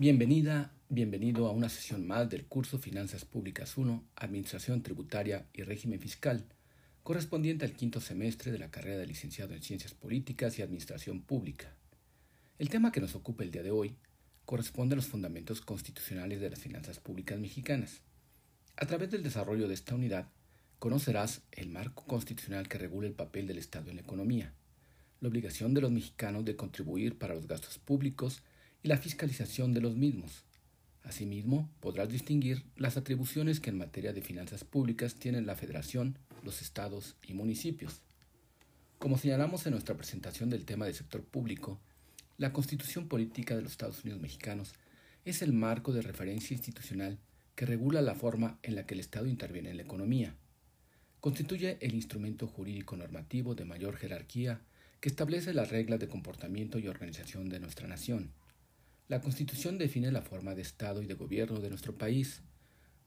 Bienvenida, bienvenido a una sesión más del curso Finanzas Públicas 1, Administración Tributaria y Régimen Fiscal, correspondiente al quinto semestre de la carrera de licenciado en Ciencias Políticas y Administración Pública. El tema que nos ocupa el día de hoy corresponde a los fundamentos constitucionales de las finanzas públicas mexicanas. A través del desarrollo de esta unidad, conocerás el marco constitucional que regula el papel del Estado en la economía, la obligación de los mexicanos de contribuir para los gastos públicos y la fiscalización de los mismos. Asimismo, podrás distinguir las atribuciones que en materia de finanzas públicas tienen la Federación, los estados y municipios. Como señalamos en nuestra presentación del tema del sector público, la Constitución Política de los Estados Unidos Mexicanos es el marco de referencia institucional que regula la forma en la que el Estado interviene en la economía. Constituye el instrumento jurídico normativo de mayor jerarquía que establece las reglas de comportamiento y organización de nuestra nación. La Constitución define la forma de Estado y de gobierno de nuestro país,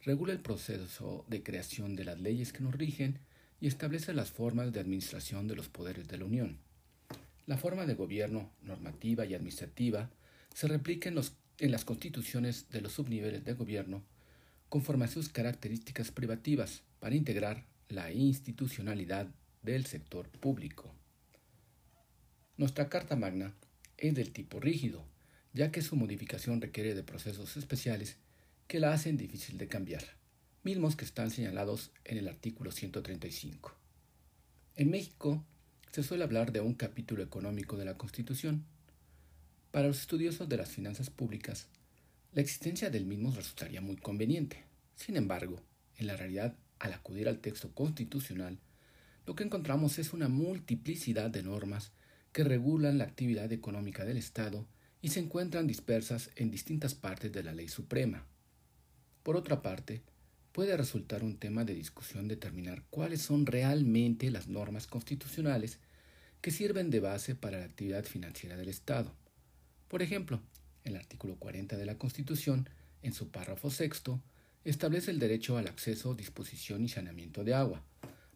regula el proceso de creación de las leyes que nos rigen y establece las formas de administración de los poderes de la Unión. La forma de gobierno, normativa y administrativa se replica en, en las constituciones de los subniveles de gobierno conforme a sus características privativas para integrar la institucionalidad del sector público. Nuestra Carta Magna es del tipo rígido, ya que su modificación requiere de procesos especiales que la hacen difícil de cambiar, mismos que están señalados en el artículo 135. En México se suele hablar de un capítulo económico de la Constitución. Para los estudiosos de las finanzas públicas, la existencia del mismo resultaría muy conveniente. Sin embargo, en la realidad, al acudir al texto constitucional, lo que encontramos es una multiplicidad de normas que regulan la actividad económica del Estado y se encuentran dispersas en distintas partes de la ley suprema. Por otra parte, puede resultar un tema de discusión determinar cuáles son realmente las normas constitucionales que sirven de base para la actividad financiera del Estado. Por ejemplo, el artículo 40 de la Constitución, en su párrafo sexto, establece el derecho al acceso, disposición y saneamiento de agua,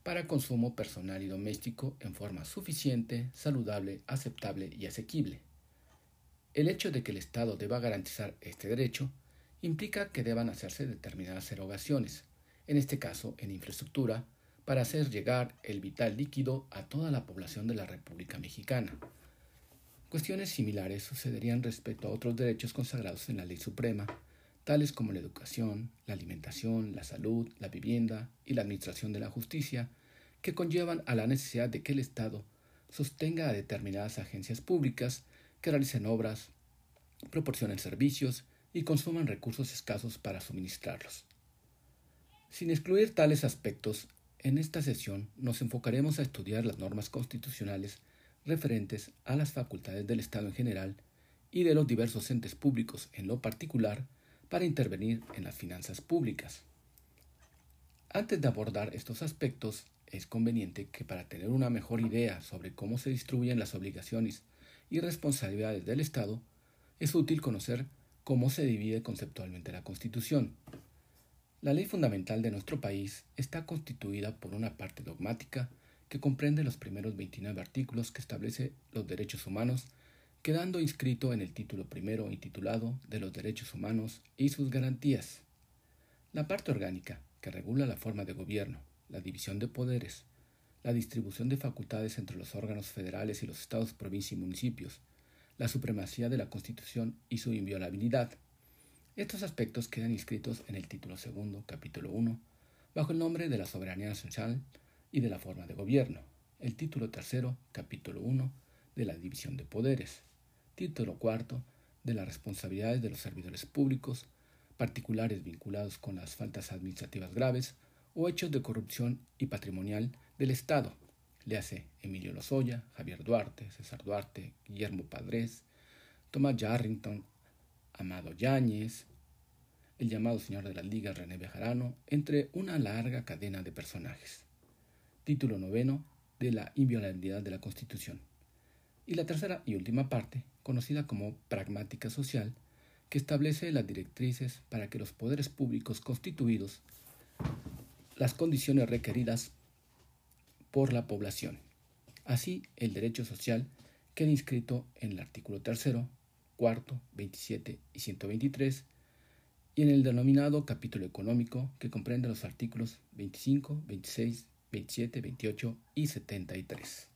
para consumo personal y doméstico en forma suficiente, saludable, aceptable y asequible. El hecho de que el Estado deba garantizar este derecho implica que deban hacerse determinadas erogaciones, en este caso en infraestructura, para hacer llegar el vital líquido a toda la población de la República Mexicana. Cuestiones similares sucederían respecto a otros derechos consagrados en la Ley Suprema, tales como la educación, la alimentación, la salud, la vivienda y la administración de la justicia, que conllevan a la necesidad de que el Estado sostenga a determinadas agencias públicas que realicen obras, proporcionen servicios y consuman recursos escasos para suministrarlos. Sin excluir tales aspectos, en esta sesión nos enfocaremos a estudiar las normas constitucionales referentes a las facultades del Estado en general y de los diversos entes públicos en lo particular para intervenir en las finanzas públicas. Antes de abordar estos aspectos, es conveniente que para tener una mejor idea sobre cómo se distribuyen las obligaciones y responsabilidades del Estado, es útil conocer cómo se divide conceptualmente la Constitución. La ley fundamental de nuestro país está constituida por una parte dogmática que comprende los primeros 29 artículos que establece los derechos humanos, quedando inscrito en el título primero intitulado de los derechos humanos y sus garantías. La parte orgánica, que regula la forma de gobierno, la división de poderes, la distribución de facultades entre los órganos federales y los estados, provincias y municipios, la supremacía de la Constitución y su inviolabilidad. Estos aspectos quedan inscritos en el título segundo, capítulo 1, bajo el nombre de la soberanía nacional y de la forma de gobierno, el título tercero, capítulo 1, de la división de poderes, título cuarto, de las responsabilidades de los servidores públicos, particulares vinculados con las faltas administrativas graves o hechos de corrupción y patrimonial del Estado. Le hace Emilio Lozoya, Javier Duarte, César Duarte, Guillermo Padres, Tomás Yarrington, Amado Yáñez, el llamado señor de las ligas René Bejarano, entre una larga cadena de personajes. Título noveno de la inviolabilidad de la Constitución. Y la tercera y última parte, conocida como pragmática social, que establece las directrices para que los poderes públicos constituidos las condiciones requeridas por la población. Así, el derecho social queda inscrito en el artículo tercero, cuarto, 27 y 123, y en el denominado capítulo económico que comprende los artículos 25, 26, 27, 28 y 73.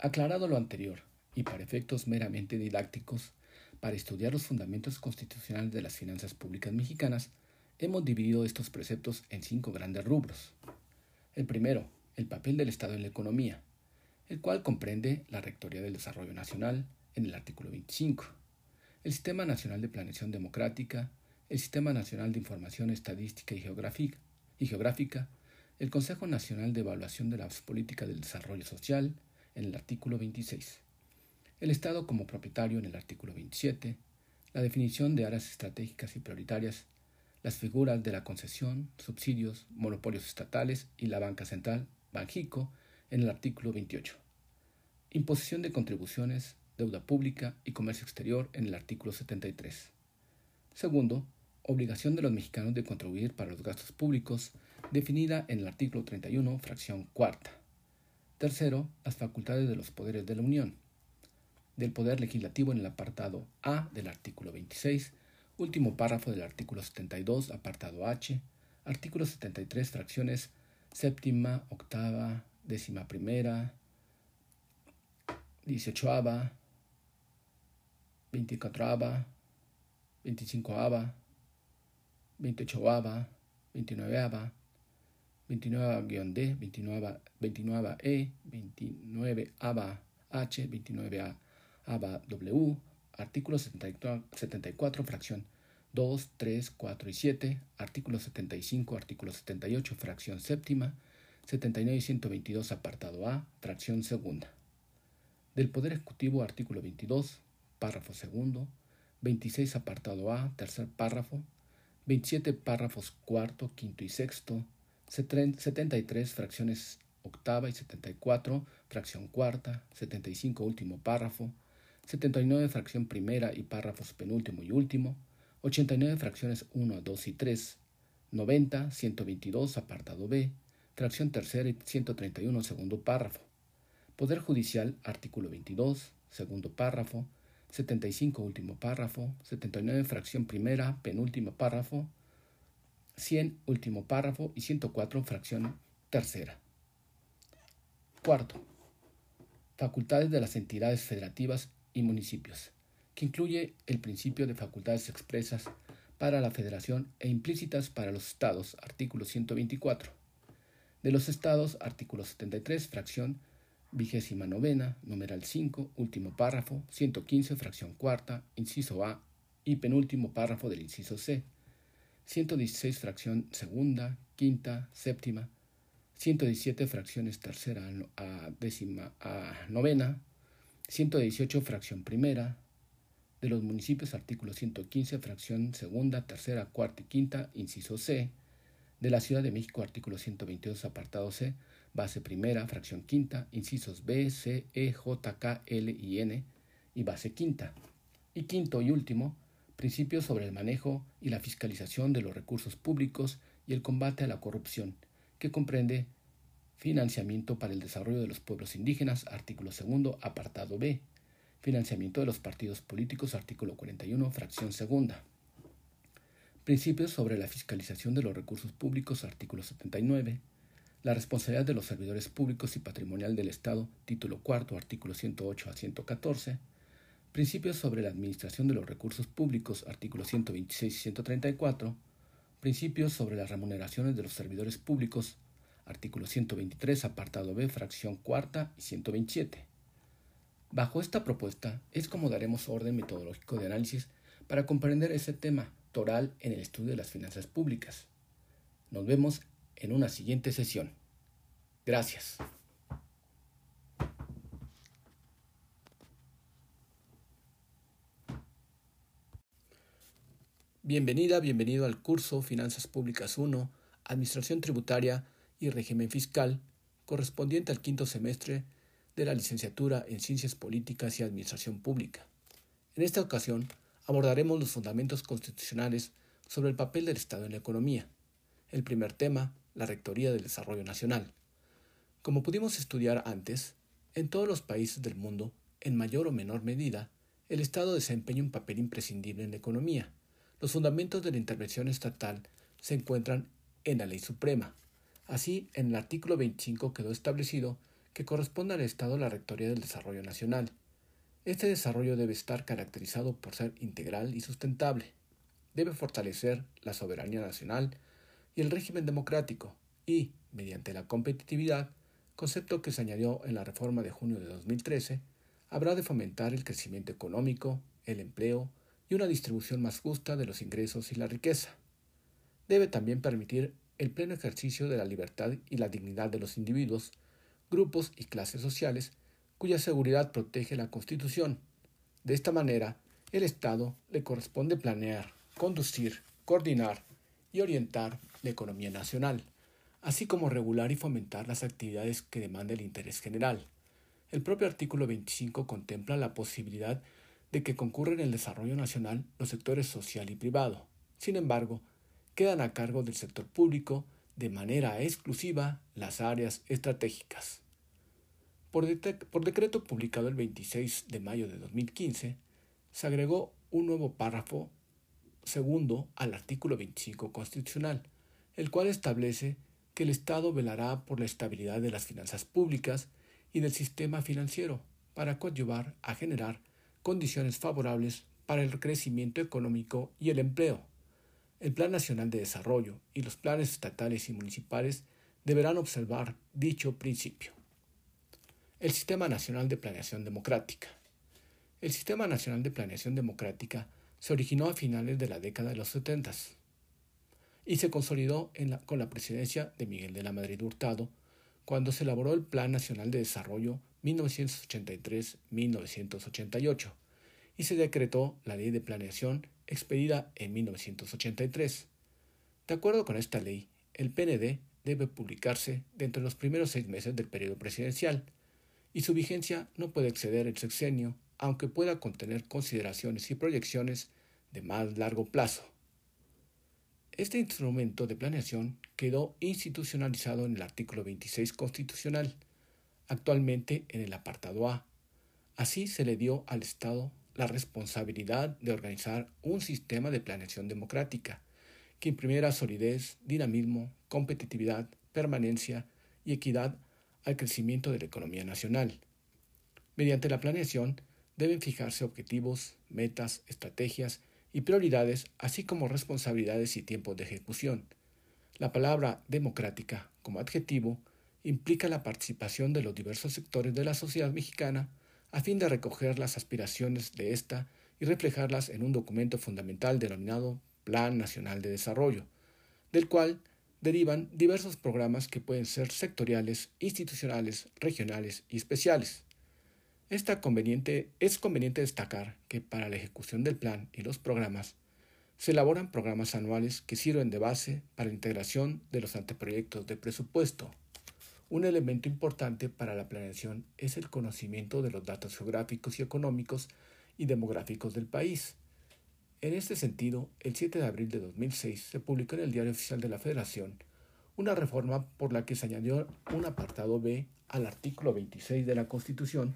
Aclarado lo anterior, y para efectos meramente didácticos, para estudiar los fundamentos constitucionales de las finanzas públicas mexicanas, hemos dividido estos preceptos en cinco grandes rubros. El primero, el papel del Estado en la economía, el cual comprende la Rectoría del Desarrollo Nacional en el artículo 25 el Sistema Nacional de Planeación Democrática, el Sistema Nacional de Información Estadística y Geográfica, el Consejo Nacional de Evaluación de las Políticas del Desarrollo Social, en el artículo 26, el Estado como propietario en el artículo 27, la definición de áreas estratégicas y prioritarias, las figuras de la concesión, subsidios, monopolios estatales y la banca central, Banjico, en el artículo 28, imposición de contribuciones, deuda pública y comercio exterior en el artículo 73. Segundo, obligación de los mexicanos de contribuir para los gastos públicos, definida en el artículo 31, fracción cuarta. Tercero, las facultades de los poderes de la Unión. Del Poder Legislativo en el apartado A del artículo 26, último párrafo del artículo 72, apartado H, artículo 73, fracciones séptima, octava, décima primera, dieciochoava, 24 ava, 25 ava, 28 ava, 29 ava, 29-D, 29, 29 E, 29 ava H, 29 ava W, artículo 74, fracción 2, 3, 4 y 7, artículo 75, artículo 78, fracción séptima, 79 y 122, apartado A, fracción segunda. Del Poder Ejecutivo, artículo 22, párrafo segundo, 26 apartado A, tercer párrafo, 27 párrafos cuarto, quinto y sexto, 73 fracciones octava y 74 fracción cuarta, 75 último párrafo, 79 fracción primera y párrafos penúltimo y último, 89 fracciones 1, 2 y 3, 90, 122 apartado B, fracción tercera y 131 segundo párrafo. Poder Judicial, artículo 22, segundo párrafo, 75 último párrafo, 79 fracción primera, penúltimo párrafo, 100 último párrafo y 104 fracción tercera. Cuarto, facultades de las entidades federativas y municipios, que incluye el principio de facultades expresas para la federación e implícitas para los estados, artículo 124. De los estados, artículo 73, fracción vigésima novena, numeral 5, último párrafo, 115, fracción cuarta, inciso A y penúltimo párrafo del inciso C, 116, fracción segunda, quinta, séptima, 117, fracciones tercera a décima a novena, 118, fracción primera, de los municipios, artículo 115, fracción segunda, tercera, cuarta y quinta, inciso C, de la Ciudad de México, artículo 122, apartado C, base primera, fracción quinta, incisos B, C, E, J, K, L y N, y base quinta. Y quinto y último, principios sobre el manejo y la fiscalización de los recursos públicos y el combate a la corrupción, que comprende financiamiento para el desarrollo de los pueblos indígenas, artículo segundo, apartado B, financiamiento de los partidos políticos, artículo 41, fracción segunda. Principios sobre la fiscalización de los recursos públicos, artículo 79, la responsabilidad de los servidores públicos y patrimonial del Estado, título cuarto, artículo 108 a 114. Principios sobre la administración de los recursos públicos, artículos 126 y 134. Principios sobre las remuneraciones de los servidores públicos, artículo 123, apartado B, fracción cuarta y 127. Bajo esta propuesta es como daremos orden metodológico de análisis para comprender ese tema toral en el estudio de las finanzas públicas. Nos vemos en una siguiente sesión. Gracias. Bienvenida, bienvenido al curso Finanzas Públicas 1, Administración Tributaria y Régimen Fiscal, correspondiente al quinto semestre de la licenciatura en Ciencias Políticas y Administración Pública. En esta ocasión abordaremos los fundamentos constitucionales sobre el papel del Estado en la economía. El primer tema, la Rectoría del Desarrollo Nacional. Como pudimos estudiar antes, en todos los países del mundo, en mayor o menor medida, el Estado desempeña un papel imprescindible en la economía. Los fundamentos de la intervención estatal se encuentran en la ley suprema. Así, en el artículo 25 quedó establecido que corresponde al Estado la Rectoría del Desarrollo Nacional. Este desarrollo debe estar caracterizado por ser integral y sustentable. Debe fortalecer la soberanía nacional y el régimen democrático y, mediante la competitividad, concepto que se añadió en la reforma de junio de 2013, habrá de fomentar el crecimiento económico, el empleo y una distribución más justa de los ingresos y la riqueza. Debe también permitir el pleno ejercicio de la libertad y la dignidad de los individuos, grupos y clases sociales cuya seguridad protege la Constitución. De esta manera, el Estado le corresponde planear, conducir, coordinar y orientar la economía nacional, así como regular y fomentar las actividades que demanda el interés general. El propio artículo 25 contempla la posibilidad de que concurren en el desarrollo nacional los sectores social y privado. Sin embargo, quedan a cargo del sector público de manera exclusiva las áreas estratégicas. Por, decreto publicado el 26 de mayo de 2015, se agregó un nuevo párrafo segundo al artículo 25 constitucional, el cual establece que el Estado velará por la estabilidad de las finanzas públicas y del sistema financiero para coadyuvar a generar condiciones favorables para el crecimiento económico y el empleo. El Plan Nacional de Desarrollo y los planes estatales y municipales deberán observar dicho principio. El Sistema Nacional de Planeación Democrática. El Sistema Nacional de Planeación Democrática se originó a finales de la década de los 70 y se consolidó con la presidencia de Miguel de la Madrid Hurtado cuando se elaboró el Plan Nacional de Desarrollo 1983-1988 y se decretó la Ley de Planeación expedida en 1983. De acuerdo con esta ley, el PND debe publicarse dentro de los primeros seis meses del periodo presidencial y su vigencia no puede exceder el sexenio, aunque pueda contener consideraciones y proyecciones de más largo plazo. Este instrumento de planeación quedó institucionalizado en el artículo 26 constitucional, actualmente en el apartado A. Así se le dio al Estado la responsabilidad de organizar un sistema de planeación democrática que imprimiera solidez, dinamismo, competitividad, permanencia y equidad al crecimiento de la economía nacional. Mediante la planeación deben fijarse objetivos, metas, estrategias y prioridades, así como responsabilidades y tiempos de ejecución. La palabra democrática, como adjetivo, implica la participación de los diversos sectores de la sociedad mexicana a fin de recoger las aspiraciones de ésta y reflejarlas en un documento fundamental denominado Plan Nacional de Desarrollo, del cual derivan diversos programas que pueden ser sectoriales, institucionales, regionales y especiales. Esta conveniente, es conveniente destacar que para la ejecución del plan y los programas se elaboran programas anuales que sirven de base para la integración de los anteproyectos de presupuesto. Un elemento importante para la planeación es el conocimiento de los datos geográficos y económicos y demográficos del país. En este sentido, el 7 de abril de 2006 se publicó en el Diario Oficial de la Federación una reforma por la que se añadió un apartado B al artículo 26 de la Constitución,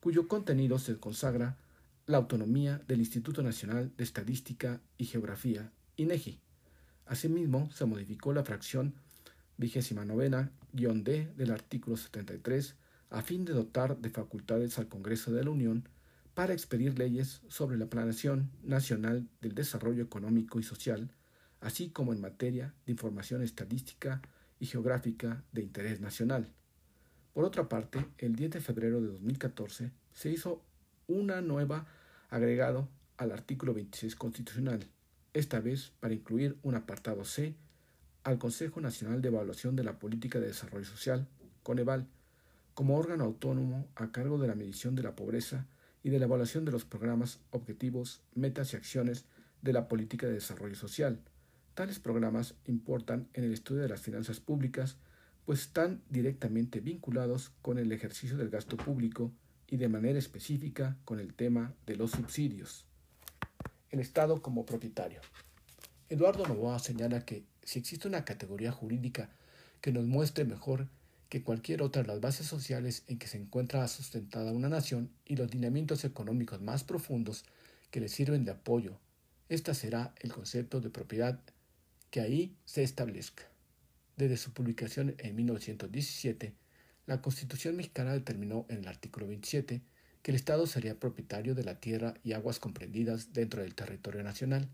cuyo contenido se consagra la autonomía del Instituto Nacional de Estadística y Geografía, INEGI. Asimismo, se modificó la fracción vigésima novena D del artículo 73 a fin de dotar de facultades al Congreso de la Unión para expedir leyes sobre la planeación nacional del desarrollo económico y social, así como en materia de información estadística y geográfica de interés nacional. Por otra parte, el 10 de febrero de 2014 se hizo una nueva agregado al artículo 26 constitucional, esta vez para incluir un apartado C al Consejo Nacional de Evaluación de la Política de Desarrollo Social, Coneval, como órgano autónomo a cargo de la medición de la pobreza y de la evaluación de los programas, objetivos, metas y acciones de la política de desarrollo social. Tales programas importan en el estudio de las finanzas públicas, pues están directamente vinculados con el ejercicio del gasto público y de manera específica con el tema de los subsidios. El Estado como propietario. Eduardo Novoa señala que si existe una categoría jurídica que nos muestre mejor que cualquier otra las bases sociales en que se encuentra sustentada una nación y los lineamientos económicos más profundos que le sirven de apoyo. Este será el concepto de propiedad que ahí se establezca. Desde su publicación en 1917, la Constitución mexicana determinó en el artículo 27 que el Estado sería propietario de la tierra y aguas comprendidas dentro del territorio nacional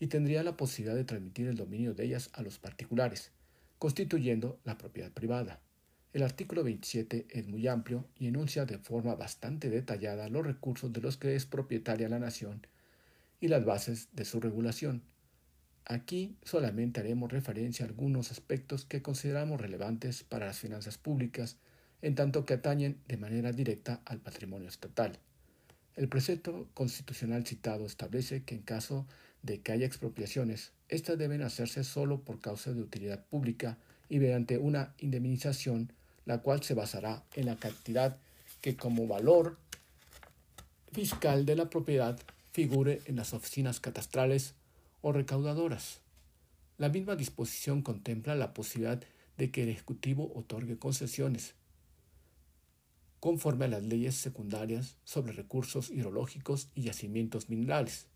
y tendría la posibilidad de transmitir el dominio de ellas a los particulares, constituyendo la propiedad privada. El artículo 27 es muy amplio y enuncia de forma bastante detallada los recursos de los que es propietaria la nación y las bases de su regulación. Aquí solamente haremos referencia a algunos aspectos que consideramos relevantes para las finanzas públicas, en tanto que atañen de manera directa al patrimonio estatal. El precepto constitucional citado establece que en caso de que haya expropiaciones, éstas deben hacerse solo por causa de utilidad pública y mediante una indemnización la cual se basará en la cantidad que como valor fiscal de la propiedad figure en las oficinas catastrales o recaudadoras. La misma disposición contempla la posibilidad de que el Ejecutivo otorgue concesiones, conforme a las leyes secundarias sobre recursos hidrológicos y yacimientos minerales.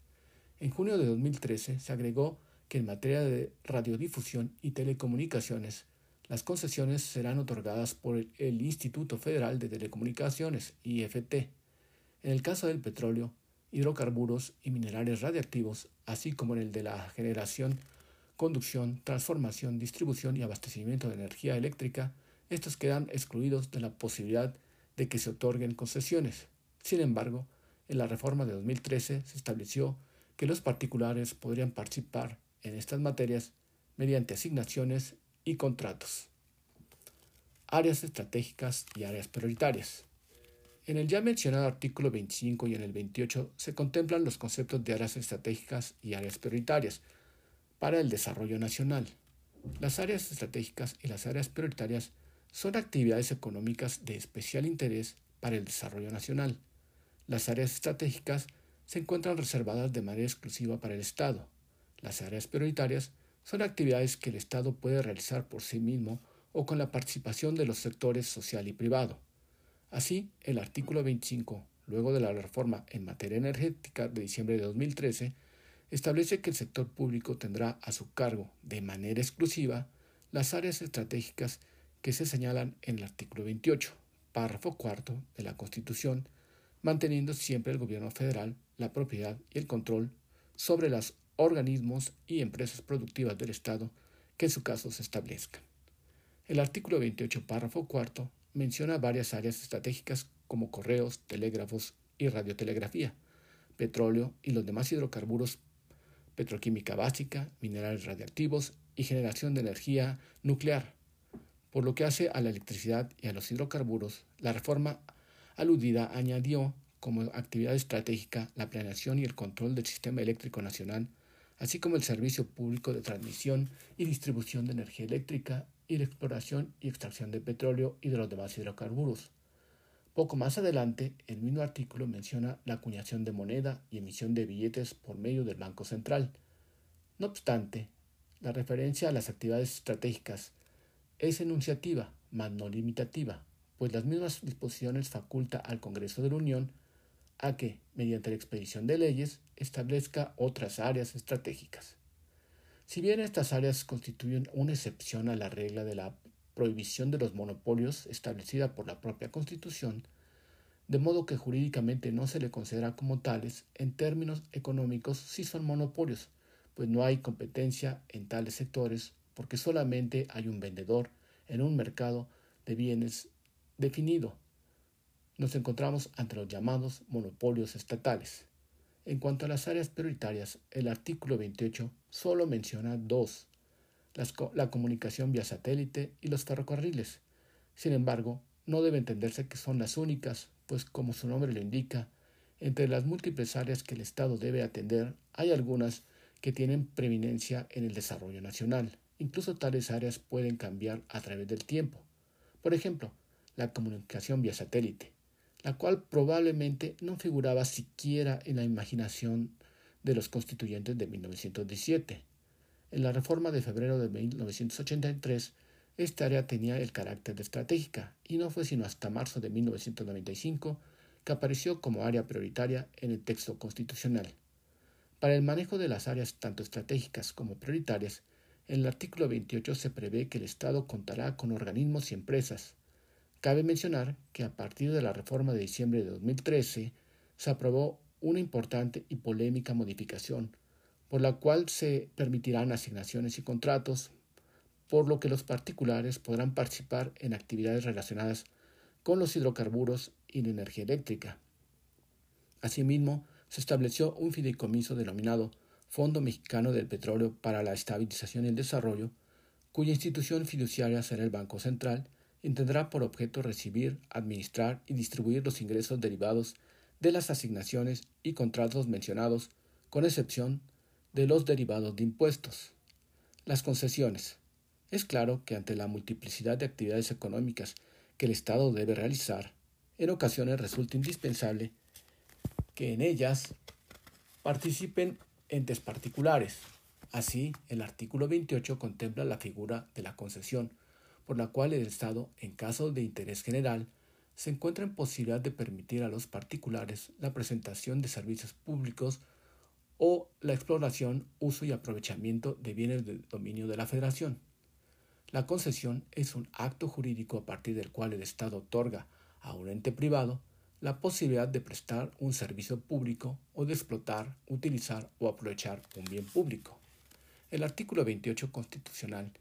En junio de 2013 se agregó que en materia de radiodifusión y telecomunicaciones las concesiones serán otorgadas por el Instituto Federal de Telecomunicaciones, IFT. En el caso del petróleo, hidrocarburos y minerales radiactivos, así como en el de la generación, conducción, transformación, distribución y abastecimiento de energía eléctrica, estos quedan excluidos de la posibilidad de que se otorguen concesiones. Sin embargo, en la reforma de 2013 se estableció que los particulares podrían participar en estas materias mediante asignaciones y contratos. Áreas estratégicas y áreas prioritarias. En el ya mencionado artículo 25 y en el 28 se contemplan los conceptos de áreas estratégicas y áreas prioritarias para el desarrollo nacional. Las áreas estratégicas y las áreas prioritarias son actividades económicas de especial interés para el desarrollo nacional. Las áreas estratégicas se encuentran reservadas de manera exclusiva para el Estado. Las áreas prioritarias son actividades que el Estado puede realizar por sí mismo o con la participación de los sectores social y privado. Así, el artículo 25, luego de la reforma en materia energética de diciembre de 2013, establece que el sector público tendrá a su cargo, de manera exclusiva, las áreas estratégicas que se señalan en el artículo 28, párrafo cuarto de la Constitución, manteniendo siempre el gobierno federal la propiedad y el control sobre las organismos y empresas productivas del Estado que en su caso se establezcan. El artículo 28, párrafo cuarto, menciona varias áreas estratégicas como correos, telégrafos y radiotelegrafía, petróleo y los demás hidrocarburos, petroquímica básica, minerales radiactivos y generación de energía nuclear. Por lo que hace a la electricidad y a los hidrocarburos, la reforma aludida añadió como actividad estratégica la planeación y el control del sistema eléctrico nacional así como el servicio público de transmisión y distribución de energía eléctrica y de exploración y extracción de petróleo y de los demás hidrocarburos. Poco más adelante, el mismo artículo menciona la acuñación de moneda y emisión de billetes por medio del Banco Central. No obstante, la referencia a las actividades estratégicas es enunciativa, mas no limitativa, pues las mismas disposiciones faculta al Congreso de la Unión que, mediante la expedición de leyes, establezca otras áreas estratégicas. Si bien estas áreas constituyen una excepción a la regla de la prohibición de los monopolios establecida por la propia Constitución, de modo que jurídicamente no se le considera como tales, en términos económicos sí son monopolios, pues no hay competencia en tales sectores porque solamente hay un vendedor en un mercado de bienes definido nos encontramos ante los llamados monopolios estatales. En cuanto a las áreas prioritarias, el artículo 28 solo menciona dos, la comunicación vía satélite y los ferrocarriles. Sin embargo, no debe entenderse que son las únicas, pues como su nombre lo indica, entre las múltiples áreas que el Estado debe atender, hay algunas que tienen preeminencia en el desarrollo nacional. Incluso tales áreas pueden cambiar a través del tiempo. Por ejemplo, la comunicación vía satélite la cual probablemente no figuraba siquiera en la imaginación de los constituyentes de 1917. En la reforma de febrero de 1983 esta área tenía el carácter de estratégica y no fue sino hasta marzo de 1995 que apareció como área prioritaria en el texto constitucional. Para el manejo de las áreas tanto estratégicas como prioritarias, en el artículo 28 se prevé que el Estado contará con organismos y empresas. Cabe mencionar que a partir de la reforma de diciembre de 2013 se aprobó una importante y polémica modificación, por la cual se permitirán asignaciones y contratos, por lo que los particulares podrán participar en actividades relacionadas con los hidrocarburos y la energía eléctrica. Asimismo, se estableció un fideicomiso denominado Fondo Mexicano del Petróleo para la Estabilización y el Desarrollo, cuya institución fiduciaria será el Banco Central y tendrá por objeto recibir, administrar y distribuir los ingresos derivados de las asignaciones y contratos mencionados, con excepción de los derivados de impuestos. Las concesiones. Es claro que ante la multiplicidad de actividades económicas que el Estado debe realizar, en ocasiones resulta indispensable que en ellas participen entes particulares. Así, el artículo 28 contempla la figura de la concesión, por la cual el Estado, en caso de interés general, se encuentra en posibilidad de permitir a los particulares la presentación de servicios públicos o la exploración, uso y aprovechamiento de bienes de dominio de la Federación. La concesión es un acto jurídico a partir del cual el Estado otorga a un ente privado la posibilidad de prestar un servicio público o de explotar, utilizar o aprovechar un bien público. El artículo 28 constitucional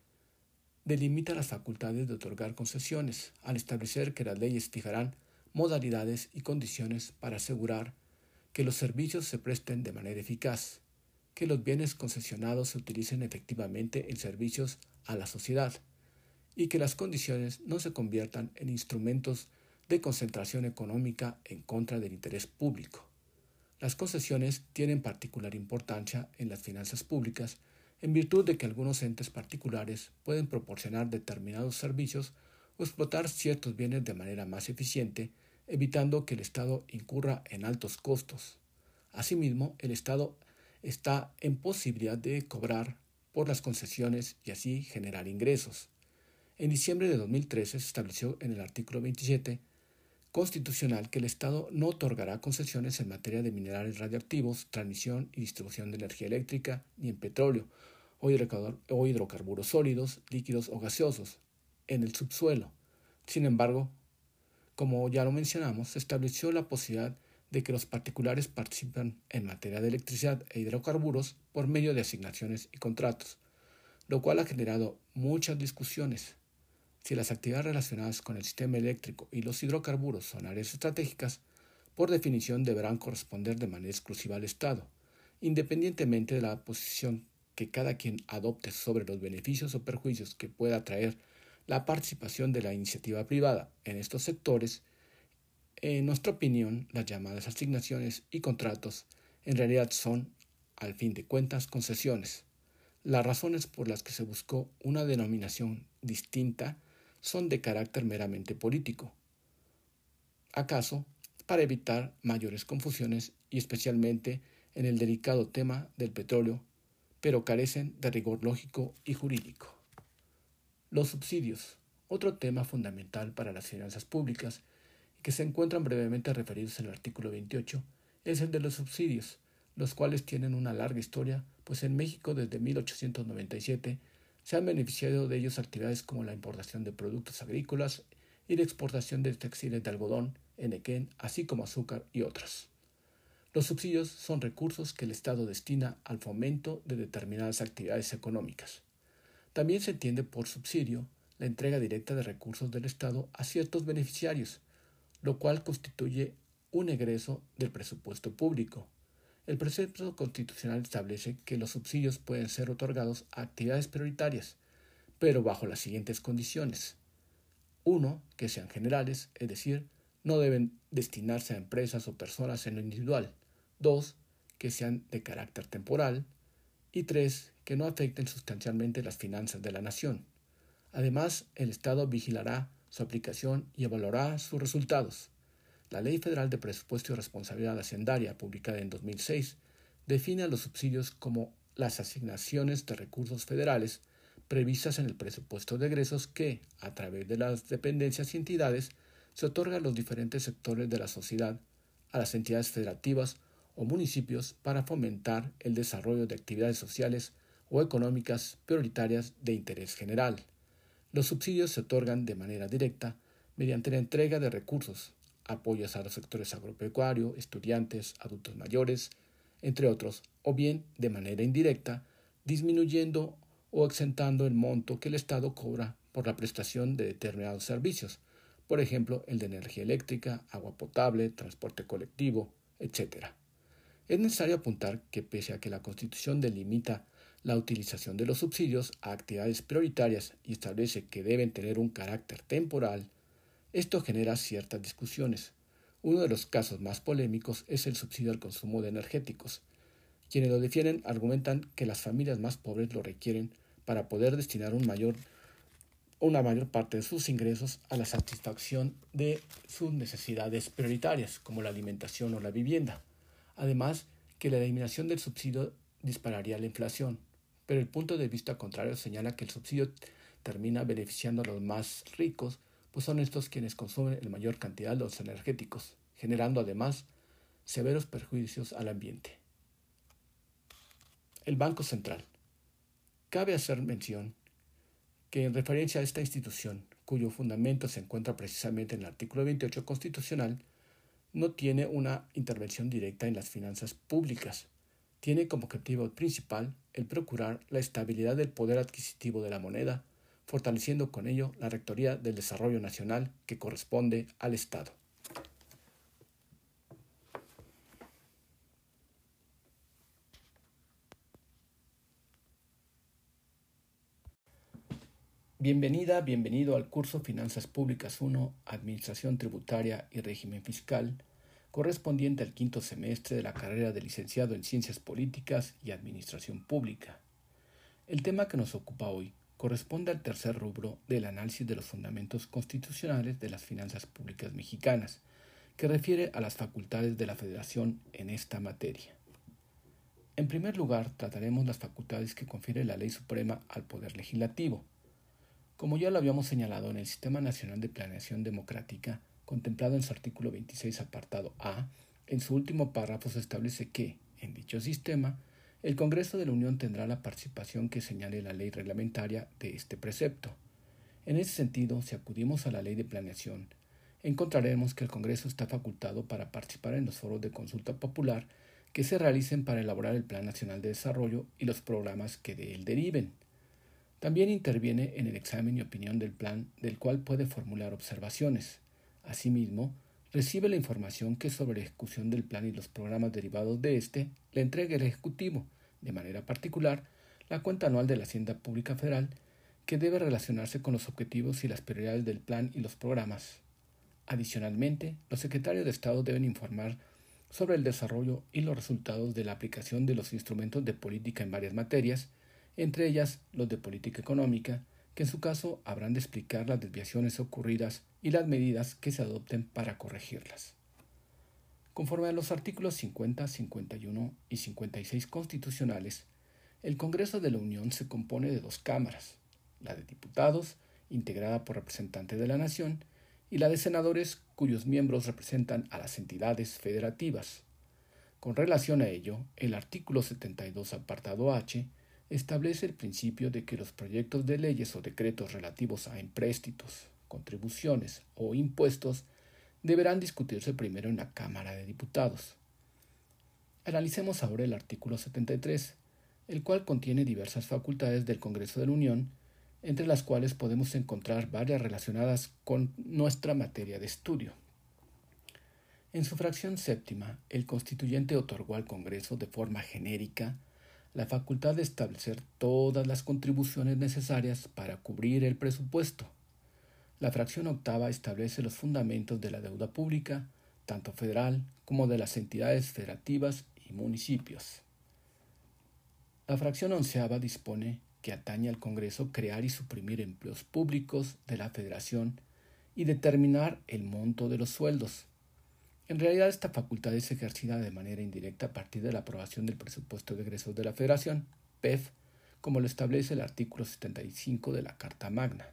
delimita las facultades de otorgar concesiones al establecer que las leyes fijarán modalidades y condiciones para asegurar que los servicios se presten de manera eficaz, que los bienes concesionados se utilicen efectivamente en servicios a la sociedad y que las condiciones no se conviertan en instrumentos de concentración económica en contra del interés público. Las concesiones tienen particular importancia en las finanzas públicas en virtud de que algunos entes particulares pueden proporcionar determinados servicios o explotar ciertos bienes de manera más eficiente, evitando que el Estado incurra en altos costos. Asimismo, el Estado está en posibilidad de cobrar por las concesiones y así generar ingresos. En diciembre de 2013 se estableció en el artículo 27 constitucional que el Estado no otorgará concesiones en materia de minerales radioactivos, transmisión y distribución de energía eléctrica, ni en petróleo o hidrocarburos sólidos, líquidos o gaseosos, en el subsuelo. Sin embargo, como ya lo mencionamos, se estableció la posibilidad de que los particulares participen en materia de electricidad e hidrocarburos por medio de asignaciones y contratos, lo cual ha generado muchas discusiones si las actividades relacionadas con el sistema eléctrico y los hidrocarburos son áreas estratégicas, por definición deberán corresponder de manera exclusiva al Estado, independientemente de la posición que cada quien adopte sobre los beneficios o perjuicios que pueda traer la participación de la iniciativa privada en estos sectores, en nuestra opinión, las llamadas asignaciones y contratos en realidad son, al fin de cuentas, concesiones. Las razones por las que se buscó una denominación distinta son de carácter meramente político. ¿Acaso para evitar mayores confusiones y especialmente en el delicado tema del petróleo, pero carecen de rigor lógico y jurídico? Los subsidios, otro tema fundamental para las finanzas públicas que se encuentran brevemente referidos en el artículo 28, es el de los subsidios, los cuales tienen una larga historia, pues en México desde 1897 se han beneficiado de ellos actividades como la importación de productos agrícolas y la exportación de textiles de algodón, enequén, así como azúcar y otras. Los subsidios son recursos que el Estado destina al fomento de determinadas actividades económicas. También se entiende por subsidio la entrega directa de recursos del Estado a ciertos beneficiarios, lo cual constituye un egreso del presupuesto público, el precepto constitucional establece que los subsidios pueden ser otorgados a actividades prioritarias, pero bajo las siguientes condiciones. Uno, que sean generales, es decir, no deben destinarse a empresas o personas en lo individual. Dos, que sean de carácter temporal. Y tres, que no afecten sustancialmente las finanzas de la nación. Además, el Estado vigilará su aplicación y evaluará sus resultados. La Ley Federal de Presupuesto y Responsabilidad Hacendaria, publicada en 2006, define a los subsidios como las asignaciones de recursos federales previstas en el presupuesto de egresos que, a través de las dependencias y entidades, se otorga a los diferentes sectores de la sociedad, a las entidades federativas o municipios para fomentar el desarrollo de actividades sociales o económicas prioritarias de interés general. Los subsidios se otorgan de manera directa mediante la entrega de recursos, apoyos a los sectores agropecuario, estudiantes, adultos mayores, entre otros, o bien de manera indirecta, disminuyendo o exentando el monto que el Estado cobra por la prestación de determinados servicios, por ejemplo, el de energía eléctrica, agua potable, transporte colectivo, etc. Es necesario apuntar que pese a que la Constitución delimita la utilización de los subsidios a actividades prioritarias y establece que deben tener un carácter temporal, esto genera ciertas discusiones. Uno de los casos más polémicos es el subsidio al consumo de energéticos. Quienes lo defienden argumentan que las familias más pobres lo requieren para poder destinar un mayor una mayor parte de sus ingresos a la satisfacción de sus necesidades prioritarias, como la alimentación o la vivienda. Además, que la eliminación del subsidio dispararía la inflación, pero el punto de vista contrario señala que el subsidio termina beneficiando a los más ricos, pues son estos quienes consumen en mayor cantidad de los energéticos, generando además severos perjuicios al ambiente. El Banco Central. Cabe hacer mención que en referencia a esta institución, cuyo fundamento se encuentra precisamente en el artículo 28 constitucional, no tiene una intervención directa en las finanzas públicas. Tiene como objetivo principal el procurar la estabilidad del poder adquisitivo de la moneda, fortaleciendo con ello la Rectoría del Desarrollo Nacional que corresponde al Estado. Bienvenida, bienvenido al curso Finanzas Públicas 1, Administración Tributaria y Régimen Fiscal, correspondiente al quinto semestre de la carrera de licenciado en Ciencias Políticas y Administración Pública. El tema que nos ocupa hoy corresponde al tercer rubro del análisis de los fundamentos constitucionales de las finanzas públicas mexicanas, que refiere a las facultades de la Federación en esta materia. En primer lugar, trataremos las facultades que confiere la Ley Suprema al Poder Legislativo, como ya lo habíamos señalado en el Sistema Nacional de Planeación Democrática, contemplado en su artículo 26 apartado A, en su último párrafo se establece que, en dicho sistema, el Congreso de la Unión tendrá la participación que señale la ley reglamentaria de este precepto. En ese sentido, si acudimos a la ley de planeación, encontraremos que el Congreso está facultado para participar en los foros de consulta popular que se realicen para elaborar el Plan Nacional de Desarrollo y los programas que de él deriven. También interviene en el examen y opinión del plan, del cual puede formular observaciones. Asimismo, recibe la información que sobre la ejecución del plan y los programas derivados de éste le entrega el Ejecutivo, de manera particular, la cuenta anual de la Hacienda Pública Federal, que debe relacionarse con los objetivos y las prioridades del plan y los programas. Adicionalmente, los secretarios de Estado deben informar sobre el desarrollo y los resultados de la aplicación de los instrumentos de política en varias materias, entre ellas los de política económica, que en su caso habrán de explicar las desviaciones ocurridas y las medidas que se adopten para corregirlas. Conforme a los artículos 50, 51 y 56 constitucionales, el Congreso de la Unión se compone de dos cámaras, la de diputados, integrada por representantes de la Nación, y la de senadores, cuyos miembros representan a las entidades federativas. Con relación a ello, el artículo 72, apartado H, establece el principio de que los proyectos de leyes o decretos relativos a empréstitos, contribuciones o impuestos deberán discutirse primero en la Cámara de Diputados. Analicemos ahora el artículo 73, el cual contiene diversas facultades del Congreso de la Unión, entre las cuales podemos encontrar varias relacionadas con nuestra materia de estudio. En su fracción séptima, el constituyente otorgó al Congreso de forma genérica la facultad de establecer todas las contribuciones necesarias para cubrir el presupuesto. La fracción octava establece los fundamentos de la deuda pública, tanto federal como de las entidades federativas y municipios. La fracción onceava dispone que atañe al Congreso crear y suprimir empleos públicos de la Federación y determinar el monto de los sueldos, en realidad esta facultad es ejercida de manera indirecta a partir de la aprobación del presupuesto de egresos de la Federación, PEF, como lo establece el artículo 75 de la Carta Magna.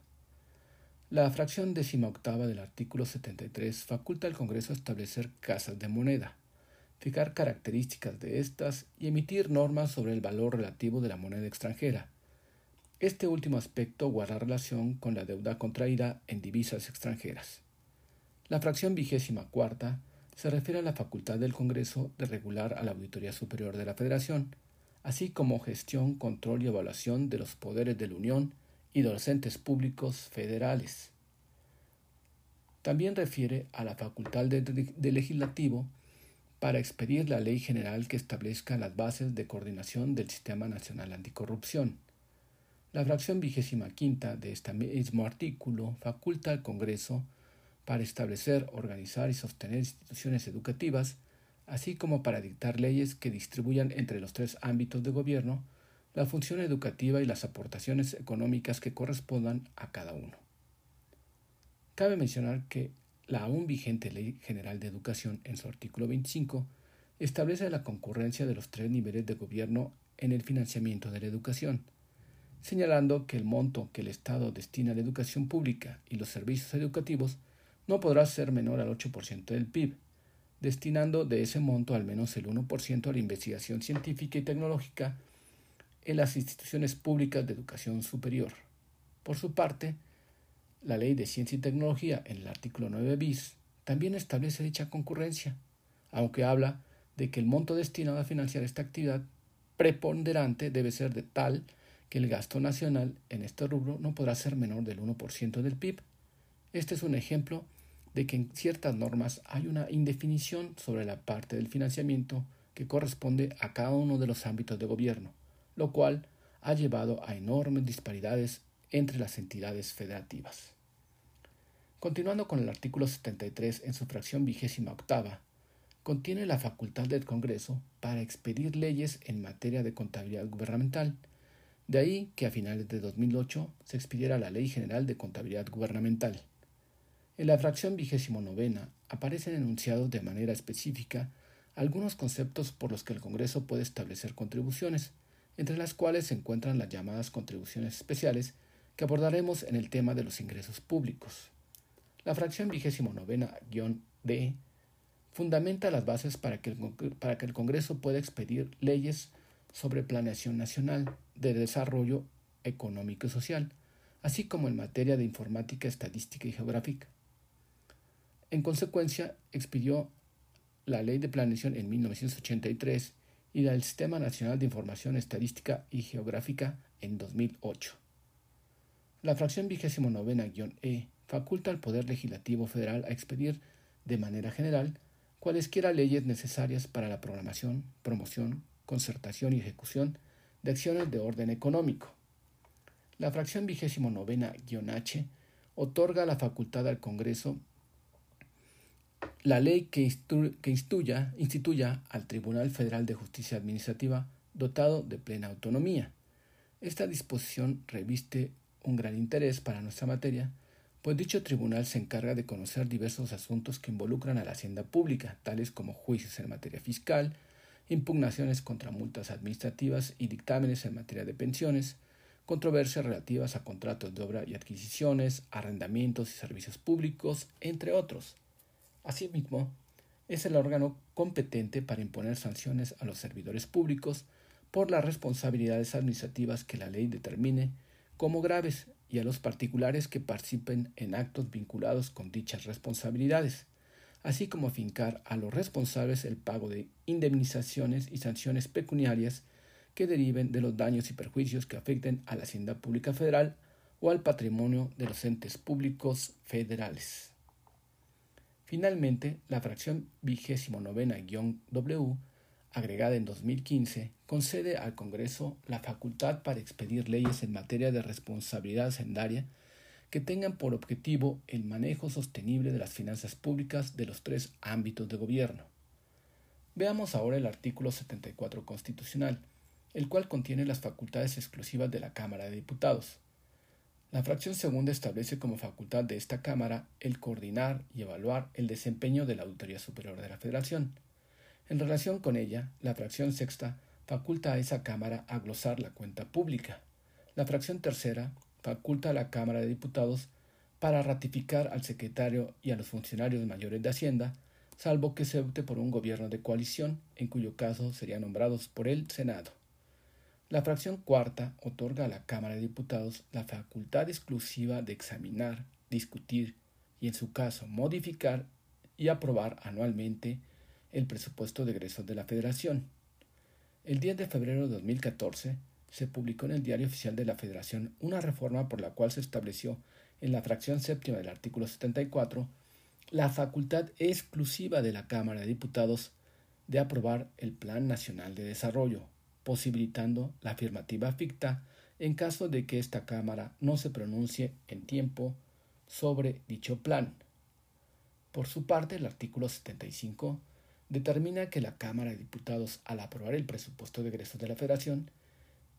La fracción octava del artículo 73 faculta al Congreso a establecer casas de moneda, fijar características de estas y emitir normas sobre el valor relativo de la moneda extranjera. Este último aspecto guarda relación con la deuda contraída en divisas extranjeras. La fracción vigésima cuarta se refiere a la facultad del Congreso de regular a la Auditoría Superior de la Federación, así como gestión, control y evaluación de los poderes de la Unión y de los entes públicos federales. También refiere a la facultad del legislativo para expedir la ley general que establezca las bases de coordinación del Sistema Nacional Anticorrupción. La fracción vigésima quinta de este mismo artículo faculta al Congreso para establecer, organizar y sostener instituciones educativas así como para dictar leyes que distribuyan entre los tres ámbitos de gobierno la función educativa y las aportaciones económicas que correspondan a cada uno. Cabe mencionar que la aún vigente Ley General de Educación en su artículo 25 establece la concurrencia de los tres niveles de gobierno en el financiamiento de la educación, señalando que el monto que el Estado destina a la educación pública y los servicios educativos no podrá ser menor al 8% del PIB, destinando de ese monto al menos el 1% a la investigación científica y tecnológica en las instituciones públicas de educación superior. Por su parte, la Ley de Ciencia y Tecnología, en el artículo 9 bis, también establece dicha concurrencia, aunque habla de que el monto destinado a financiar esta actividad preponderante debe ser de tal que el gasto nacional en este rubro no podrá ser menor del 1% del PIB. Este es un ejemplo de que en ciertas normas hay una indefinición sobre la parte del financiamiento que corresponde a cada uno de los ámbitos de gobierno, lo cual ha llevado a enormes disparidades entre las entidades federativas. Continuando con el artículo 73 en su fracción vigésima octava, contiene la facultad del Congreso para expedir leyes en materia de contabilidad gubernamental, de ahí que a finales de 2008 se expidiera la Ley General de Contabilidad Gubernamental. En la fracción vigésimo novena aparecen enunciados de manera específica algunos conceptos por los que el Congreso puede establecer contribuciones, entre las cuales se encuentran las llamadas contribuciones especiales que abordaremos en el tema de los ingresos públicos. La fracción vigésimo novena-D fundamenta las bases para que, el, para que el Congreso pueda expedir leyes sobre planeación nacional de desarrollo económico y social, así como en materia de informática, estadística y geográfica. En consecuencia, expidió la Ley de Planeación en 1983 y la del Sistema Nacional de Información Estadística y Geográfica en 2008. La fracción vigésimo novena-E faculta al Poder Legislativo Federal a expedir de manera general cualesquiera leyes necesarias para la programación, promoción, concertación y ejecución de acciones de orden económico. La fracción vigésimo novena-H otorga la facultad al Congreso la ley que, instituya, al Tribunal Federal de Justicia Administrativa dotado de plena autonomía. Esta disposición reviste un gran interés para nuestra materia, pues dicho tribunal se encarga de conocer diversos asuntos que involucran a la hacienda pública, tales como juicios en materia fiscal, impugnaciones contra multas administrativas y dictámenes en materia de pensiones, controversias relativas a contratos de obra y adquisiciones, arrendamientos y servicios públicos, entre otros. Asimismo, es el órgano competente para imponer sanciones a los servidores públicos por las responsabilidades administrativas que la ley determine como graves y a los particulares que participen en actos vinculados con dichas responsabilidades, así como fincar a los responsables el pago de indemnizaciones y sanciones pecuniarias que deriven de los daños y perjuicios que afecten a la hacienda pública federal o al patrimonio de los entes públicos federales. Finalmente, la fracción vigésimo novena-W, agregada en 2015, concede al Congreso la facultad para expedir leyes en materia de responsabilidad hacendaria que tengan por objetivo el manejo sostenible de las finanzas públicas de los tres ámbitos de gobierno. Veamos ahora el artículo 74 constitucional, el cual contiene las facultades exclusivas de la Cámara de Diputados. La fracción segunda establece como facultad de esta Cámara el coordinar y evaluar el desempeño de la Auditoría Superior de la Federación. En relación con ella, la fracción sexta faculta a esa Cámara a glosar la cuenta pública. La fracción tercera faculta a la Cámara de Diputados para ratificar al secretario y a los funcionarios mayores de Hacienda, salvo que se opte por un gobierno de coalición, en cuyo caso serían nombrados por el Senado. La fracción cuarta otorga a la Cámara de Diputados la facultad exclusiva de examinar, discutir y, en su caso, modificar y aprobar anualmente el presupuesto de egresos de la Federación. El 10 de febrero de 2014 se publicó en el Diario Oficial de la Federación una reforma por la cual se estableció en la fracción séptima del artículo 74 la facultad exclusiva de la Cámara de Diputados de aprobar el Plan Nacional de Desarrollo, posibilitando la afirmativa ficta en caso de que esta Cámara no se pronuncie en tiempo sobre dicho plan. Por su parte, el artículo 75 determina que la Cámara de Diputados, al aprobar el presupuesto de egresos de la Federación,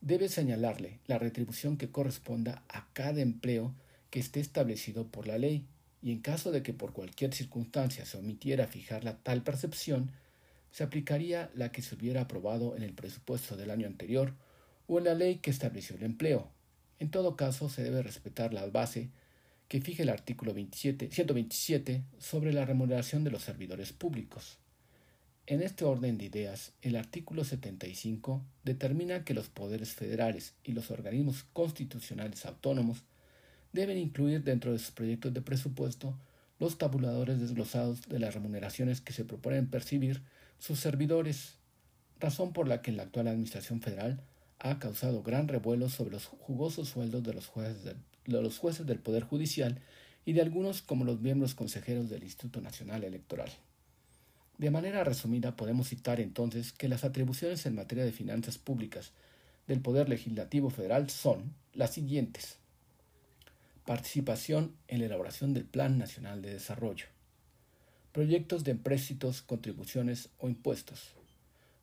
debe señalarle la retribución que corresponda a cada empleo que esté establecido por la ley, y en caso de que por cualquier circunstancia se omitiera fijar la tal percepción, se aplicaría la que se hubiera aprobado en el presupuesto del año anterior o en la ley que estableció el empleo. En todo caso, se debe respetar la base que fije el artículo 27, 127 sobre la remuneración de los servidores públicos. En este orden de ideas, el artículo 75 determina que los poderes federales y los organismos constitucionales autónomos deben incluir dentro de sus proyectos de presupuesto los tabuladores desglosados de las remuneraciones que se proponen percibir sus servidores, razón por la que la actual Administración Federal ha causado gran revuelo sobre los jugosos sueldos de los jueces de los jueces del Poder Judicial y de algunos como los miembros consejeros del Instituto Nacional Electoral. De manera resumida, podemos citar entonces que las atribuciones en materia de finanzas públicas del Poder Legislativo Federal son las siguientes. Participación en la elaboración del Plan Nacional de Desarrollo. Proyectos de empréstitos, contribuciones o impuestos.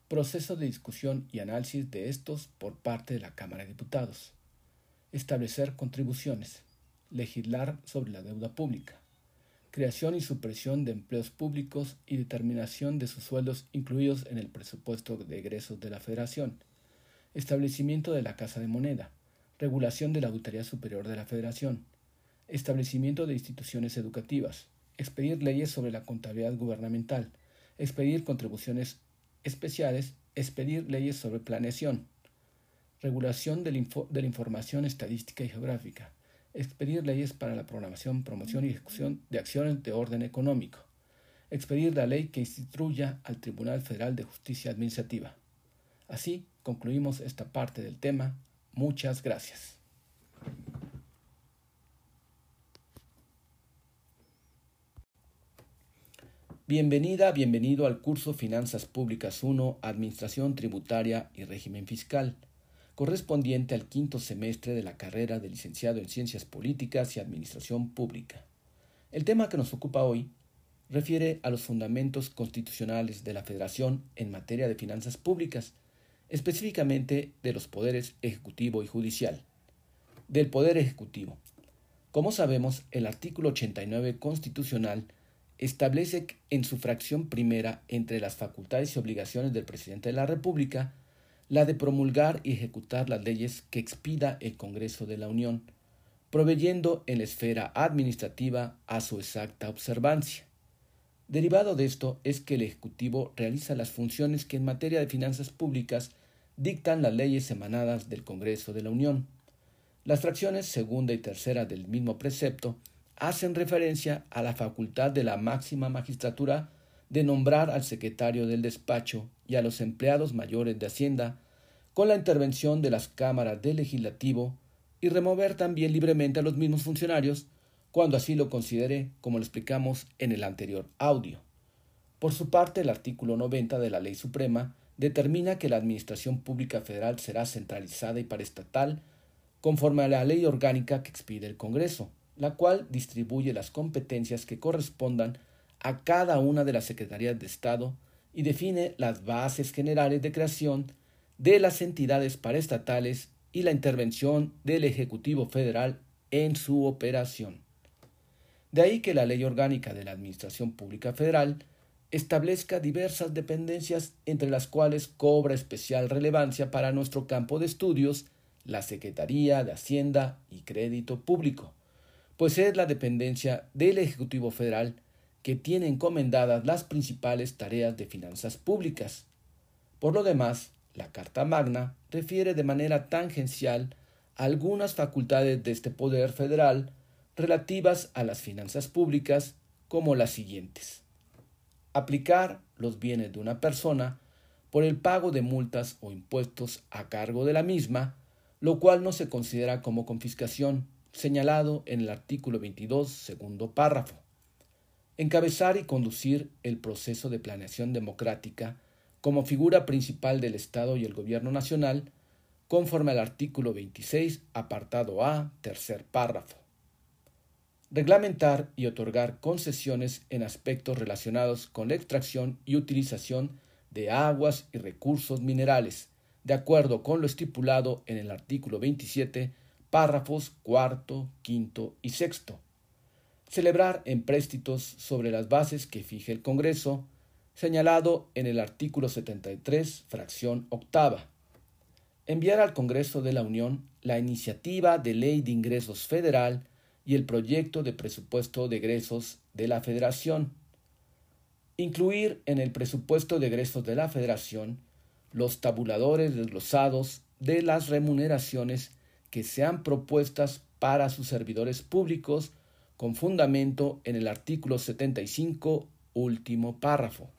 Proceso de discusión y análisis de estos por parte de la Cámara de Diputados. Establecer contribuciones. Legislar sobre la deuda pública creación y supresión de empleos públicos y determinación de sus sueldos incluidos en el presupuesto de egresos de la Federación, establecimiento de la Casa de Moneda, regulación de la Auditoría Superior de la Federación, establecimiento de instituciones educativas, expedir leyes sobre la contabilidad gubernamental, expedir contribuciones especiales, expedir leyes sobre planeación, regulación de la información estadística y geográfica, expedir leyes para la programación, promoción y ejecución de acciones de orden económico, expedir la ley que instituya al Tribunal Federal de Justicia Administrativa. Así concluimos esta parte del tema. Muchas gracias. Bienvenida, bienvenido al curso Finanzas Públicas 1, Administración Tributaria y Régimen Fiscal correspondiente al quinto semestre de la carrera de licenciado en Ciencias Políticas y Administración Pública. El tema que nos ocupa hoy refiere a los fundamentos constitucionales de la Federación en materia de finanzas públicas, específicamente de los poderes ejecutivo y judicial. Del poder ejecutivo. Como sabemos, el artículo 89 constitucional establece en su fracción primera entre las facultades y obligaciones del presidente de la República la de promulgar y ejecutar las leyes que expida el Congreso de la Unión, proveyendo en la esfera administrativa a su exacta observancia. Derivado de esto es que el Ejecutivo realiza las funciones que en materia de finanzas públicas dictan las leyes emanadas del Congreso de la Unión. Las fracciones segunda y tercera del mismo precepto hacen referencia a la facultad de la máxima magistratura de nombrar al secretario del despacho y a los empleados mayores de Hacienda con la intervención de las cámaras del legislativo y remover también libremente a los mismos funcionarios cuando así lo considere, como lo explicamos en el anterior audio. Por su parte, el artículo 90 de la Ley Suprema determina que la Administración Pública Federal será centralizada y paraestatal conforme a la ley orgánica que expide el Congreso, la cual distribuye las competencias que correspondan a cada una de las secretarías de Estado y define las bases generales de creación de las entidades paraestatales y la intervención del Ejecutivo Federal en su operación. De ahí que la Ley Orgánica de la Administración Pública Federal establezca diversas dependencias entre las cuales cobra especial relevancia para nuestro campo de estudios la Secretaría de Hacienda y Crédito Público, pues es la dependencia del Ejecutivo Federal que tiene encomendadas las principales tareas de finanzas públicas. Por lo demás, la Carta Magna refiere de manera tangencial algunas facultades de este poder federal relativas a las finanzas públicas como las siguientes. Aplicar los bienes de una persona por el pago de multas o impuestos a cargo de la misma, lo cual no se considera como confiscación, señalado en el artículo 22, segundo párrafo. Encabezar y conducir el proceso de planeación democrática como figura principal del Estado y el Gobierno Nacional, conforme al artículo 26, apartado A, tercer párrafo reglamentar y otorgar concesiones en aspectos relacionados con la extracción y utilización de aguas y recursos minerales, de acuerdo con lo estipulado en el artículo 27, párrafos cuarto, quinto y sexto. Celebrar empréstitos sobre las bases que fije el Congreso, señalado en el artículo 73, fracción octava. Enviar al Congreso de la Unión la iniciativa de ley de ingresos federal y el proyecto de presupuesto de egresos de la Federación. Incluir en el presupuesto de egresos de la Federación los tabuladores desglosados de las remuneraciones que sean propuestas para sus servidores públicos con fundamento en el artículo 75, último párrafo.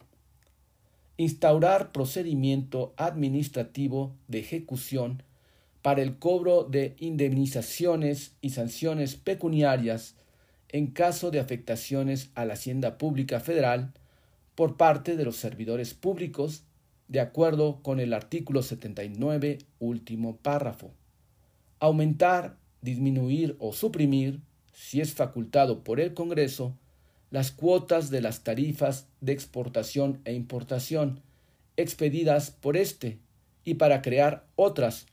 Instaurar procedimiento administrativo de ejecución para el cobro de indemnizaciones y sanciones pecuniarias en caso de afectaciones a la hacienda pública federal por parte de los servidores públicos, de acuerdo con el artículo 79, último párrafo. Aumentar, disminuir o suprimir, si es facultado por el Congreso, las cuotas de las tarifas de exportación e importación expedidas por éste y para crear otras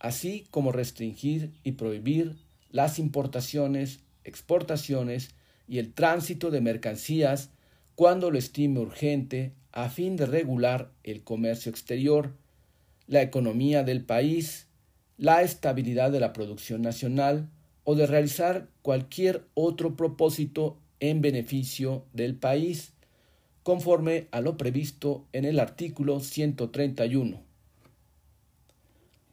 así como restringir y prohibir las importaciones, exportaciones y el tránsito de mercancías cuando lo estime urgente a fin de regular el comercio exterior, la economía del país, la estabilidad de la producción nacional o de realizar cualquier otro propósito en beneficio del país, conforme a lo previsto en el artículo 131.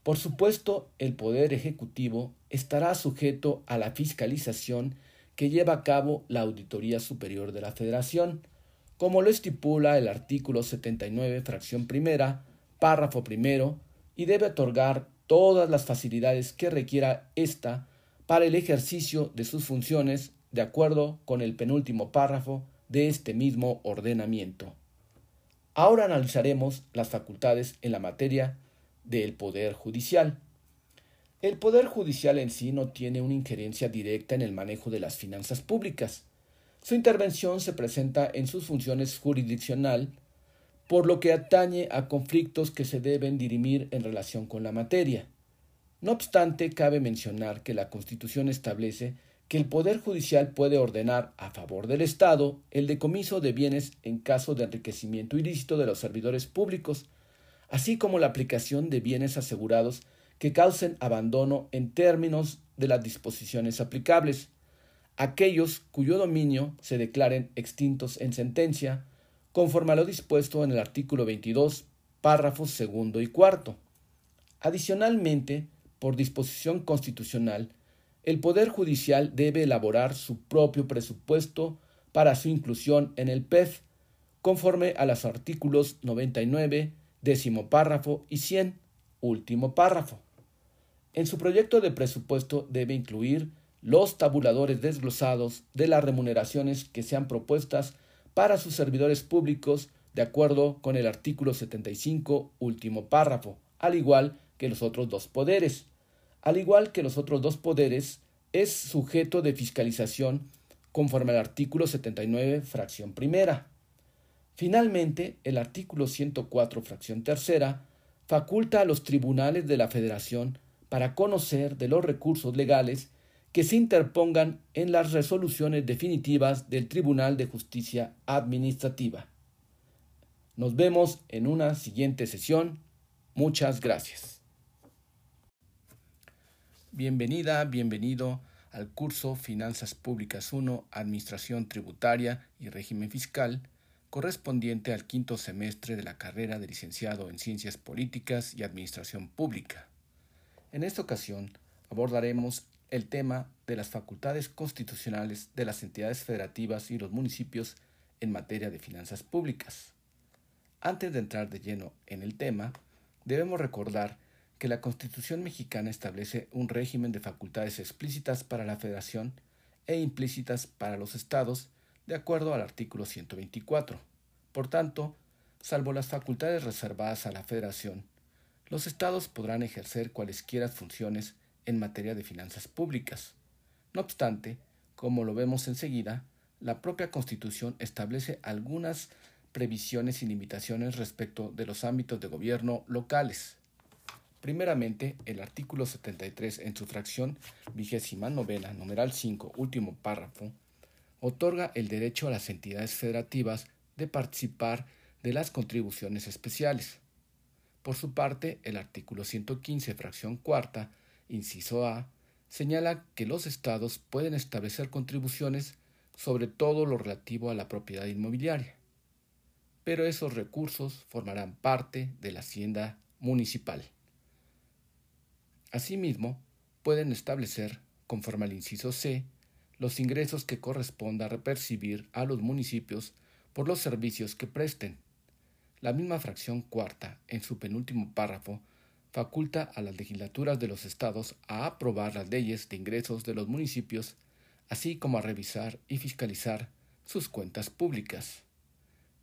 Por supuesto, el Poder Ejecutivo estará sujeto a la fiscalización que lleva a cabo la Auditoría Superior de la Federación, como lo estipula el artículo 79, fracción primera, párrafo primero, y debe otorgar todas las facilidades que requiera ésta para el ejercicio de sus funciones de acuerdo con el penúltimo párrafo de este mismo ordenamiento. Ahora analizaremos las facultades en la materia del Poder Judicial. El Poder Judicial en sí no tiene una injerencia directa en el manejo de las finanzas públicas. Su intervención se presenta en sus funciones jurisdiccional, por lo que atañe a conflictos que se deben dirimir en relación con la materia. No obstante, cabe mencionar que la Constitución establece que el Poder Judicial puede ordenar a favor del Estado el decomiso de bienes en caso de enriquecimiento ilícito de los servidores públicos, así como la aplicación de bienes asegurados que causen abandono en términos de las disposiciones aplicables, aquellos cuyo dominio se declaren extintos en sentencia, conforme a lo dispuesto en el artículo 22, párrafos segundo y cuarto. Adicionalmente, por disposición constitucional, el Poder Judicial debe elaborar su propio presupuesto para su inclusión en el PEF, conforme a los artículos 99, décimo párrafo y 100, último párrafo. En su proyecto de presupuesto debe incluir los tabuladores desglosados de las remuneraciones que sean propuestas para sus servidores públicos de acuerdo con el artículo 75, último párrafo, al igual que los otros dos poderes. Al igual que los otros dos poderes, es sujeto de fiscalización conforme al artículo 79, fracción primera. Finalmente, el artículo 104, fracción tercera, faculta a los tribunales de la Federación para conocer de los recursos legales que se interpongan en las resoluciones definitivas del Tribunal de Justicia Administrativa. Nos vemos en una siguiente sesión. Muchas gracias. Bienvenida, bienvenido al curso Finanzas Públicas 1, Administración Tributaria y Régimen Fiscal, correspondiente al quinto semestre de la carrera de licenciado en Ciencias Políticas y Administración Pública. En esta ocasión abordaremos el tema de las facultades constitucionales de las entidades federativas y los municipios en materia de finanzas públicas. Antes de entrar de lleno en el tema, debemos recordar que la Constitución mexicana establece un régimen de facultades explícitas para la Federación e implícitas para los estados, de acuerdo al artículo 124. Por tanto, salvo las facultades reservadas a la Federación, los estados podrán ejercer cualesquiera funciones en materia de finanzas públicas. No obstante, como lo vemos enseguida, la propia Constitución establece algunas previsiones y limitaciones respecto de los ámbitos de gobierno locales. Primeramente, el artículo 73 en su fracción vigésima novena, numeral 5, último párrafo, otorga el derecho a las entidades federativas de participar de las contribuciones especiales. Por su parte, el artículo 115, fracción cuarta, inciso A, señala que los estados pueden establecer contribuciones sobre todo lo relativo a la propiedad inmobiliaria, pero esos recursos formarán parte de la hacienda municipal. Asimismo, pueden establecer, conforme al inciso C, los ingresos que corresponda percibir a los municipios por los servicios que presten. La misma fracción cuarta, en su penúltimo párrafo, faculta a las legislaturas de los estados a aprobar las leyes de ingresos de los municipios, así como a revisar y fiscalizar sus cuentas públicas.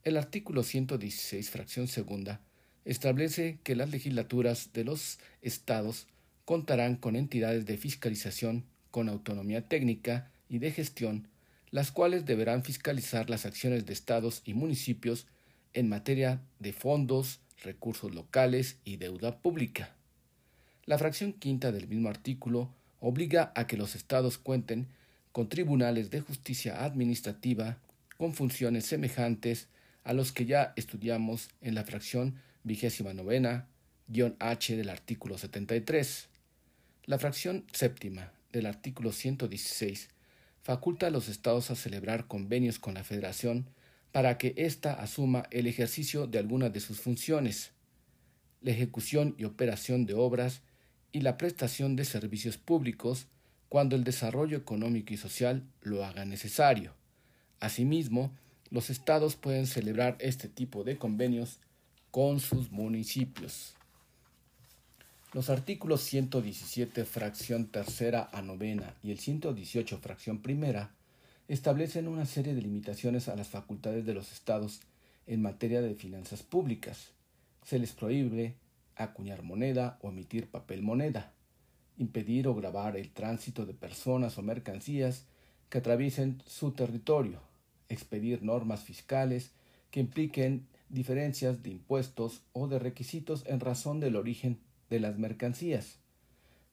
El artículo 116, fracción segunda, establece que las legislaturas de los estados contarán con entidades de fiscalización con autonomía técnica y de gestión, las cuales deberán fiscalizar las acciones de estados y municipios en materia de fondos, recursos locales y deuda pública. La fracción quinta del mismo artículo obliga a que los estados cuenten con tribunales de justicia administrativa con funciones semejantes a los que ya estudiamos en la fracción vigésima novena, H del artículo 73. La fracción séptima del artículo 116 faculta a los estados a celebrar convenios con la Federación para que ésta asuma el ejercicio de algunas de sus funciones, la ejecución y operación de obras y la prestación de servicios públicos cuando el desarrollo económico y social lo haga necesario. Asimismo, los estados pueden celebrar este tipo de convenios con sus municipios. Los artículos 117 fracción tercera a novena y el 118 fracción primera establecen una serie de limitaciones a las facultades de los estados en materia de finanzas públicas. Se les prohíbe acuñar moneda o emitir papel moneda, impedir o grabar el tránsito de personas o mercancías que atraviesen su territorio, expedir normas fiscales que impliquen diferencias de impuestos o de requisitos en razón del origen de las mercancías,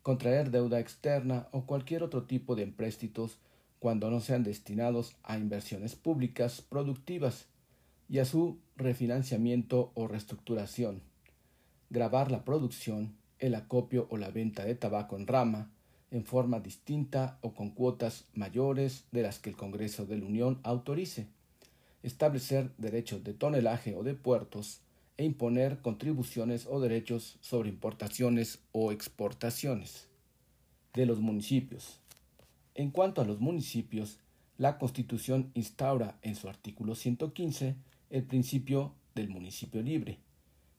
contraer deuda externa o cualquier otro tipo de empréstitos cuando no sean destinados a inversiones públicas productivas y a su refinanciamiento o reestructuración, grabar la producción, el acopio o la venta de tabaco en rama en forma distinta o con cuotas mayores de las que el Congreso de la Unión autorice, establecer derechos de tonelaje o de puertos e imponer contribuciones o derechos sobre importaciones o exportaciones de los municipios en cuanto a los municipios, la Constitución instaura en su artículo 115 el principio del municipio libre,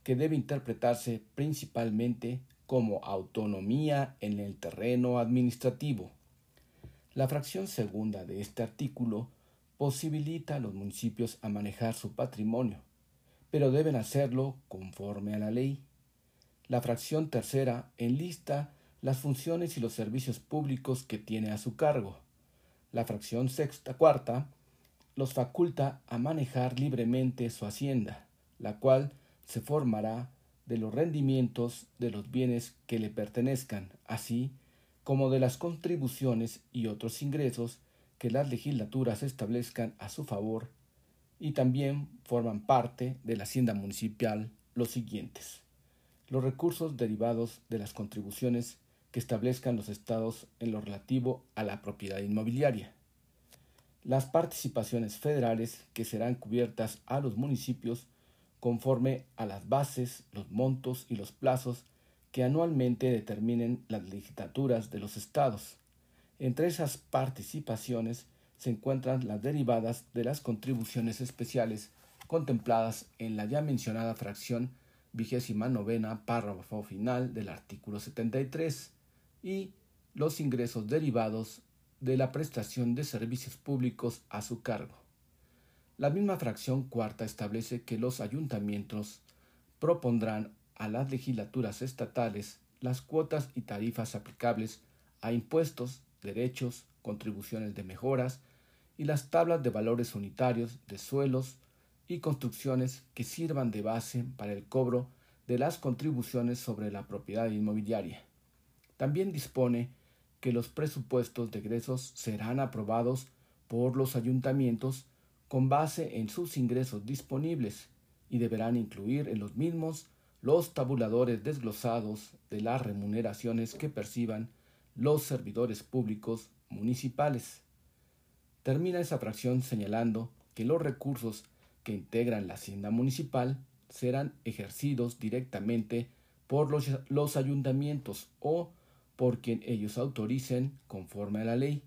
que debe interpretarse principalmente como autonomía en el terreno administrativo. La fracción segunda de este artículo posibilita a los municipios a manejar su patrimonio, pero deben hacerlo conforme a la ley. La fracción tercera enlista las funciones y los servicios públicos que tiene a su cargo. La fracción sexta cuarta los faculta a manejar libremente su hacienda, la cual se formará de los rendimientos de los bienes que le pertenezcan, así como de las contribuciones y otros ingresos que las legislaturas establezcan a su favor, y también forman parte de la hacienda municipal los siguientes. Los recursos derivados de las contribuciones que establezcan los estados en lo relativo a la propiedad inmobiliaria. Las participaciones federales que serán cubiertas a los municipios conforme a las bases, los montos y los plazos que anualmente determinen las legislaturas de los estados. Entre esas participaciones se encuentran las derivadas de las contribuciones especiales contempladas en la ya mencionada fracción vigésima novena párrafo final del artículo 73 y los ingresos derivados de la prestación de servicios públicos a su cargo. La misma fracción cuarta establece que los ayuntamientos propondrán a las legislaturas estatales las cuotas y tarifas aplicables a impuestos, derechos, contribuciones de mejoras y las tablas de valores unitarios de suelos y construcciones que sirvan de base para el cobro de las contribuciones sobre la propiedad inmobiliaria. También dispone que los presupuestos de egresos serán aprobados por los ayuntamientos con base en sus ingresos disponibles y deberán incluir en los mismos los tabuladores desglosados de las remuneraciones que perciban los servidores públicos municipales. Termina esa fracción señalando que los recursos que integran la hacienda municipal serán ejercidos directamente por los, los, ayuntamientos o por quien ellos autoricen conforme a la ley.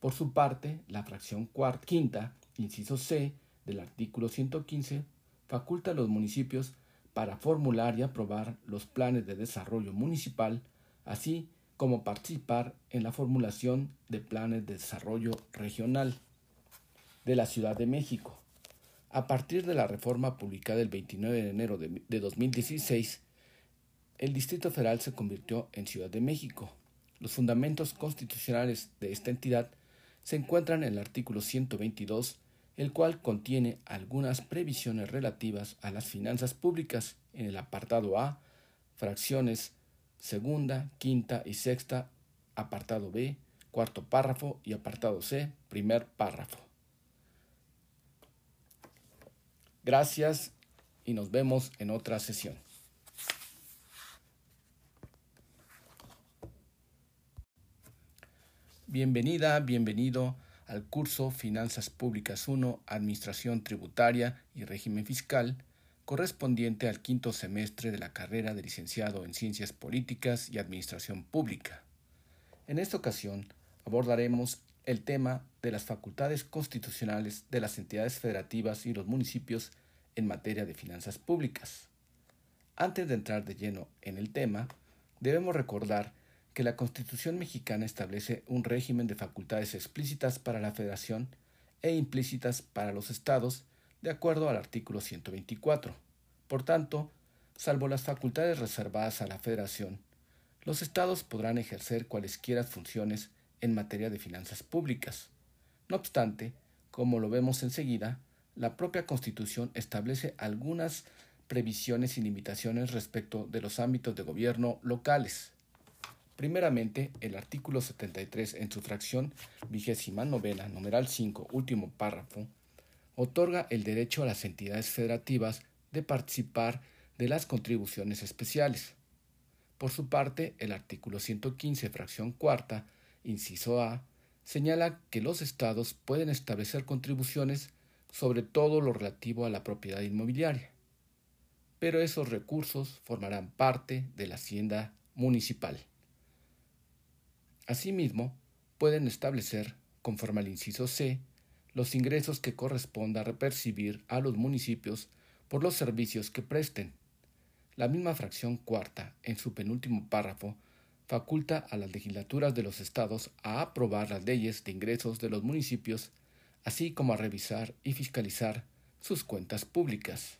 Por su parte, la fracción cuarta, quinta, inciso C del artículo 115, faculta a los municipios para formular y aprobar los planes de desarrollo municipal, así como participar en la formulación de planes de desarrollo regional de la Ciudad de México. A partir de la reforma publicada el 29 de enero de, 2016, el Distrito Federal se convirtió en Ciudad de México. Los fundamentos constitucionales de esta entidad se encuentran en el artículo 122, el cual contiene algunas previsiones relativas a las finanzas públicas en el apartado A, fracciones segunda, quinta y sexta, apartado B, cuarto párrafo y apartado C, primer párrafo. Gracias y nos vemos en otra sesión. Bienvenida, bienvenido al curso Finanzas Públicas 1, Administración Tributaria y Régimen Fiscal correspondiente al quinto semestre de la carrera de licenciado en Ciencias Políticas y Administración Pública. En esta ocasión abordaremos el tema de las facultades constitucionales de las entidades federativas y los municipios en materia de finanzas públicas. Antes de entrar de lleno en el tema, debemos recordar que la Constitución mexicana establece un régimen de facultades explícitas para la Federación e implícitas para los estados de acuerdo al artículo 124. Por tanto, salvo las facultades reservadas a la Federación, los estados podrán ejercer cualesquiera funciones en materia de finanzas públicas. No obstante, como lo vemos enseguida, la propia Constitución establece algunas previsiones y limitaciones respecto de los ámbitos de gobierno locales. Primeramente, el artículo 73 en su fracción vigésima novena, numeral 5, último párrafo, otorga el derecho a las entidades federativas de participar de las contribuciones especiales. Por su parte, el artículo 115, fracción cuarta, inciso A, señala que los estados pueden establecer contribuciones sobre todo lo relativo a la propiedad inmobiliaria, pero esos recursos formarán parte de la hacienda municipal. Asimismo, pueden establecer, conforme al inciso C, los ingresos que corresponda repercibir a los municipios por los servicios que presten. La misma fracción cuarta, en su penúltimo párrafo, faculta a las legislaturas de los estados a aprobar las leyes de ingresos de los municipios, así como a revisar y fiscalizar sus cuentas públicas.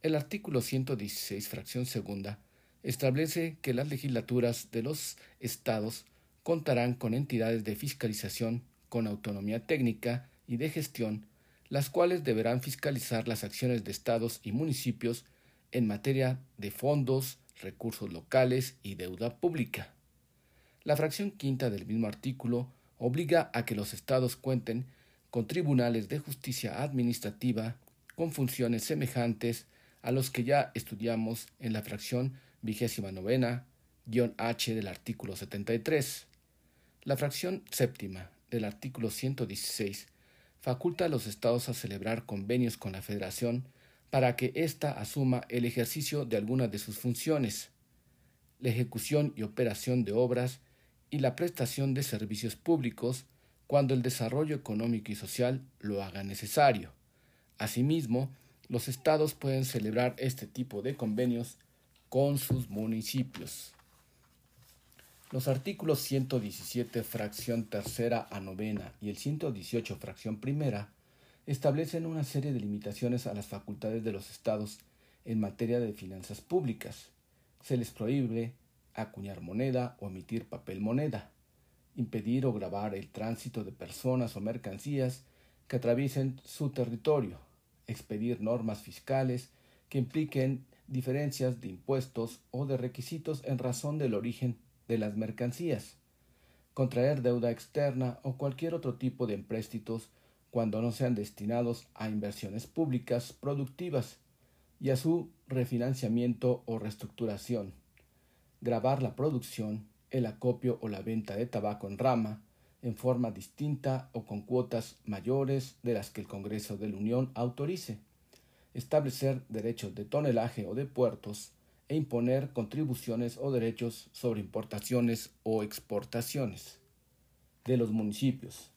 El artículo 116, fracción segunda, establece que las legislaturas de los estados contarán con entidades de fiscalización con autonomía técnica y de gestión, las cuales deberán fiscalizar las acciones de estados y municipios en materia de fondos, recursos locales y deuda pública. La fracción quinta del mismo artículo obliga a que los estados cuenten con tribunales de justicia administrativa con funciones semejantes a los que ya estudiamos en la fracción vigésima novena, guion H del artículo 73. La fracción séptima del artículo 116 faculta a los estados a celebrar convenios con la Federación para que ésta asuma el ejercicio de algunas de sus funciones, la ejecución y operación de obras y la prestación de servicios públicos cuando el desarrollo económico y social lo haga necesario. Asimismo, los estados pueden celebrar este tipo de convenios con sus municipios. Los artículos 117 fracción tercera a novena y el 118 fracción primera establecen una serie de limitaciones a las facultades de los estados en materia de finanzas públicas. Se les prohíbe acuñar moneda o emitir papel moneda, impedir o grabar el tránsito de personas o mercancías que atraviesen su territorio, expedir normas fiscales que impliquen diferencias de impuestos o de requisitos en razón del origen de las mercancías, contraer deuda externa o cualquier otro tipo de empréstitos cuando no sean destinados a inversiones públicas productivas y a su refinanciamiento o reestructuración, grabar la producción, el acopio o la venta de tabaco en rama, en forma distinta o con cuotas mayores de las que el Congreso de la Unión autorice, establecer derechos de tonelaje o de puertos e imponer contribuciones o derechos sobre importaciones o exportaciones de los municipios.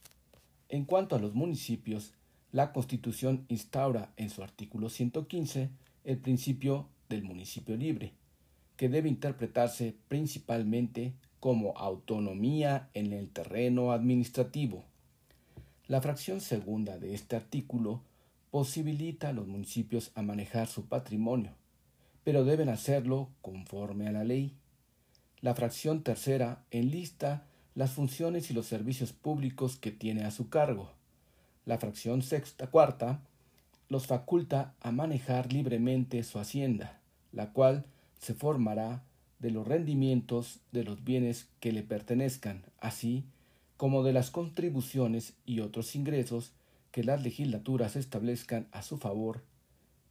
En cuanto a los municipios, la Constitución instaura en su artículo 115 el principio del municipio libre, que debe interpretarse principalmente como autonomía en el terreno administrativo. La fracción segunda de este artículo posibilita a los municipios a manejar su patrimonio, pero deben hacerlo conforme a la ley. La fracción tercera enlista las funciones y los servicios públicos que tiene a su cargo. La fracción sexta cuarta los faculta a manejar libremente su hacienda, la cual se formará de los rendimientos de los bienes que le pertenezcan, así como de las contribuciones y otros ingresos que las legislaturas establezcan a su favor,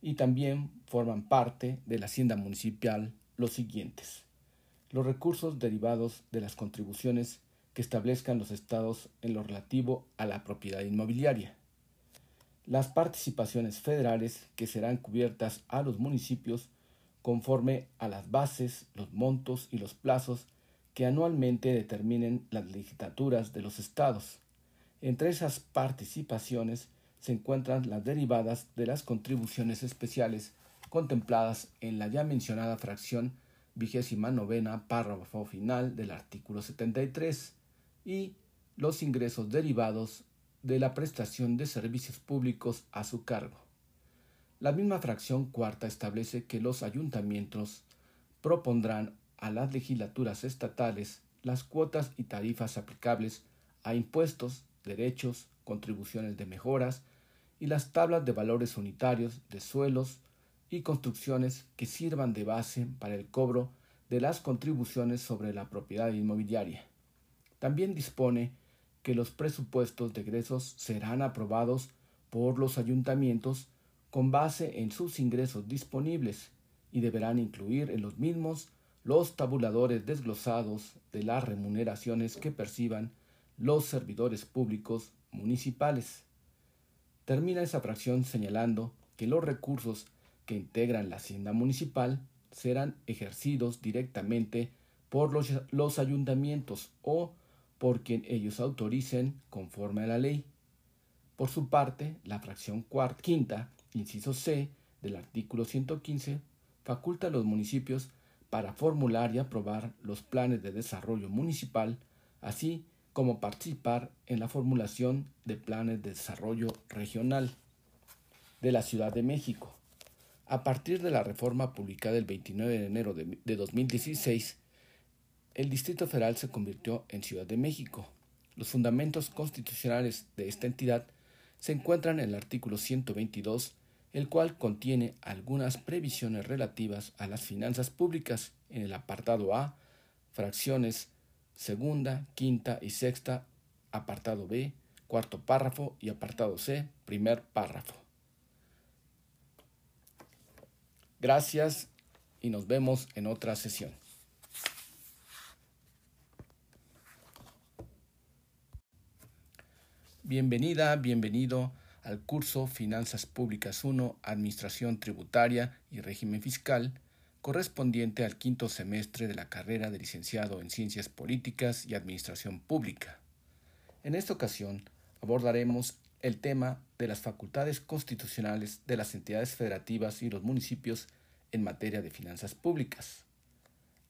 y también forman parte de la hacienda municipal los siguientes. Los recursos derivados de las contribuciones que establezcan los estados en lo relativo a la propiedad inmobiliaria. Las participaciones federales que serán cubiertas a los municipios conforme a las bases, los montos y los plazos que anualmente determinen las legislaturas de los estados. Entre esas participaciones se encuentran las derivadas de las contribuciones especiales contempladas en la ya mencionada fracción vigésima novena párrafo final del artículo 73 y los ingresos derivados de la prestación de servicios públicos a su cargo. La misma fracción cuarta establece que los ayuntamientos propondrán a las legislaturas estatales las cuotas y tarifas aplicables a impuestos, derechos, contribuciones de mejoras y las tablas de valores unitarios de suelos y construcciones que sirvan de base para el cobro de las contribuciones sobre la propiedad inmobiliaria. También dispone que los presupuestos de egresos serán aprobados por los ayuntamientos con base en sus ingresos disponibles y deberán incluir en los mismos los tabuladores desglosados de las remuneraciones que perciban los servidores públicos municipales. Termina esa fracción señalando que los recursos que integran la hacienda municipal serán ejercidos directamente por los, ayuntamientos o por quien ellos autoricen conforme a la ley. Por su parte, la fracción cuarta, quinta inciso C del artículo 115, faculta a los municipios para formular y aprobar los planes de desarrollo municipal, así como participar en la formulación de planes de desarrollo regional de la Ciudad de México. A partir de la reforma publicada el 29 de enero de, de 2016, el Distrito Federal se convirtió en Ciudad de México. Los fundamentos constitucionales de esta entidad se encuentran en el artículo 122 el cual contiene algunas previsiones relativas a las finanzas públicas en el apartado A, fracciones segunda, quinta y sexta, apartado B, cuarto párrafo y apartado C, primer párrafo. Gracias y nos vemos en otra sesión. Bienvenida, bienvenido al curso Finanzas Públicas 1, Administración Tributaria y Régimen Fiscal, correspondiente al quinto semestre de la carrera de licenciado en Ciencias Políticas y Administración Pública. En esta ocasión abordaremos el tema de las facultades constitucionales de las entidades federativas y los municipios en materia de finanzas públicas.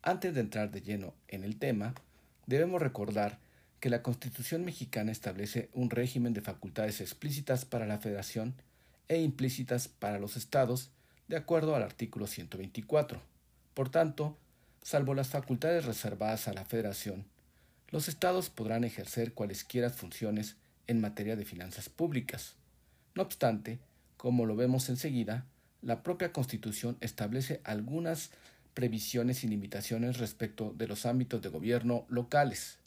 Antes de entrar de lleno en el tema, debemos recordar que la Constitución mexicana establece un régimen de facultades explícitas para la Federación e implícitas para los estados, de acuerdo al artículo 124. Por tanto, salvo las facultades reservadas a la Federación, los estados podrán ejercer cualesquiera funciones en materia de finanzas públicas. No obstante, como lo vemos enseguida, la propia Constitución establece algunas previsiones y limitaciones respecto de los ámbitos de gobierno locales.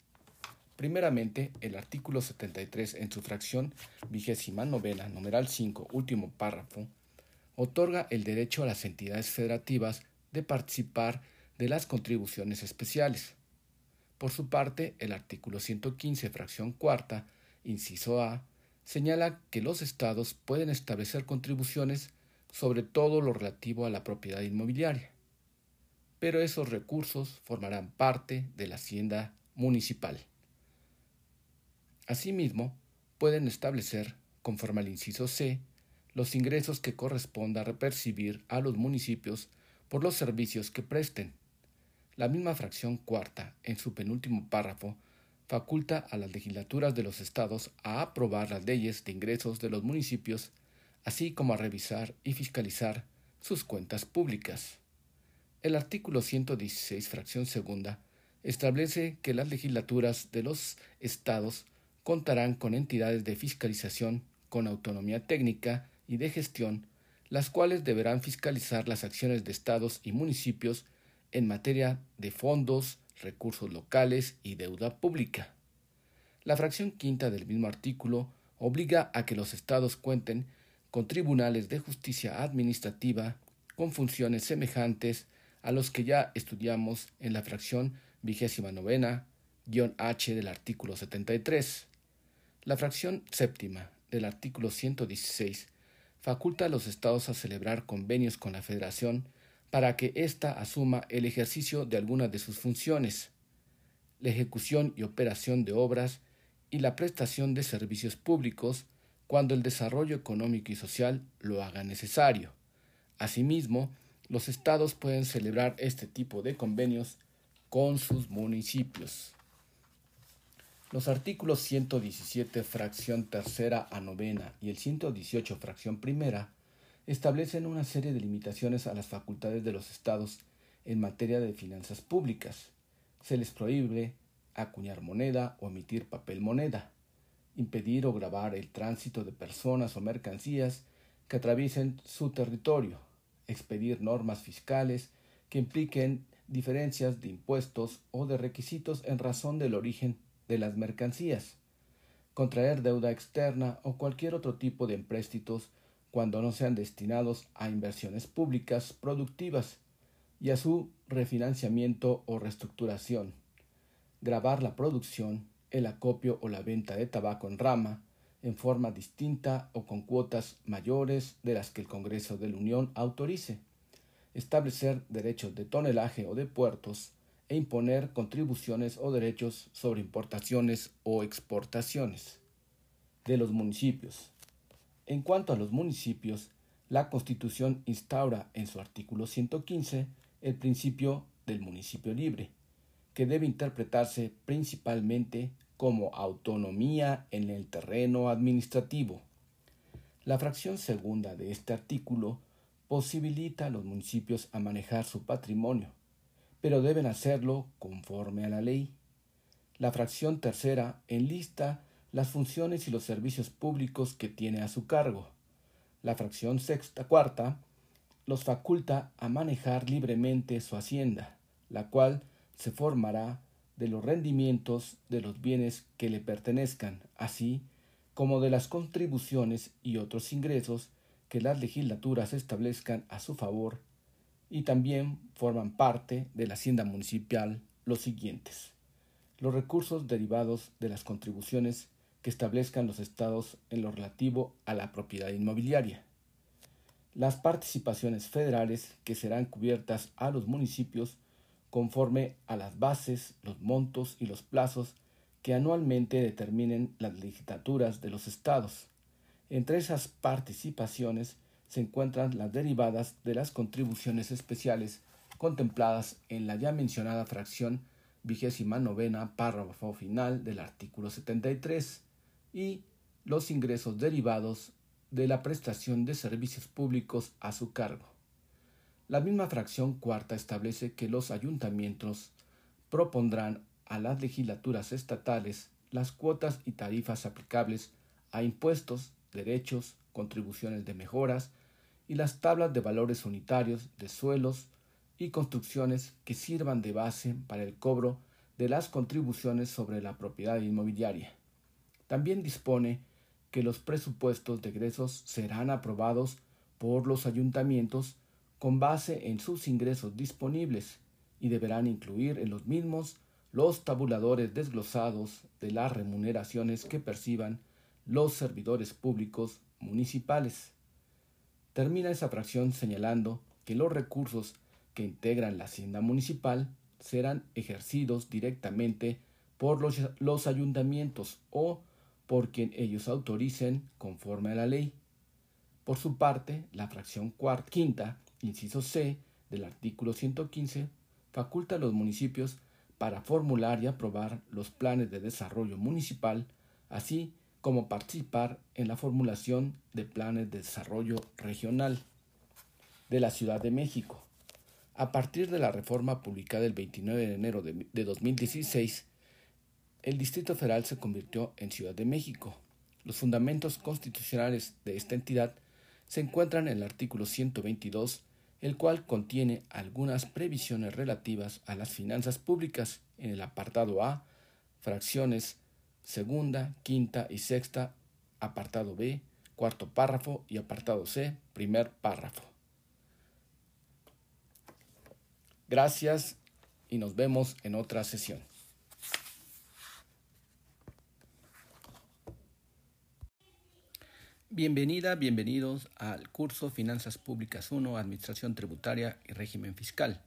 Primeramente, el artículo 73 en su fracción vigésima novena, numeral 5, último párrafo, otorga el derecho a las entidades federativas de participar de las contribuciones especiales. Por su parte, el artículo 115, fracción cuarta, inciso A, señala que los estados pueden establecer contribuciones sobre todo lo relativo a la propiedad inmobiliaria, pero esos recursos formarán parte de la hacienda municipal. Asimismo, pueden establecer, conforme al inciso C, los ingresos que corresponda percibir a los municipios por los servicios que presten. La misma fracción cuarta, en su penúltimo párrafo, faculta a las legislaturas de los estados a aprobar las leyes de ingresos de los municipios, así como a revisar y fiscalizar sus cuentas públicas. El artículo 116, fracción segunda, establece que las legislaturas de los estados contarán con entidades de fiscalización con autonomía técnica y de gestión, las cuales deberán fiscalizar las acciones de estados y municipios en materia de fondos, recursos locales y deuda pública. La fracción quinta del mismo artículo obliga a que los estados cuenten con tribunales de justicia administrativa con funciones semejantes a los que ya estudiamos en la fracción vigésima novena, H del artículo 73. La fracción séptima del artículo 116 faculta a los estados a celebrar convenios con la Federación para que ésta asuma el ejercicio de algunas de sus funciones, la ejecución y operación de obras y la prestación de servicios públicos cuando el desarrollo económico y social lo haga necesario. Asimismo, los estados pueden celebrar este tipo de convenios con sus municipios. Los artículos 117 fracción tercera a novena y el 118 fracción primera establecen una serie de limitaciones a las facultades de los estados en materia de finanzas públicas. Se les prohíbe acuñar moneda o emitir papel moneda, impedir o grabar el tránsito de personas o mercancías que atraviesen su territorio, expedir normas fiscales que impliquen diferencias de impuestos o de requisitos en razón del origen de las mercancías, contraer deuda externa o cualquier otro tipo de empréstitos cuando no sean destinados a inversiones públicas productivas y a su refinanciamiento o reestructuración, grabar la producción, el acopio o la venta de tabaco en rama en forma distinta o con cuotas mayores de las que el Congreso de la Unión autorice, establecer derechos de tonelaje o de puertos, e imponer contribuciones o derechos sobre importaciones o exportaciones de los municipios. En cuanto a los municipios, la Constitución instaura en su artículo 115 el principio del municipio libre, que debe interpretarse principalmente como autonomía en el terreno administrativo. La fracción segunda de este artículo posibilita a los municipios a manejar su patrimonio, pero deben hacerlo conforme a la ley. La fracción tercera enlista las funciones y los servicios públicos que tiene a su cargo. La fracción sexta cuarta los faculta a manejar libremente su hacienda, la cual se formará de los rendimientos de los bienes que le pertenezcan, así como de las contribuciones y otros ingresos que las legislaturas establezcan a su favor y también forman parte de la hacienda municipal los siguientes. Los recursos derivados de las contribuciones que establezcan los estados en lo relativo a la propiedad inmobiliaria. Las participaciones federales que serán cubiertas a los municipios conforme a las bases, los montos y los plazos que anualmente determinen las legislaturas de los estados. Entre esas participaciones se encuentran las derivadas de las contribuciones especiales contempladas en la ya mencionada fracción vigésima novena párrafo final del artículo 73 y los ingresos derivados de la prestación de servicios públicos a su cargo. La misma fracción cuarta establece que los ayuntamientos propondrán a las legislaturas estatales las cuotas y tarifas aplicables a impuestos, derechos, contribuciones de mejoras y las tablas de valores unitarios de suelos y construcciones que sirvan de base para el cobro de las contribuciones sobre la propiedad inmobiliaria. También dispone que los presupuestos de egresos serán aprobados por los ayuntamientos con base en sus ingresos disponibles y deberán incluir en los mismos los tabuladores desglosados de las remuneraciones que perciban los servidores públicos municipales. Termina esa fracción señalando que los recursos que integran la hacienda municipal serán ejercidos directamente por los, los ayuntamientos o por quien ellos autoricen conforme a la ley. Por su parte, la fracción quinta, inciso C, del artículo 115, faculta a los municipios para formular y aprobar los planes de desarrollo municipal, así como participar en la formulación de planes de desarrollo regional de la Ciudad de México. A partir de la reforma publicada el 29 de enero de, de 2016, el Distrito Federal se convirtió en Ciudad de México. Los fundamentos constitucionales de esta entidad se encuentran en el artículo 122, el cual contiene algunas previsiones relativas a las finanzas públicas en el apartado A, fracciones segunda, quinta y sexta, apartado B, cuarto párrafo y apartado C, primer párrafo. Gracias y nos vemos en otra sesión. Bienvenida, bienvenidos al curso Finanzas Públicas 1, Administración Tributaria y Régimen Fiscal.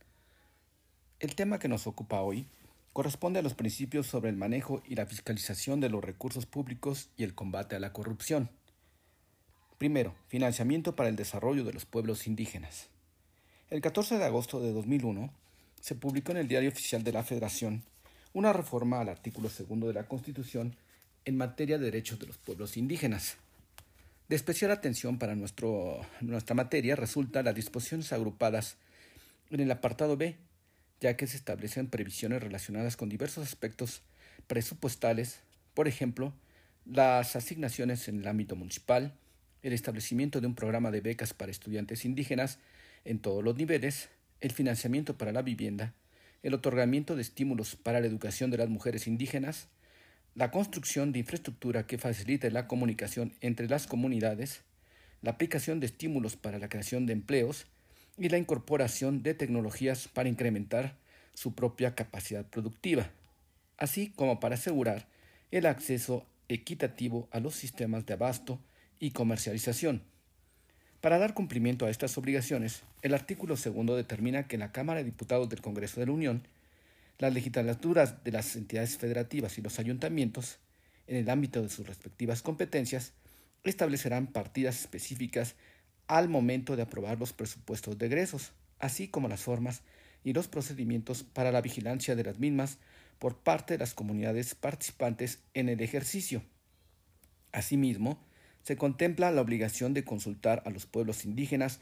El tema que nos ocupa hoy corresponde a los principios sobre el manejo y la fiscalización de los recursos públicos y el combate a la corrupción. Primero, financiamiento para el desarrollo de los pueblos indígenas. El 14 de agosto de 2001 se publicó en el Diario Oficial de la Federación una reforma al artículo segundo de la Constitución en materia de derechos de los pueblos indígenas de especial atención para nuestro, nuestra materia resulta las disposiciones agrupadas en el apartado B, ya que se establecen previsiones relacionadas con diversos aspectos presupuestales, por ejemplo, las asignaciones en el ámbito municipal, el establecimiento de un programa de becas para estudiantes indígenas en todos los niveles, el financiamiento para la vivienda, el otorgamiento de estímulos para la educación de las mujeres indígenas, la construcción de infraestructura que facilite la comunicación entre las comunidades, la aplicación de estímulos para la creación de empleos y la incorporación de tecnologías para incrementar su propia capacidad productiva, así como para asegurar el acceso equitativo a los sistemas de abasto y comercialización. Para dar cumplimiento a estas obligaciones, el artículo segundo determina que la Cámara de Diputados del Congreso de la Unión las legislaturas de las entidades federativas y los ayuntamientos, en el ámbito de sus respectivas competencias, establecerán partidas específicas al momento de aprobar los presupuestos de egresos, así como las formas y los procedimientos para la vigilancia de las mismas por parte de las comunidades participantes en el ejercicio. Asimismo, se contempla la obligación de consultar a los pueblos indígenas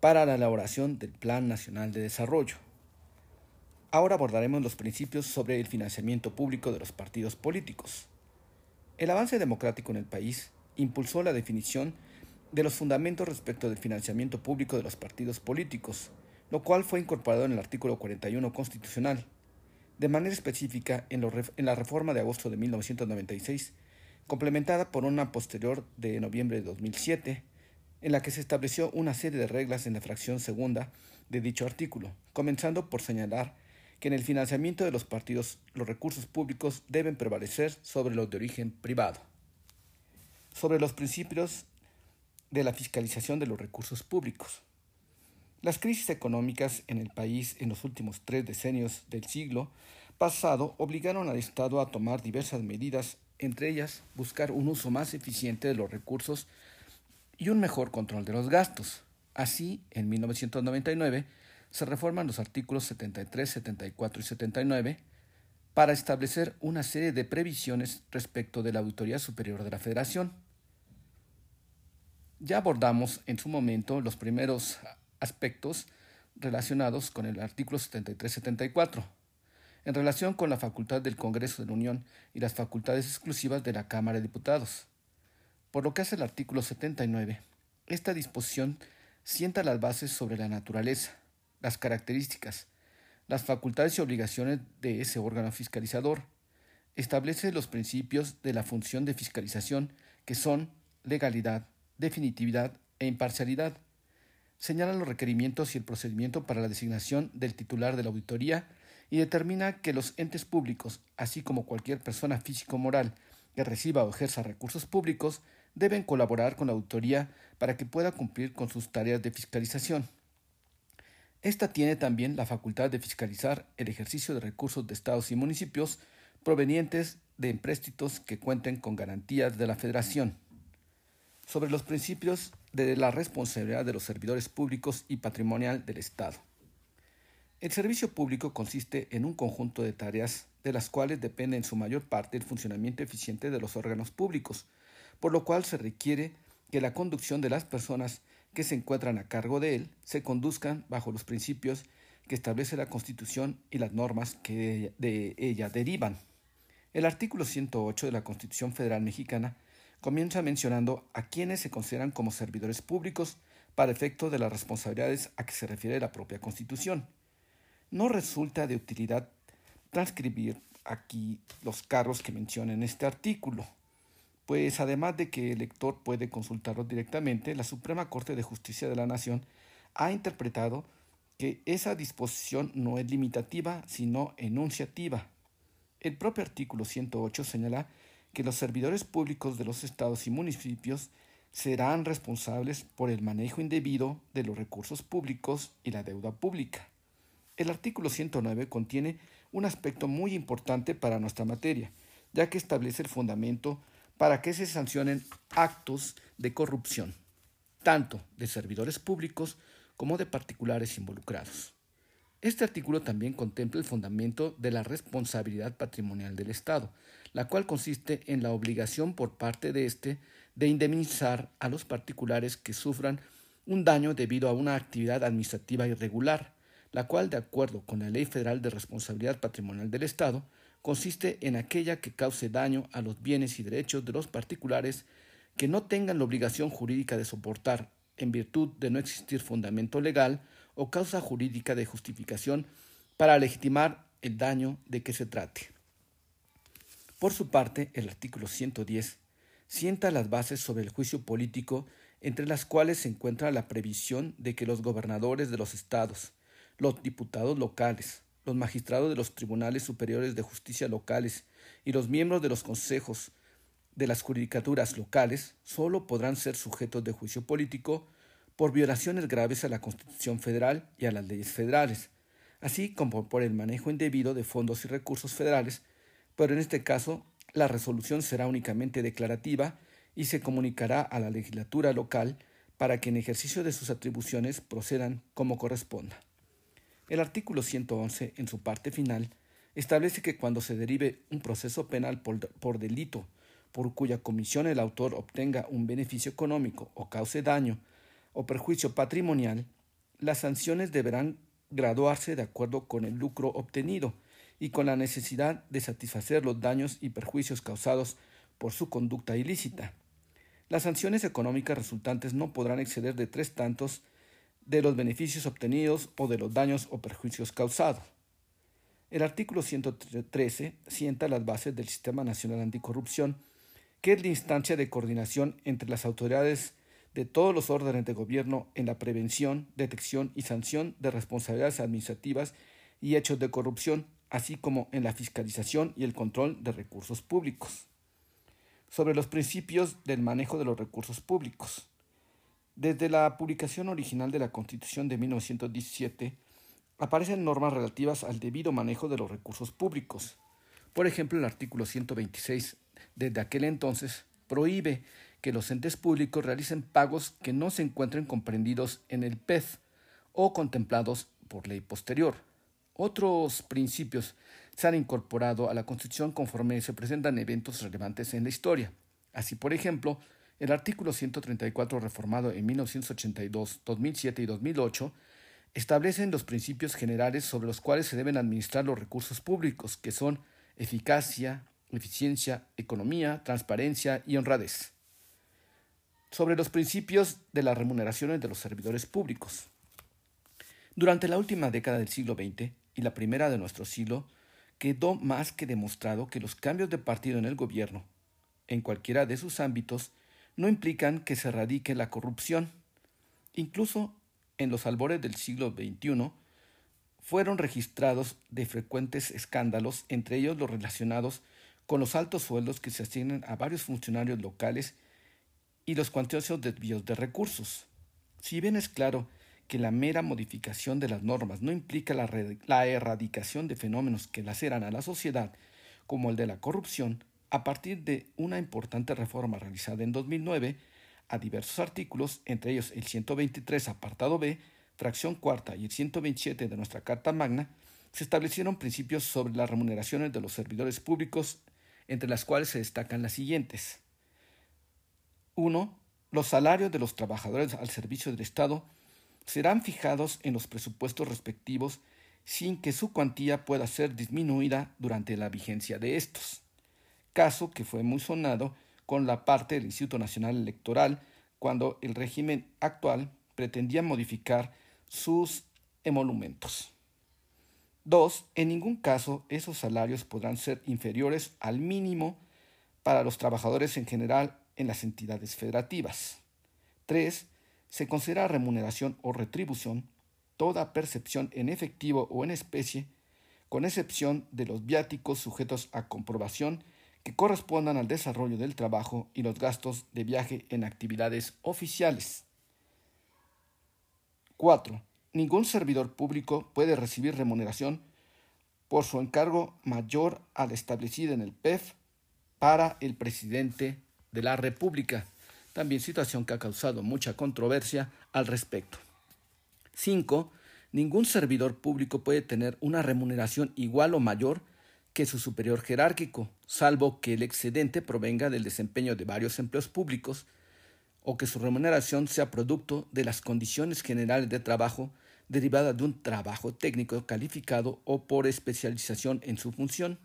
para la elaboración del Plan Nacional de Desarrollo. Ahora abordaremos los principios sobre el financiamiento público de los partidos políticos. El avance democrático en el país impulsó la definición de los fundamentos respecto del financiamiento público de los partidos políticos, lo cual fue incorporado en el artículo 41 constitucional. De manera específica, en, la reforma de agosto de 1996, complementada por una posterior de noviembre de 2007, en la que se estableció una serie de reglas en la fracción segunda de dicho artículo, comenzando por señalar que en el financiamiento de los partidos los recursos públicos deben prevalecer sobre los de origen privado. Sobre los principios de la fiscalización de los recursos públicos. Las crisis económicas en el país en los últimos tres decenios del siglo pasado obligaron al Estado a tomar diversas medidas, entre ellas buscar un uso más eficiente de los recursos y un mejor control de los gastos. Así, en 1999 se reforman los artículos 73, 74 y 79 para establecer una serie de previsiones respecto de la Auditoría Superior de la Federación. Ya abordamos en su momento los primeros aspectos relacionados con el artículo 73-74, en relación con la facultad del Congreso de la Unión y las facultades exclusivas de la Cámara de Diputados. Por lo que hace el artículo 79, esta disposición sienta las bases sobre la naturaleza, las características, las facultades y obligaciones de ese órgano fiscalizador, establece los principios de la función de fiscalización que son legalidad, definitividad e imparcialidad. Señala los requerimientos y el procedimiento para la designación del titular de la auditoría y determina que los entes públicos, así como cualquier persona físico-moral que reciba o ejerza recursos públicos, deben colaborar con la auditoría para que pueda cumplir con sus tareas de fiscalización. Esta tiene también la facultad de fiscalizar el ejercicio de recursos de estados y municipios provenientes de empréstitos que cuenten con garantías de la Federación. Sobre los principios de la responsabilidad de los servidores públicos y patrimonial del Estado. El servicio público consiste en un conjunto de tareas de las cuales depende en su mayor parte el funcionamiento eficiente de los órganos públicos, por lo cual se requiere que la conducción de las personas que se encuentran a cargo de él se conduzcan bajo los principios que establece la Constitución y las normas que de ella derivan. El artículo 108 de la Constitución Federal Mexicana comienza mencionando a quienes se consideran como servidores públicos para efecto de las responsabilidades a que se refiere la propia Constitución. No resulta de utilidad transcribir aquí los cargos que menciona en este artículo pues además de que el lector puede consultarlo directamente, la Suprema Corte de Justicia de la Nación ha interpretado que esa disposición no es limitativa, sino enunciativa. El propio artículo 108 señala que los servidores públicos de los estados y municipios serán responsables por el manejo indebido de los recursos públicos y la deuda pública. El artículo 109 contiene un aspecto muy importante para nuestra materia, ya que establece el fundamento para que se sancionen actos de corrupción, tanto de servidores públicos como de particulares involucrados. Este artículo también contempla el fundamento de la responsabilidad patrimonial del Estado, la cual consiste en la obligación por parte de éste de indemnizar a los particulares que sufran un daño debido a una actividad administrativa irregular, la cual, de acuerdo con la Ley Federal de Responsabilidad Patrimonial del Estado, consiste en aquella que cause daño a los bienes y derechos de los particulares que no tengan la obligación jurídica de soportar, en virtud de no existir fundamento legal o causa jurídica de justificación para legitimar el daño de que se trate. Por su parte, el artículo 110 sienta las bases sobre el juicio político entre las cuales se encuentra la previsión de que los gobernadores de los estados, los diputados locales, los magistrados de los tribunales superiores de justicia locales y los miembros de los consejos de las judicaturas locales sólo podrán ser sujetos de juicio político por violaciones graves a la Constitución federal y a las leyes federales, así como por el manejo indebido de fondos y recursos federales, pero en este caso la resolución será únicamente declarativa y se comunicará a la legislatura local para que en ejercicio de sus atribuciones procedan como corresponda. El artículo 111, en su parte final, establece que cuando se derive un proceso penal por, delito por cuya comisión el autor obtenga un beneficio económico o cause daño o perjuicio patrimonial, las sanciones deberán graduarse de acuerdo con el lucro obtenido y con la necesidad de satisfacer los daños y perjuicios causados por su conducta ilícita. Las sanciones económicas resultantes no podrán exceder de tres tantos de los beneficios obtenidos o de los daños o perjuicios causados. El artículo 113 sienta las bases del Sistema Nacional Anticorrupción, que es la instancia de coordinación entre las autoridades de todos los órdenes de gobierno en la prevención, detección y sanción de responsabilidades administrativas y hechos de corrupción, así como en la fiscalización y el control de recursos públicos. Sobre los principios del manejo de los recursos públicos. Desde la publicación original de la Constitución de 1917, aparecen normas relativas al debido manejo de los recursos públicos. Por ejemplo, el artículo 126 desde aquel entonces prohíbe que los entes públicos realicen pagos que no se encuentren comprendidos en el PEF o contemplados por ley posterior. Otros principios se han incorporado a la Constitución conforme se presentan eventos relevantes en la historia. Así, por ejemplo, el artículo 134 reformado en 1982, 2007 y 2008 establecen los principios generales sobre los cuales se deben administrar los recursos públicos, que son eficacia, eficiencia, economía, transparencia y honradez. Sobre los principios de las remuneraciones de los servidores públicos. Durante la última década del siglo XX y la primera de nuestro siglo, quedó más que demostrado que los cambios de partido en el gobierno, en cualquiera de sus ámbitos, no implican que se radique la corrupción. Incluso en los albores del siglo XXI, fueron registrados de frecuentes escándalos, entre ellos los relacionados con los altos sueldos que se asignan a varios funcionarios locales y los cuantiosos desvíos de recursos. Si bien es claro que la mera modificación de las normas no implica la, erradicación de fenómenos que laceran a la sociedad, como el de la corrupción, a partir de una importante reforma realizada en 2009, a diversos artículos, entre ellos el 123 apartado B, fracción cuarta y el 127 de nuestra Carta Magna, se establecieron principios sobre las remuneraciones de los servidores públicos entre las cuales se destacan las siguientes. 1. Los salarios de los trabajadores al servicio del Estado serán fijados en los presupuestos respectivos sin que su cuantía pueda ser disminuida durante la vigencia de estos, caso que fue muy sonado con la parte del Instituto Nacional Electoral cuando el régimen actual pretendía modificar sus emolumentos. 2. En ningún caso esos salarios podrán ser inferiores al mínimo para los trabajadores en general en las entidades federativas. 3. Se considera remuneración o retribución toda percepción en efectivo o en especie, con excepción de los viáticos sujetos a comprobación que correspondan al desarrollo del trabajo y los gastos de viaje en actividades oficiales. 4 ningún servidor público puede recibir remuneración por su encargo mayor al establecido en el PEF para el presidente de la República, también situación que ha causado mucha controversia al respecto. 5. Ningún servidor público puede tener una remuneración igual o mayor que su superior jerárquico, salvo que el excedente provenga del desempeño de varios empleos públicos o que su remuneración sea producto de las condiciones generales de trabajo derivada de un trabajo técnico calificado o por especialización en su función.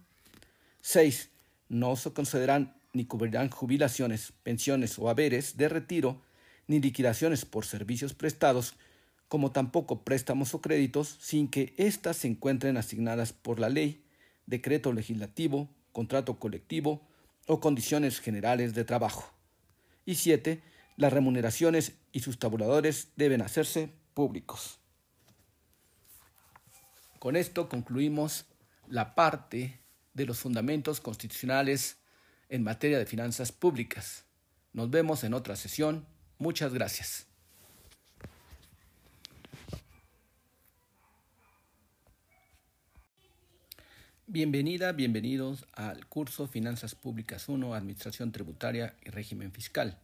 6. No se concederán ni cubrirán jubilaciones, pensiones o haberes de retiro, ni liquidaciones por servicios prestados, como tampoco préstamos o créditos, sin que éstas se encuentren asignadas por la ley, decreto legislativo, contrato colectivo o condiciones generales de trabajo. Y 7. Las remuneraciones y sus tabuladores deben hacerse públicos. Con esto concluimos la parte de los fundamentos constitucionales en materia de finanzas públicas. Nos vemos en otra sesión. Muchas gracias. Bienvenida, bienvenidos al curso Finanzas Públicas 1, Administración Tributaria y Régimen Fiscal.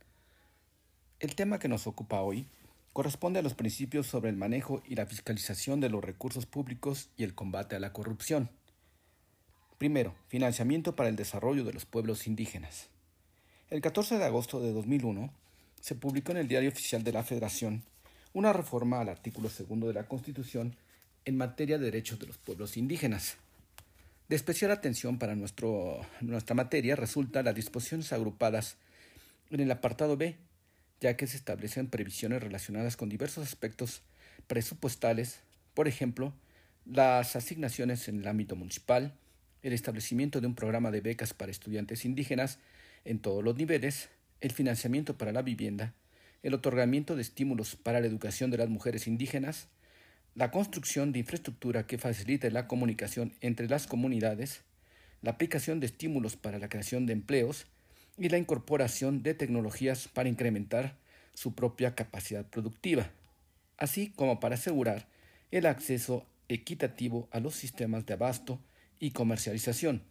El tema que nos ocupa hoy corresponde a los principios sobre el manejo y la fiscalización de los recursos públicos y el combate a la corrupción. Primero, financiamiento para el desarrollo de los pueblos indígenas. El 14 de agosto de 2001 se publicó en el Diario Oficial de la Federación una reforma al artículo segundo de la Constitución en materia de derechos de los pueblos indígenas. De especial atención para nuestro, nuestra materia resulta las disposiciones agrupadas en el apartado B ya que se establecen previsiones relacionadas con diversos aspectos presupuestales, por ejemplo, las asignaciones en el ámbito municipal, el establecimiento de un programa de becas para estudiantes indígenas en todos los niveles, el financiamiento para la vivienda, el otorgamiento de estímulos para la educación de las mujeres indígenas, la construcción de infraestructura que facilite la comunicación entre las comunidades, la aplicación de estímulos para la creación de empleos y la incorporación de tecnologías para incrementar su propia capacidad productiva, así como para asegurar el acceso equitativo a los sistemas de abasto y comercialización.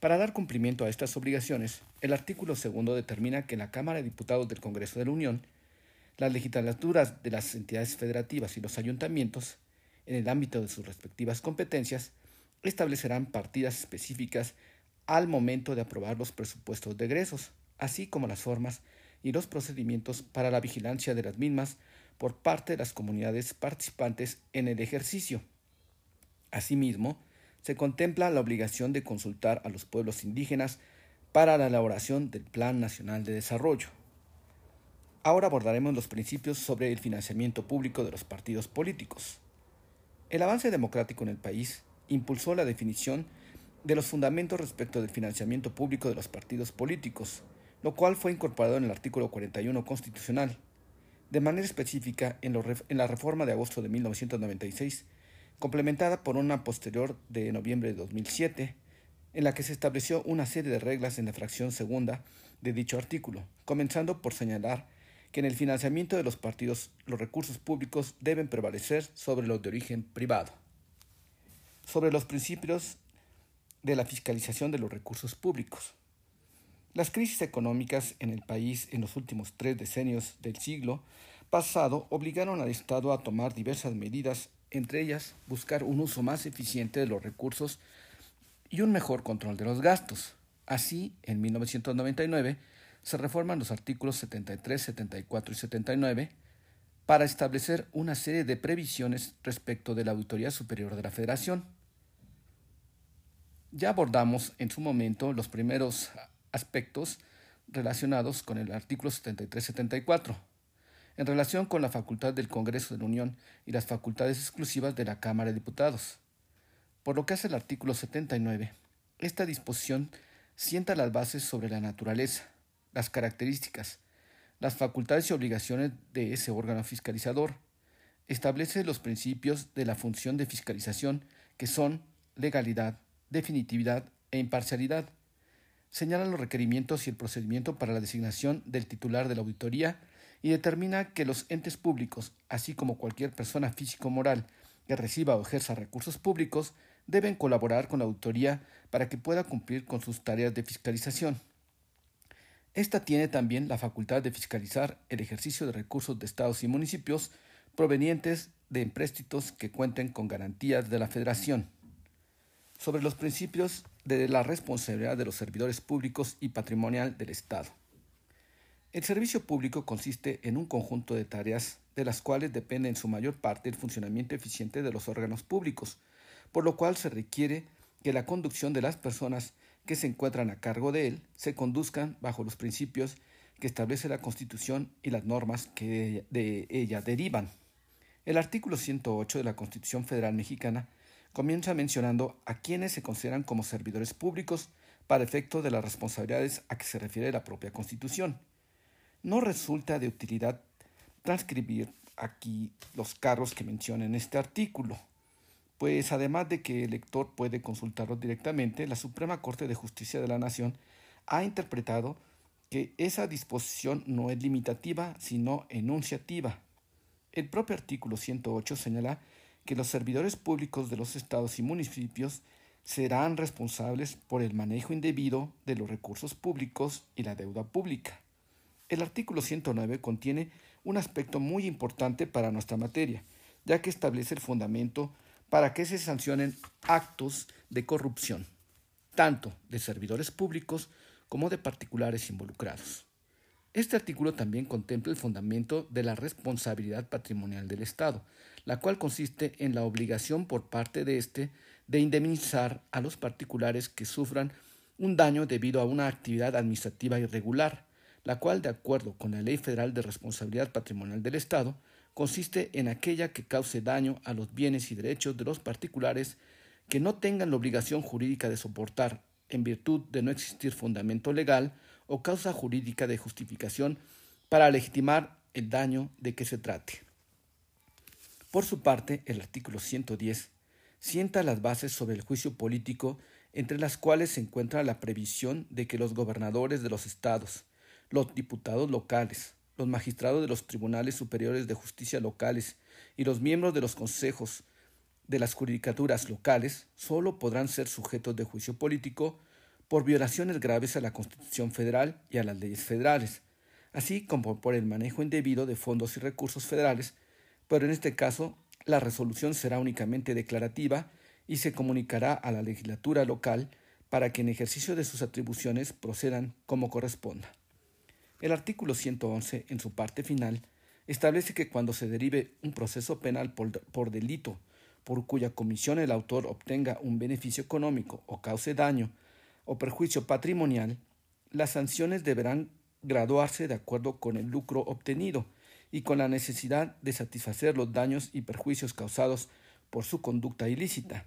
Para dar cumplimiento a estas obligaciones, el artículo segundo determina que la Cámara de Diputados del Congreso de la Unión, las legislaturas de las entidades federativas y los ayuntamientos, en el ámbito de sus respectivas competencias, establecerán partidas específicas al momento de aprobar los presupuestos de egresos, así como las formas y los procedimientos para la vigilancia de las mismas por parte de las comunidades participantes en el ejercicio. Asimismo, se contempla la obligación de consultar a los pueblos indígenas para la elaboración del Plan Nacional de Desarrollo. Ahora abordaremos los principios sobre el financiamiento público de los partidos políticos. El avance democrático en el país impulsó la definición de los fundamentos respecto del financiamiento público de los partidos políticos, lo cual fue incorporado en el artículo 41 constitucional. De manera específica, en, la reforma de agosto de 1996, complementada por una posterior de noviembre de 2007, en la que se estableció una serie de reglas en la fracción segunda de dicho artículo, comenzando por señalar que en el financiamiento de los partidos los recursos públicos deben prevalecer sobre los de origen privado. Sobre los principios de la fiscalización de los recursos públicos. Las crisis económicas en el país en los últimos tres decenios del siglo pasado obligaron al Estado a tomar diversas medidas entre ellas buscar un uso más eficiente de los recursos y un mejor control de los gastos. Así, en 1999 se reforman los artículos 73, 74 y 79 para establecer una serie de previsiones respecto de la Auditoría Superior de la Federación. Ya abordamos en su momento los primeros aspectos relacionados con el artículo 73-74 en relación con la facultad del Congreso de la Unión y las facultades exclusivas de la Cámara de Diputados. Por lo que hace el artículo 79, esta disposición sienta las bases sobre la naturaleza, las características, las facultades y obligaciones de ese órgano fiscalizador, establece los principios de la función de fiscalización que son legalidad, definitividad e imparcialidad. Señala los requerimientos y el procedimiento para la designación del titular de la auditoría y determina que los entes públicos, así como cualquier persona físico-moral que reciba o ejerza recursos públicos, deben colaborar con la auditoría para que pueda cumplir con sus tareas de fiscalización. Esta tiene también la facultad de fiscalizar el ejercicio de recursos de estados y municipios provenientes de empréstitos que cuenten con garantías de la Federación. Sobre los principios de la responsabilidad de los servidores públicos y patrimonial del Estado. El servicio público consiste en un conjunto de tareas de las cuales depende en su mayor parte el funcionamiento eficiente de los órganos públicos, por lo cual se requiere que la conducción de las personas que se encuentran a cargo de él se conduzcan bajo los principios que establece la Constitución y las normas que de ella derivan. El artículo 108 de la Constitución Federal Mexicana comienza mencionando a quienes se consideran como servidores públicos para efecto de las responsabilidades a que se refiere la propia Constitución no resulta de utilidad transcribir aquí los cargos que menciona en este artículo, pues además de que el lector puede consultarlos directamente, la Suprema Corte de Justicia de la Nación ha interpretado que esa disposición no es limitativa, sino enunciativa. El propio artículo 108 señala que los servidores públicos de los estados y municipios serán responsables por el manejo indebido de los recursos públicos y la deuda pública. El artículo 109 contiene un aspecto muy importante para nuestra materia, ya que establece el fundamento para que se sancionen actos de corrupción, tanto de servidores públicos como de particulares involucrados. Este artículo también contempla el fundamento de la responsabilidad patrimonial del Estado, la cual consiste en la obligación por parte de éste de indemnizar a los particulares que sufran un daño debido a una actividad administrativa irregular, la cual, de acuerdo con la Ley Federal de Responsabilidad Patrimonial del Estado, consiste en aquella que cause daño a los bienes y derechos de los particulares que no tengan la obligación jurídica de soportar, en virtud de no existir fundamento legal o causa jurídica de justificación para legitimar el daño de que se trate. Por su parte, el artículo 110 sienta las bases sobre el juicio político entre las cuales se encuentra la previsión de que los gobernadores de los estados, los diputados locales, los magistrados de los tribunales superiores de justicia locales y los miembros de los consejos de las judicaturas locales sólo podrán ser sujetos de juicio político por violaciones graves a la Constitución federal y a las leyes federales, así como por el manejo indebido de fondos y recursos federales, pero en este caso la resolución será únicamente declarativa y se comunicará a la legislatura local para que en ejercicio de sus atribuciones procedan como corresponda. El artículo 111, en su parte final, establece que cuando se derive un proceso penal por, delito por cuya comisión el autor obtenga un beneficio económico o cause daño o perjuicio patrimonial, las sanciones deberán graduarse de acuerdo con el lucro obtenido y con la necesidad de satisfacer los daños y perjuicios causados por su conducta ilícita.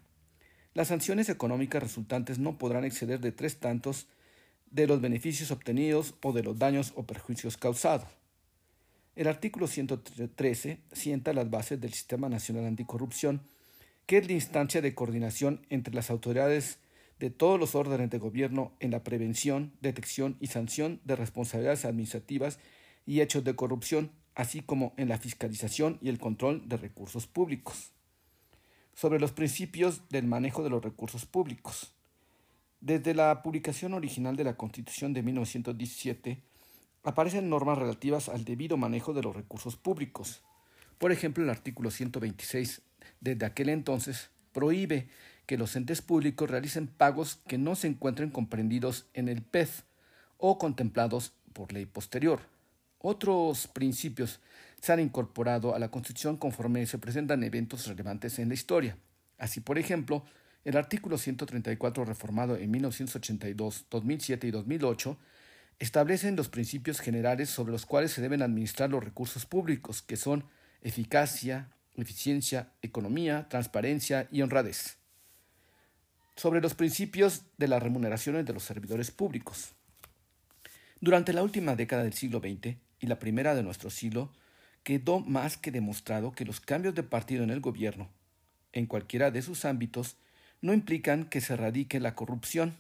Las sanciones económicas resultantes no podrán exceder de tres tantos de los beneficios obtenidos o de los daños o perjuicios causados. El artículo 113 sienta las bases del Sistema Nacional Anticorrupción, que es la instancia de coordinación entre las autoridades de todos los órdenes de gobierno en la prevención, detección y sanción de responsabilidades administrativas y hechos de corrupción, así como en la fiscalización y el control de recursos públicos sobre los principios del manejo de los recursos públicos. Desde la publicación original de la Constitución de 1917, aparecen normas relativas al debido manejo de los recursos públicos. Por ejemplo, el artículo 126 desde aquel entonces prohíbe que los entes públicos realicen pagos que no se encuentren comprendidos en el PEF o contemplados por ley posterior. Otros principios se han incorporado a la Constitución conforme se presentan eventos relevantes en la historia. Así, por ejemplo, el artículo 134 reformado en 1982, 2007 y 2008 establecen los principios generales sobre los cuales se deben administrar los recursos públicos, que son eficacia, eficiencia, economía, transparencia y honradez. Sobre los principios de las remuneraciones de los servidores públicos. Durante la última década del siglo XX y la primera de nuestro siglo, quedó más que demostrado que los cambios de partido en el gobierno, en cualquiera de sus ámbitos, no implican que se radique la corrupción.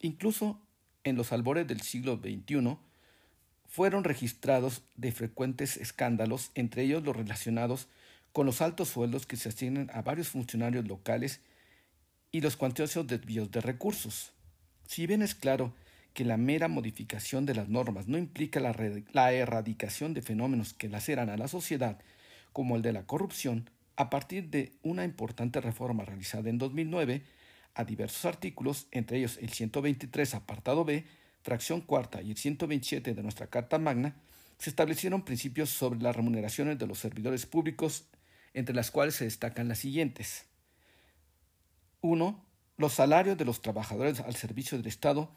Incluso en los albores del siglo XXI fueron registrados de frecuentes escándalos, entre ellos los relacionados con los altos sueldos que se asignan a varios funcionarios locales y los cuantiosos desvíos de recursos. Si bien es claro que la mera modificación de las normas no implica la, la erradicación de fenómenos que laceran a la sociedad, como el de la corrupción, a partir de una importante reforma realizada en 2009, a diversos artículos, entre ellos el 123 apartado B, fracción cuarta y el 127 de nuestra Carta Magna, se establecieron principios sobre las remuneraciones de los servidores públicos, entre las cuales se destacan las siguientes. 1. Los salarios de los trabajadores al servicio del Estado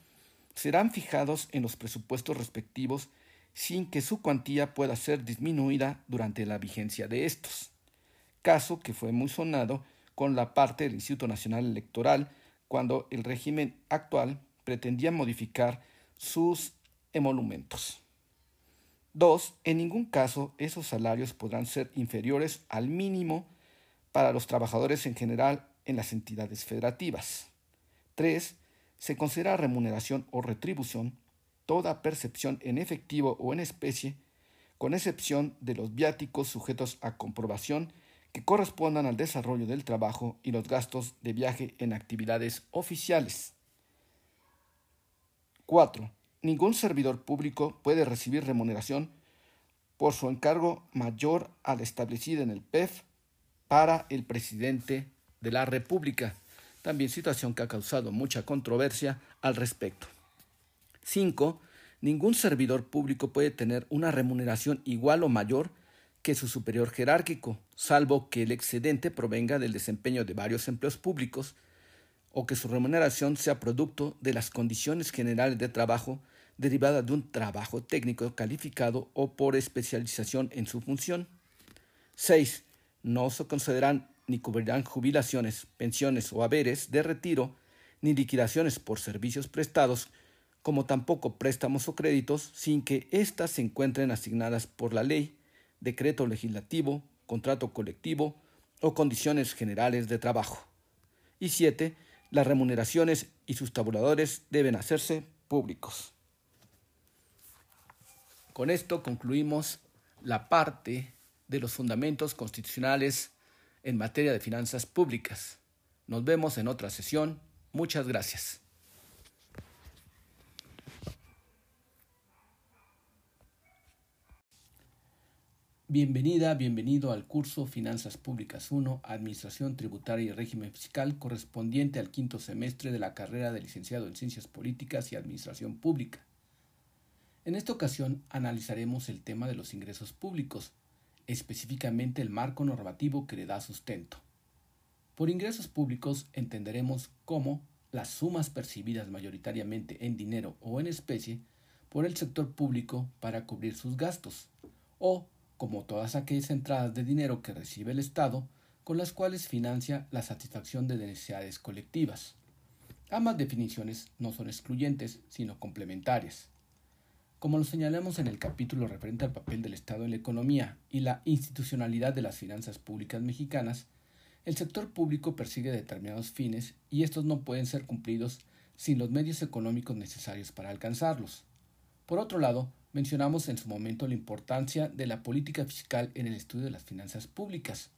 serán fijados en los presupuestos respectivos sin que su cuantía pueda ser disminuida durante la vigencia de estos, caso que fue muy sonado con la parte del Instituto Nacional Electoral cuando el régimen actual pretendía modificar sus emolumentos. 2. En ningún caso esos salarios podrán ser inferiores al mínimo para los trabajadores en general en las entidades federativas. 3 se considera remuneración o retribución toda percepción en efectivo o en especie, con excepción de los viáticos sujetos a comprobación que correspondan al desarrollo del trabajo y los gastos de viaje en actividades oficiales. 4. Ningún servidor público puede recibir remuneración por su encargo mayor al establecido en el PEF para el presidente de la República también situación que ha causado mucha controversia al respecto. 5. Ningún servidor público puede tener una remuneración igual o mayor que su superior jerárquico, salvo que el excedente provenga del desempeño de varios empleos públicos o que su remuneración sea producto de las condiciones generales de trabajo derivada de un trabajo técnico calificado o por especialización en su función. 6. No se consideran ni cubrirán jubilaciones, pensiones o haberes de retiro, ni liquidaciones por servicios prestados como tampoco préstamos o créditos sin que éstas se encuentren asignadas por la ley, decreto legislativo, contrato colectivo o condiciones generales de trabajo. Y siete, las remuneraciones y sus tabuladores deben hacerse públicos. Con esto concluimos la parte de los fundamentos constitucionales en materia de finanzas públicas. Nos vemos en otra sesión. Muchas gracias. Bienvenida, bienvenido al curso Finanzas Públicas 1, Administración Tributaria y Régimen Fiscal correspondiente al quinto semestre de la carrera de licenciado en Ciencias Políticas y Administración Pública. En esta ocasión analizaremos el tema de los ingresos públicos, específicamente el marco normativo que le da sustento. Por ingresos públicos entenderemos cómo las sumas percibidas mayoritariamente en dinero o en especie por el sector público para cubrir sus gastos, o como todas aquellas entradas de dinero que recibe el Estado, con las cuales financia la satisfacción de necesidades colectivas. Ambas definiciones no son excluyentes, sino complementarias. Como lo señalamos en el capítulo referente al papel del Estado en la economía y la institucionalidad de las finanzas públicas mexicanas, el sector público persigue determinados fines y estos no pueden ser cumplidos sin los medios económicos necesarios para alcanzarlos. Por otro lado, Mencionamos en su momento la importancia de la política fiscal en el estudio de las finanzas públicas.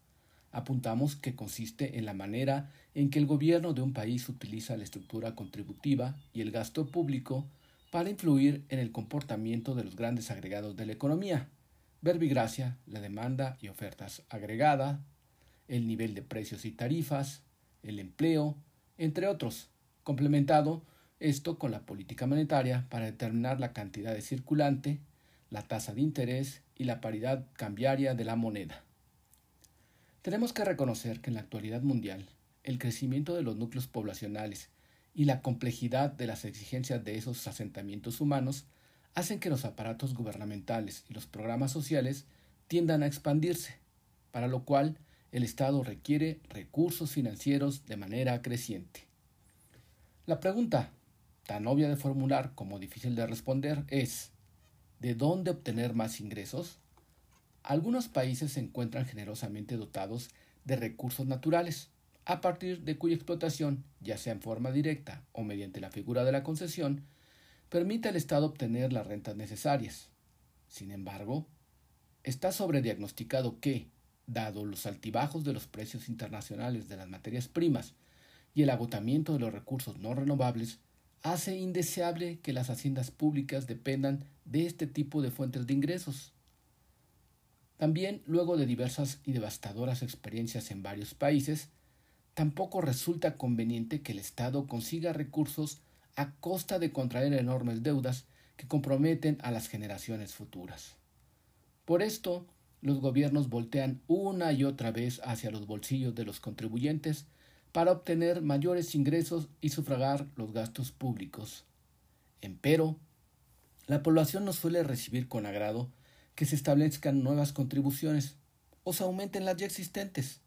Apuntamos que consiste en la manera en que el gobierno de un país utiliza la estructura contributiva y el gasto público para influir en el comportamiento de los grandes agregados de la economía, verbigracia, la demanda y ofertas agregada, el nivel de precios y tarifas, el empleo, entre otros, complementado esto con la política monetaria para determinar la cantidad de circulante, la tasa de interés y la paridad cambiaria de la moneda. Tenemos que reconocer que en la actualidad mundial, el crecimiento de los núcleos poblacionales y la complejidad de las exigencias de esos asentamientos humanos hacen que los aparatos gubernamentales y los programas sociales tiendan a expandirse, para lo cual el Estado requiere recursos financieros de manera creciente. La pregunta tan obvia de formular como difícil de responder es ¿de dónde obtener más ingresos? Algunos países se encuentran generosamente dotados de recursos naturales, a partir de cuya explotación, ya sea en forma directa o mediante la figura de la concesión, permite al Estado obtener las rentas necesarias. Sin embargo, está sobrediagnosticado que, dado los altibajos de los precios internacionales de las materias primas y el agotamiento de los recursos no renovables, hace indeseable que las haciendas públicas dependan de este tipo de fuentes de ingresos. También, luego de diversas y devastadoras experiencias en varios países, tampoco resulta conveniente que el Estado consiga recursos a costa de contraer enormes deudas que comprometen a las generaciones futuras. Por esto, los gobiernos voltean una y otra vez hacia los bolsillos de los contribuyentes para obtener mayores ingresos y sufragar los gastos públicos. Empero, la población no suele recibir con agrado que se establezcan nuevas contribuciones o se aumenten las ya existentes,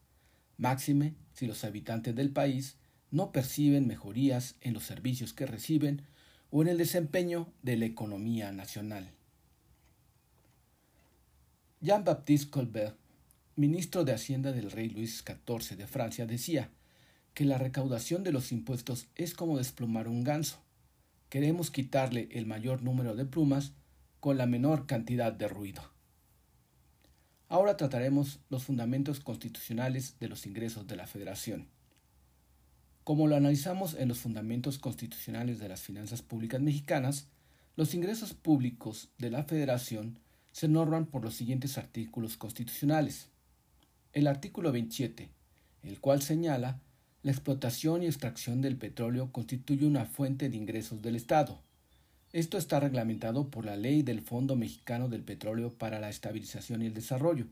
máxime si los habitantes del país no perciben mejorías en los servicios que reciben o en el desempeño de la economía nacional. Jean-Baptiste Colbert, ministro de Hacienda del rey Luis XIV de Francia, decía que la recaudación de los impuestos es como desplumar un ganso. Queremos quitarle el mayor número de plumas con la menor cantidad de ruido. Ahora trataremos los fundamentos constitucionales de los ingresos de la Federación. Como lo analizamos en los fundamentos constitucionales de las finanzas públicas mexicanas, los ingresos públicos de la Federación se norman por los siguientes artículos constitucionales. El artículo 27, el cual señala la explotación y extracción del petróleo constituye una fuente de ingresos del Estado. Esto está reglamentado por la Ley del Fondo Mexicano del Petróleo para la Estabilización y el Desarrollo,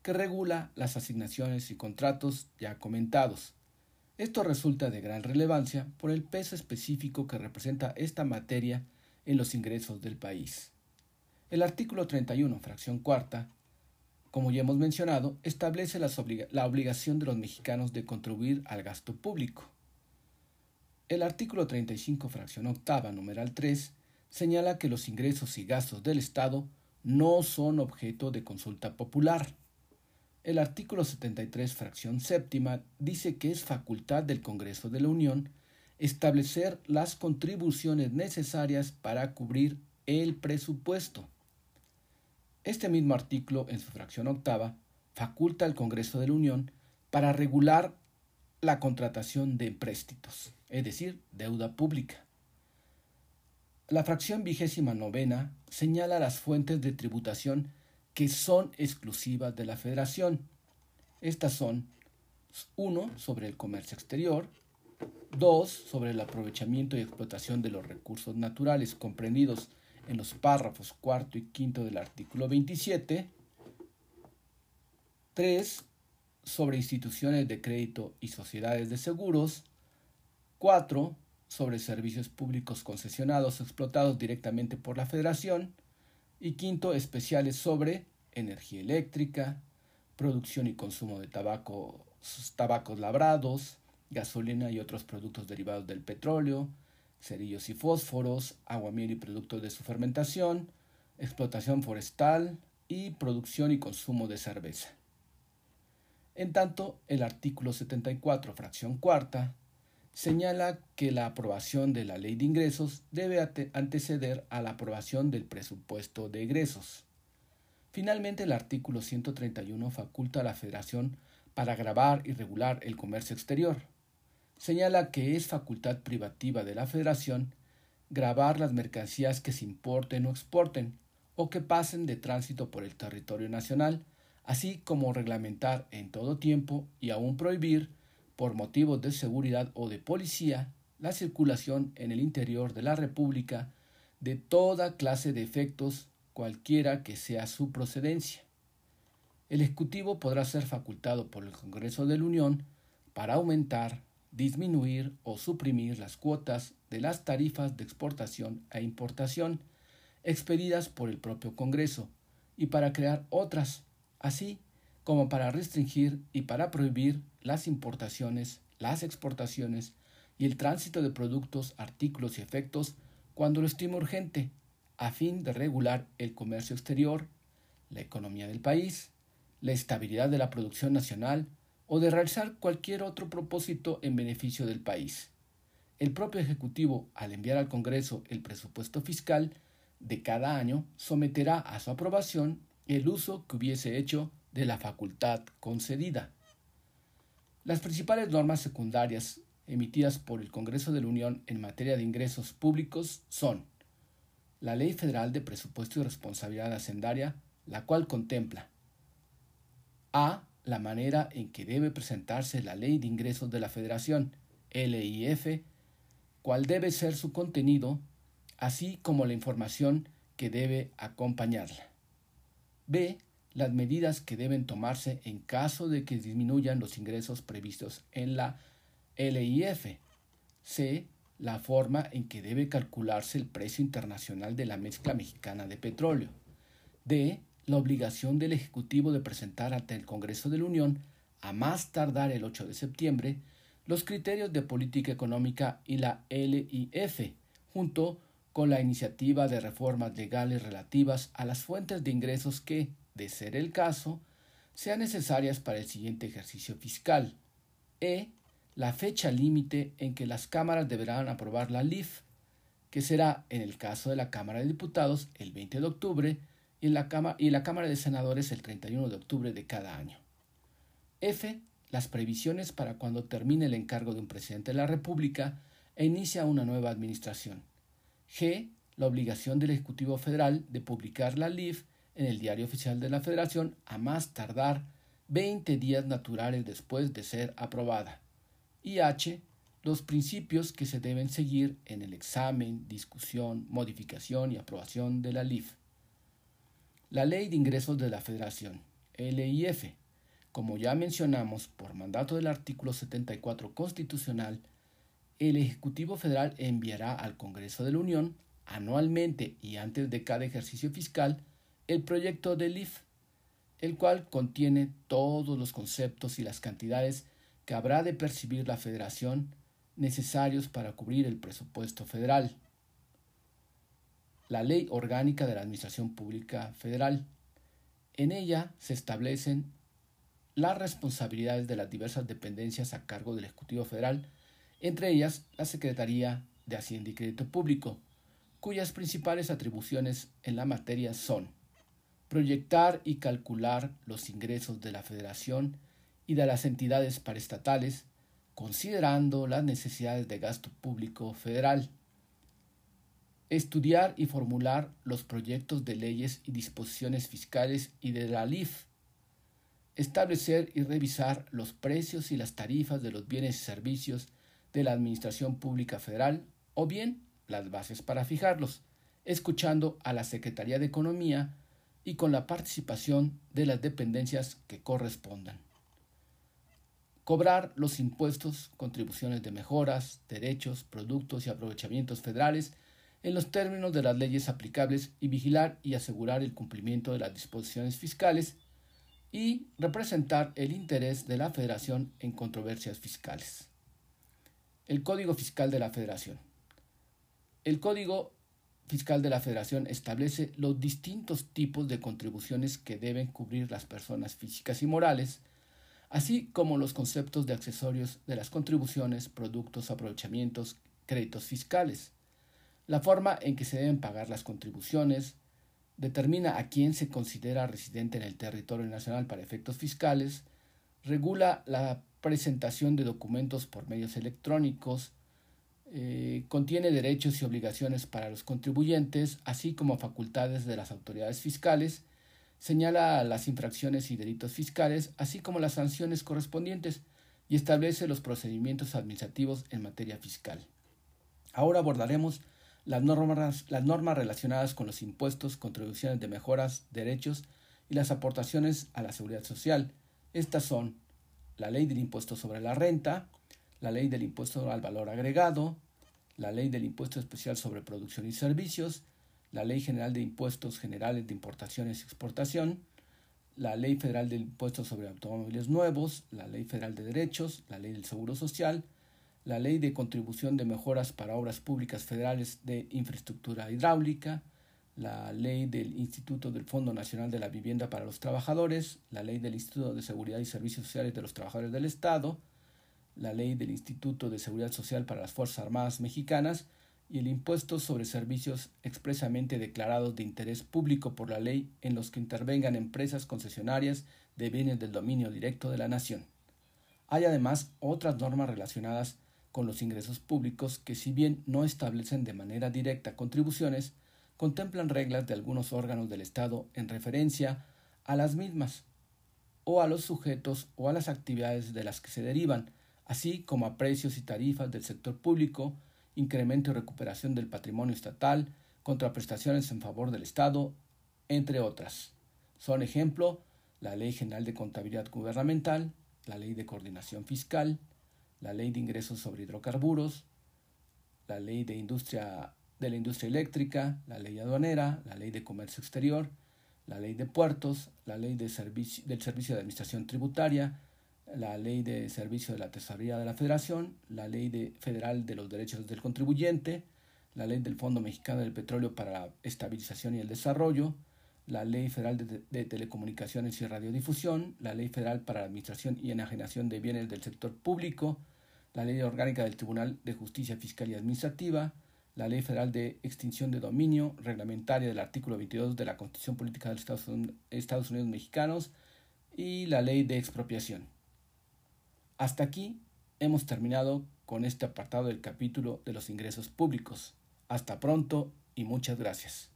que regula las asignaciones y contratos ya comentados. Esto resulta de gran relevancia por el peso específico que representa esta materia en los ingresos del país. El artículo 31, fracción cuarta, como ya hemos mencionado, establece la obligación de los mexicanos de contribuir al gasto público. El artículo 35, fracción octava, numeral 3, señala que los ingresos y gastos del Estado no son objeto de consulta popular. El artículo 73, fracción séptima, dice que es facultad del Congreso de la Unión establecer las contribuciones necesarias para cubrir el presupuesto. Este mismo artículo, en su fracción octava, faculta al Congreso de la Unión para regular la contratación de empréstitos, es decir, deuda pública. La fracción vigésima novena señala las fuentes de tributación que son exclusivas de la Federación. Estas son 1. sobre el comercio exterior, 2. sobre el aprovechamiento y explotación de los recursos naturales comprendidos en los párrafos cuarto y quinto del artículo 27, 3. sobre instituciones de crédito y sociedades de seguros, 4. sobre servicios públicos concesionados o explotados directamente por la Federación, y quinto, especiales sobre energía eléctrica, producción y consumo de tabaco, tabacos labrados, gasolina y otros productos derivados del petróleo, cerillos y fósforos, agua, miel y productos de su fermentación, explotación forestal y producción y consumo de cerveza. En tanto, el artículo 74, fracción cuarta, señala que la aprobación de la ley de ingresos debe anteceder a la aprobación del presupuesto de egresos. Finalmente, el artículo 131 faculta a la Federación para grabar y regular el comercio exterior. Señala que es facultad privativa de la Federación grabar las mercancías que se importen o exporten o que pasen de tránsito por el territorio nacional, así como reglamentar en todo tiempo y aún prohibir por motivos de seguridad o de policía, la circulación en el interior de la República de toda clase de efectos, cualquiera que sea su procedencia. El Ejecutivo podrá ser facultado por el Congreso de la Unión para aumentar, disminuir o suprimir las cuotas de las tarifas de exportación e importación expedidas por el propio Congreso y para crear otras, así como para restringir y para prohibir las importaciones, las exportaciones y el tránsito de productos, artículos y efectos cuando lo estime urgente, a fin de regular el comercio exterior, la economía del país, la estabilidad de la producción nacional o de realizar cualquier otro propósito en beneficio del país. El propio Ejecutivo, al enviar al Congreso el presupuesto fiscal de cada año, someterá a su aprobación el uso que hubiese hecho de la facultad concedida. Las principales normas secundarias emitidas por el Congreso de la Unión en materia de ingresos públicos son la Ley Federal de Presupuesto y Responsabilidad Hacendaria, la cual contempla a. la manera en que debe presentarse la Ley de Ingresos de la Federación, LIF, cuál debe ser su contenido, así como la información que debe acompañarla. B las medidas que deben tomarse en caso de que disminuyan los ingresos previstos en la LIF. C. La forma en que debe calcularse el precio internacional de la mezcla mexicana de petróleo. D. La obligación del Ejecutivo de presentar ante el Congreso de la Unión, a más tardar el 8 de septiembre, los criterios de política económica y la LIF, junto con la iniciativa de reformas legales relativas a las fuentes de ingresos que, de ser el caso, sean necesarias para el siguiente ejercicio fiscal. E. La fecha límite en que las cámaras deberán aprobar la LIF, que será, en el caso de la Cámara de Diputados, el 20 de octubre y, la, Cámara, y la Cámara de Senadores el 31 de octubre de cada año. F. Las previsiones para cuando termine el encargo de un presidente de la República e inicia una nueva administración. G. La obligación del Ejecutivo Federal de publicar la LIF en el Diario Oficial de la Federación a más tardar 20 días naturales después de ser aprobada. Y H. Los principios que se deben seguir en el examen, discusión, modificación y aprobación de la LIF. La Ley de Ingresos de la Federación, LIF, como ya mencionamos por mandato del artículo 74 constitucional, el Ejecutivo Federal enviará al Congreso de la Unión anualmente y antes de cada ejercicio fiscal el proyecto de LIF, el cual contiene todos los conceptos y las cantidades que habrá de percibir la Federación necesarios para cubrir el presupuesto federal. La Ley Orgánica de la Administración Pública Federal. En ella se establecen las responsabilidades de las diversas dependencias a cargo del Ejecutivo Federal, entre ellas la Secretaría de Hacienda y Crédito Público, cuyas principales atribuciones en la materia son proyectar y calcular los ingresos de la Federación y de las entidades paraestatales, considerando las necesidades de gasto público federal, estudiar y formular los proyectos de leyes y disposiciones fiscales y de la LIF, establecer y revisar los precios y las tarifas de los bienes y servicios de la Administración Pública Federal o bien las bases para fijarlos, escuchando a la Secretaría de Economía y con la participación de las dependencias que correspondan. Cobrar los impuestos, contribuciones de mejoras, derechos, productos y aprovechamientos federales en los términos de las leyes aplicables y vigilar y asegurar el cumplimiento de las disposiciones fiscales y representar el interés de la Federación en controversias fiscales. El Código Fiscal de la Federación. El Código Fiscal de la Federación establece los distintos tipos de contribuciones que deben cubrir las personas físicas y morales, así como los conceptos de accesorios de las contribuciones, productos, aprovechamientos, créditos fiscales. La forma en que se deben pagar las contribuciones determina a quién se considera residente en el territorio nacional para efectos fiscales, regula la presentación de documentos por medios electrónicos, eh, contiene derechos y obligaciones para los contribuyentes, así como facultades de las autoridades fiscales, señala las infracciones y delitos fiscales, así como las sanciones correspondientes, y establece los procedimientos administrativos en materia fiscal. Ahora abordaremos las normas, las normas relacionadas con los impuestos, contribuciones de mejoras, derechos y las aportaciones a la seguridad social. Estas son la ley del impuesto sobre la renta, la ley del impuesto al valor agregado, la ley del impuesto especial sobre producción y servicios, la ley general de impuestos generales de importaciones y exportación, la ley federal del impuesto sobre automóviles nuevos, la ley federal de derechos, la ley del seguro social, la ley de contribución de mejoras para obras públicas federales de infraestructura hidráulica, la ley del Instituto del Fondo Nacional de la Vivienda para los Trabajadores, la ley del Instituto de Seguridad y Servicios Sociales de los Trabajadores del Estado, la ley del Instituto de Seguridad Social para las Fuerzas Armadas Mexicanas y el impuesto sobre servicios expresamente declarados de interés público por la ley en los que intervengan empresas concesionarias de bienes del dominio directo de la nación. Hay además otras normas relacionadas con los ingresos públicos que si bien no establecen de manera directa contribuciones, contemplan reglas de algunos órganos del Estado en referencia a las mismas o a los sujetos o a las actividades de las que se derivan, así como a precios y tarifas del sector público, incremento y recuperación del patrimonio estatal, contraprestaciones en favor del Estado, entre otras. Son ejemplo la Ley General de Contabilidad Gubernamental, la Ley de Coordinación Fiscal, la Ley de Ingresos sobre Hidrocarburos, la Ley de, industria, de la Industria Eléctrica, la Ley Aduanera, la Ley de Comercio Exterior, la Ley de Puertos, la Ley de del Servicio de Administración Tributaria, la Ley de Servicio de la Tesorería de la Federación, la Ley de Federal de los Derechos del Contribuyente, la Ley del Fondo Mexicano del Petróleo para la Estabilización y el Desarrollo, la Ley Federal de, de, Telecomunicaciones y Radiodifusión, la Ley Federal para la Administración y Enajenación de Bienes del Sector Público, la Ley Orgánica del Tribunal de Justicia Fiscal y Administrativa, la Ley Federal de Extinción de Dominio, reglamentaria del artículo 22 de la Constitución Política de los Estados Unidos Mexicanos y la Ley de Expropiación. Hasta aquí hemos terminado con este apartado del capítulo de los ingresos públicos. Hasta pronto y muchas gracias.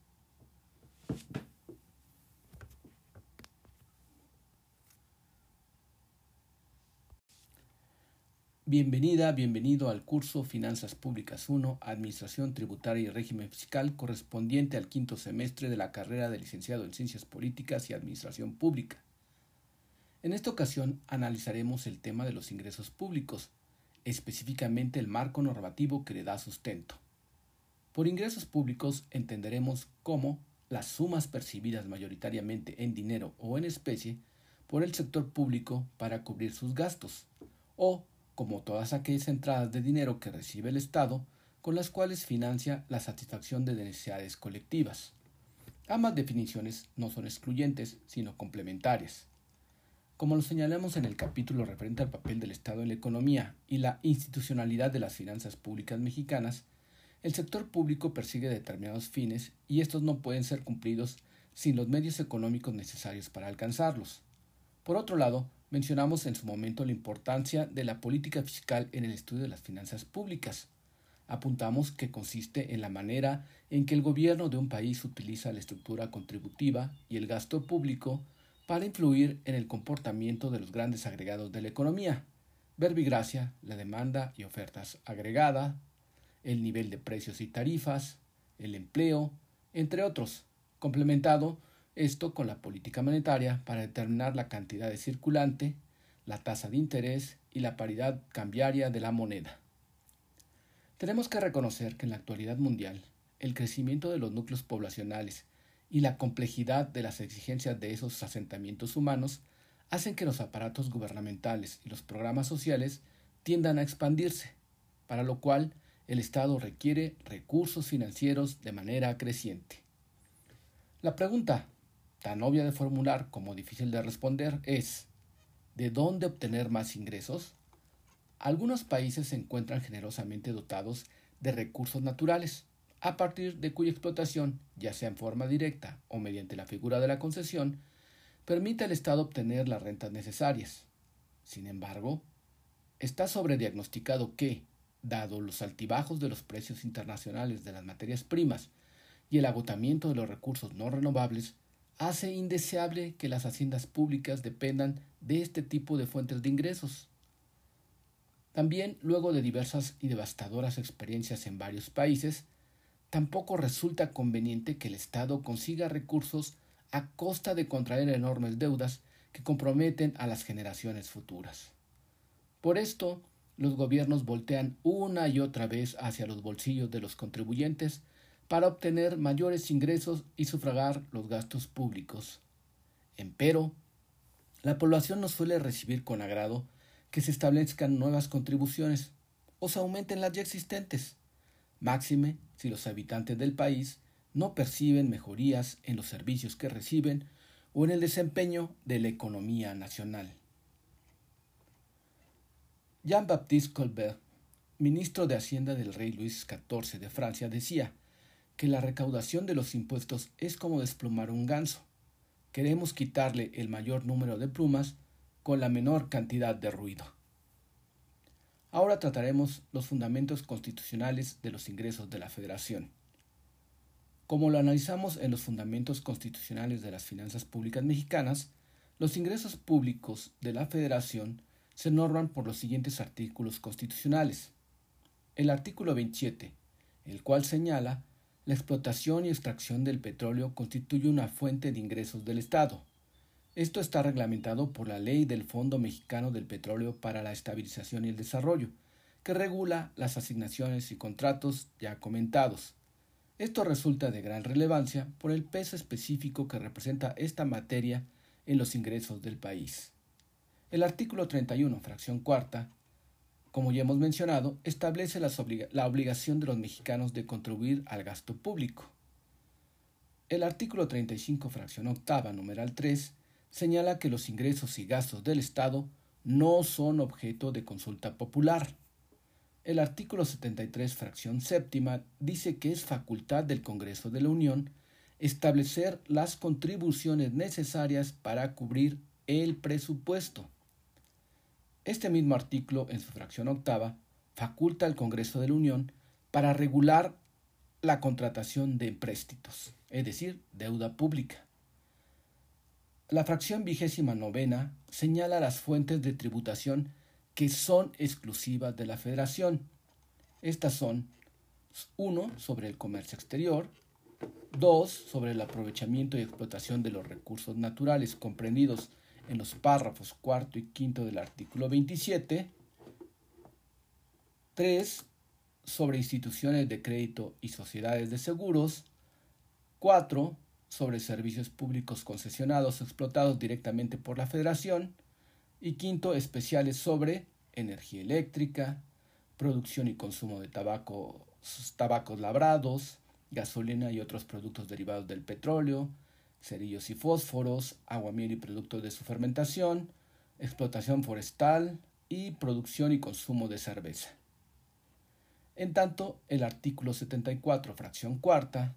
Bienvenida, bienvenido al curso Finanzas Públicas 1, Administración Tributaria y Régimen Fiscal correspondiente al quinto semestre de la carrera de licenciado en Ciencias Políticas y Administración Pública. En esta ocasión analizaremos el tema de los ingresos públicos, específicamente el marco normativo que le da sustento. Por ingresos públicos entenderemos cómo las sumas percibidas mayoritariamente en dinero o en especie por el sector público para cubrir sus gastos, o como todas aquellas entradas de dinero que recibe el Estado con las cuales financia la satisfacción de necesidades colectivas. Ambas definiciones no son excluyentes, sino complementarias. Como lo señalamos en el capítulo referente al papel del Estado en la economía y la institucionalidad de las finanzas públicas mexicanas, el sector público persigue determinados fines y estos no pueden ser cumplidos sin los medios económicos necesarios para alcanzarlos. Por otro lado, mencionamos en su momento la importancia de la política fiscal en el estudio de las finanzas públicas. Apuntamos que consiste en la manera en que el gobierno de un país utiliza la estructura contributiva y el gasto público para influir en el comportamiento de los grandes agregados de la economía, verbigracia, la demanda y ofertas agregada, el nivel de precios y tarifas, el empleo, entre otros, complementado esto con la política monetaria para determinar la cantidad de circulante, la tasa de interés y la paridad cambiaria de la moneda. Tenemos que reconocer que en la actualidad mundial el crecimiento de los núcleos poblacionales y la complejidad de las exigencias de esos asentamientos humanos hacen que los aparatos gubernamentales y los programas sociales tiendan a expandirse, para lo cual el Estado requiere recursos financieros de manera creciente. La pregunta tan obvia de formular como difícil de responder es ¿de dónde obtener más ingresos? Algunos países se encuentran generosamente dotados de recursos naturales, a partir de cuya explotación, ya sea en forma directa o mediante la figura de la concesión, permite al Estado obtener las rentas necesarias. Sin embargo, está sobrediagnosticado que, dado los altibajos de los precios internacionales de las materias primas y el agotamiento de los recursos no renovables, hace indeseable que las haciendas públicas dependan de este tipo de fuentes de ingresos. También, luego de diversas y devastadoras experiencias en varios países, tampoco resulta conveniente que el Estado consiga recursos a costa de contraer enormes deudas que comprometen a las generaciones futuras. Por esto, los gobiernos voltean una y otra vez hacia los bolsillos de los contribuyentes para obtener mayores ingresos y sufragar los gastos públicos. Empero, la población no suele recibir con agrado que se establezcan nuevas contribuciones o se aumenten las ya existentes, máxime si los habitantes del país no perciben mejorías en los servicios que reciben o en el desempeño de la economía nacional. Jean-Baptiste Colbert, ministro de Hacienda del rey Luis XIV de Francia, decía que la recaudación de los impuestos es como desplumar un ganso. Queremos quitarle el mayor número de plumas con la menor cantidad de ruido. Ahora trataremos los fundamentos constitucionales de los ingresos de la Federación. Como lo analizamos en los fundamentos constitucionales de las finanzas públicas mexicanas, los ingresos públicos de la Federación se norman por los siguientes artículos constitucionales. El artículo 27, el cual señala la explotación y extracción del petróleo constituye una fuente de ingresos del Estado. Esto está reglamentado por la Ley del Fondo Mexicano del Petróleo para la Estabilización y el Desarrollo, que regula las asignaciones y contratos ya comentados. Esto resulta de gran relevancia por el peso específico que representa esta materia en los ingresos del país. El artículo 31, fracción cuarta, como ya hemos mencionado, establece la obligación de los mexicanos de contribuir al gasto público. El artículo 35, fracción octava, numeral 3, señala que los ingresos y gastos del Estado no son objeto de consulta popular. El artículo 73, fracción séptima, dice que es facultad del Congreso de la Unión establecer las contribuciones necesarias para cubrir el presupuesto. Este mismo artículo, en su fracción octava, faculta al Congreso de la Unión para regular la contratación de empréstitos, es decir, deuda pública. La fracción vigésima novena señala las fuentes de tributación que son exclusivas de la Federación. Estas son 1. sobre el comercio exterior, 2. sobre el aprovechamiento y explotación de los recursos naturales comprendidos en los párrafos cuarto y quinto del artículo 27. 3. Sobre instituciones de crédito y sociedades de seguros. 4. Sobre servicios públicos concesionados o explotados directamente por la Federación. Y quinto, especiales sobre energía eléctrica, producción y consumo de tabaco tabacos labrados, gasolina y otros productos derivados del petróleo, cerillos y fósforos, agua, miel y productos de su fermentación, explotación forestal y producción y consumo de cerveza. En tanto, el artículo 74, fracción cuarta,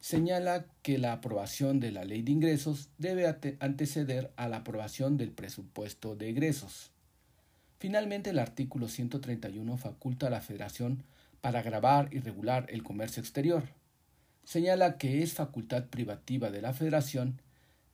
señala que la aprobación de la ley de ingresos debe anteceder a la aprobación del presupuesto de egresos. Finalmente, el artículo 131 faculta a la Federación para grabar y regular el comercio exterior. Señala que es facultad privativa de la Federación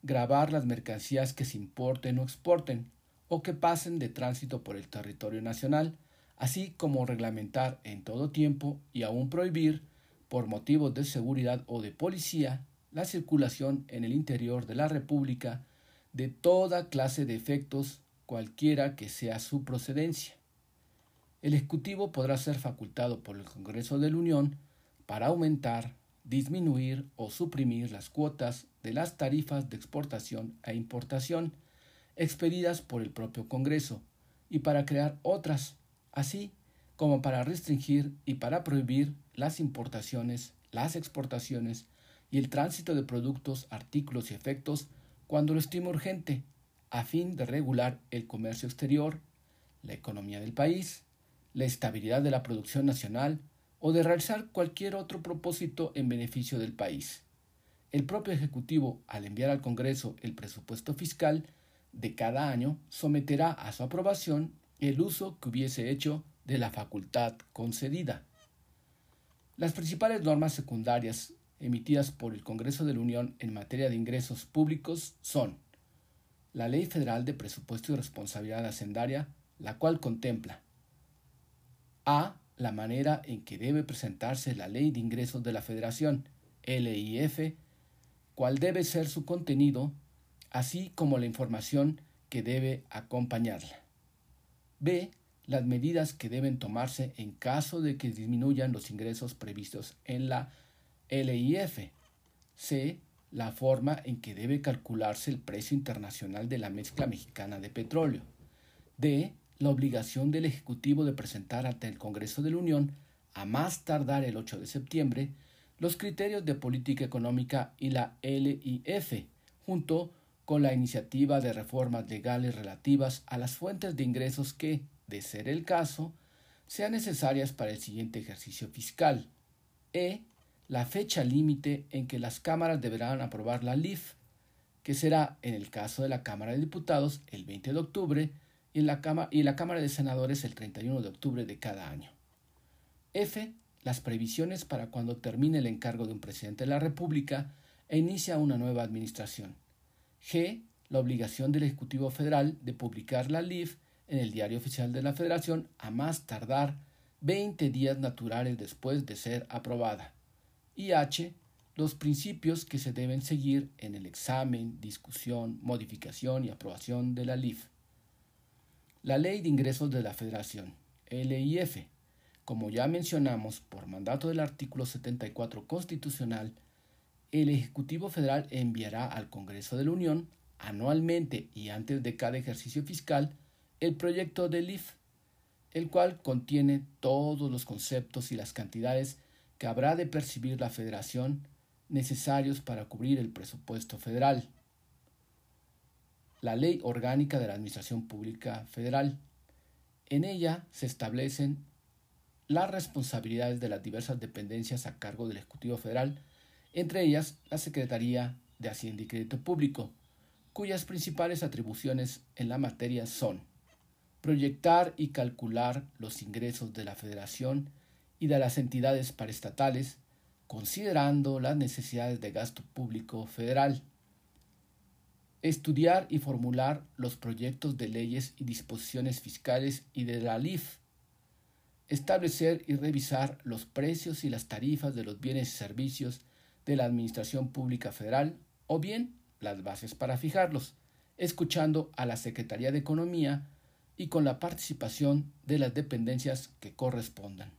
grabar las mercancías que se importen o exporten o que pasen de tránsito por el territorio nacional, así como reglamentar en todo tiempo y aún prohibir por motivos de seguridad o de policía, la circulación en el interior de la República de toda clase de efectos, cualquiera que sea su procedencia. El Ejecutivo podrá ser facultado por el Congreso de la Unión para aumentar, disminuir o suprimir las cuotas de las tarifas de exportación e importación expedidas por el propio Congreso y para crear otras, así como para restringir y para prohibir las importaciones, las exportaciones y el tránsito de productos, artículos y efectos cuando lo estime urgente, a fin de regular el comercio exterior, la economía del país, la estabilidad de la producción nacional o de realizar cualquier otro propósito en beneficio del país. El propio Ejecutivo, al enviar al Congreso el presupuesto fiscal de cada año, someterá a su aprobación el uso que hubiese hecho de la facultad concedida. Las principales normas secundarias emitidas por el Congreso de la Unión en materia de ingresos públicos son la Ley Federal de Presupuesto y Responsabilidad Hacendaria, la cual contempla a. la manera en que debe presentarse la Ley de Ingresos de la Federación, LIF, cuál debe ser su contenido, así como la información que debe acompañarla. B las medidas que deben tomarse en caso de que disminuyan los ingresos previstos en la LIF. C. La forma en que debe calcularse el precio internacional de la mezcla mexicana de petróleo. D. La obligación del Ejecutivo de presentar ante el Congreso de la Unión, a más tardar el 8 de septiembre, los criterios de política económica y la LIF, junto con la iniciativa de reformas legales relativas a las fuentes de ingresos que, de ser el caso, sean necesarias para el siguiente ejercicio fiscal. E. La fecha límite en que las cámaras deberán aprobar la LIF, que será, en el caso de la Cámara de Diputados, el 20 de octubre y, la, Cámara, y la Cámara de Senadores el 31 de octubre de cada año. F. Las previsiones para cuando termine el encargo de un presidente de la República e inicia una nueva administración. G. La obligación del Ejecutivo Federal de publicar la LIF en el Diario Oficial de la Federación a más tardar 20 días naturales después de ser aprobada. Y H. Los principios que se deben seguir en el examen, discusión, modificación y aprobación de la LIF. La Ley de Ingresos de la Federación, LIF, como ya mencionamos por mandato del artículo 74 constitucional, el Ejecutivo Federal enviará al Congreso de la Unión anualmente y antes de cada ejercicio fiscal el proyecto de LIF, el cual contiene todos los conceptos y las cantidades que habrá de percibir la federación necesarios para cubrir el presupuesto federal. La Ley Orgánica de la Administración Pública Federal. En ella se establecen las responsabilidades de las diversas dependencias a cargo del Ejecutivo Federal, entre ellas la Secretaría de Hacienda y Crédito Público, cuyas principales atribuciones en la materia son proyectar y calcular los ingresos de la Federación y de las entidades paraestatales, considerando las necesidades de gasto público federal, estudiar y formular los proyectos de leyes y disposiciones fiscales y de la LIF, establecer y revisar los precios y las tarifas de los bienes y servicios de la Administración Pública Federal o bien las bases para fijarlos, escuchando a la Secretaría de Economía y con la participación de las dependencias que correspondan.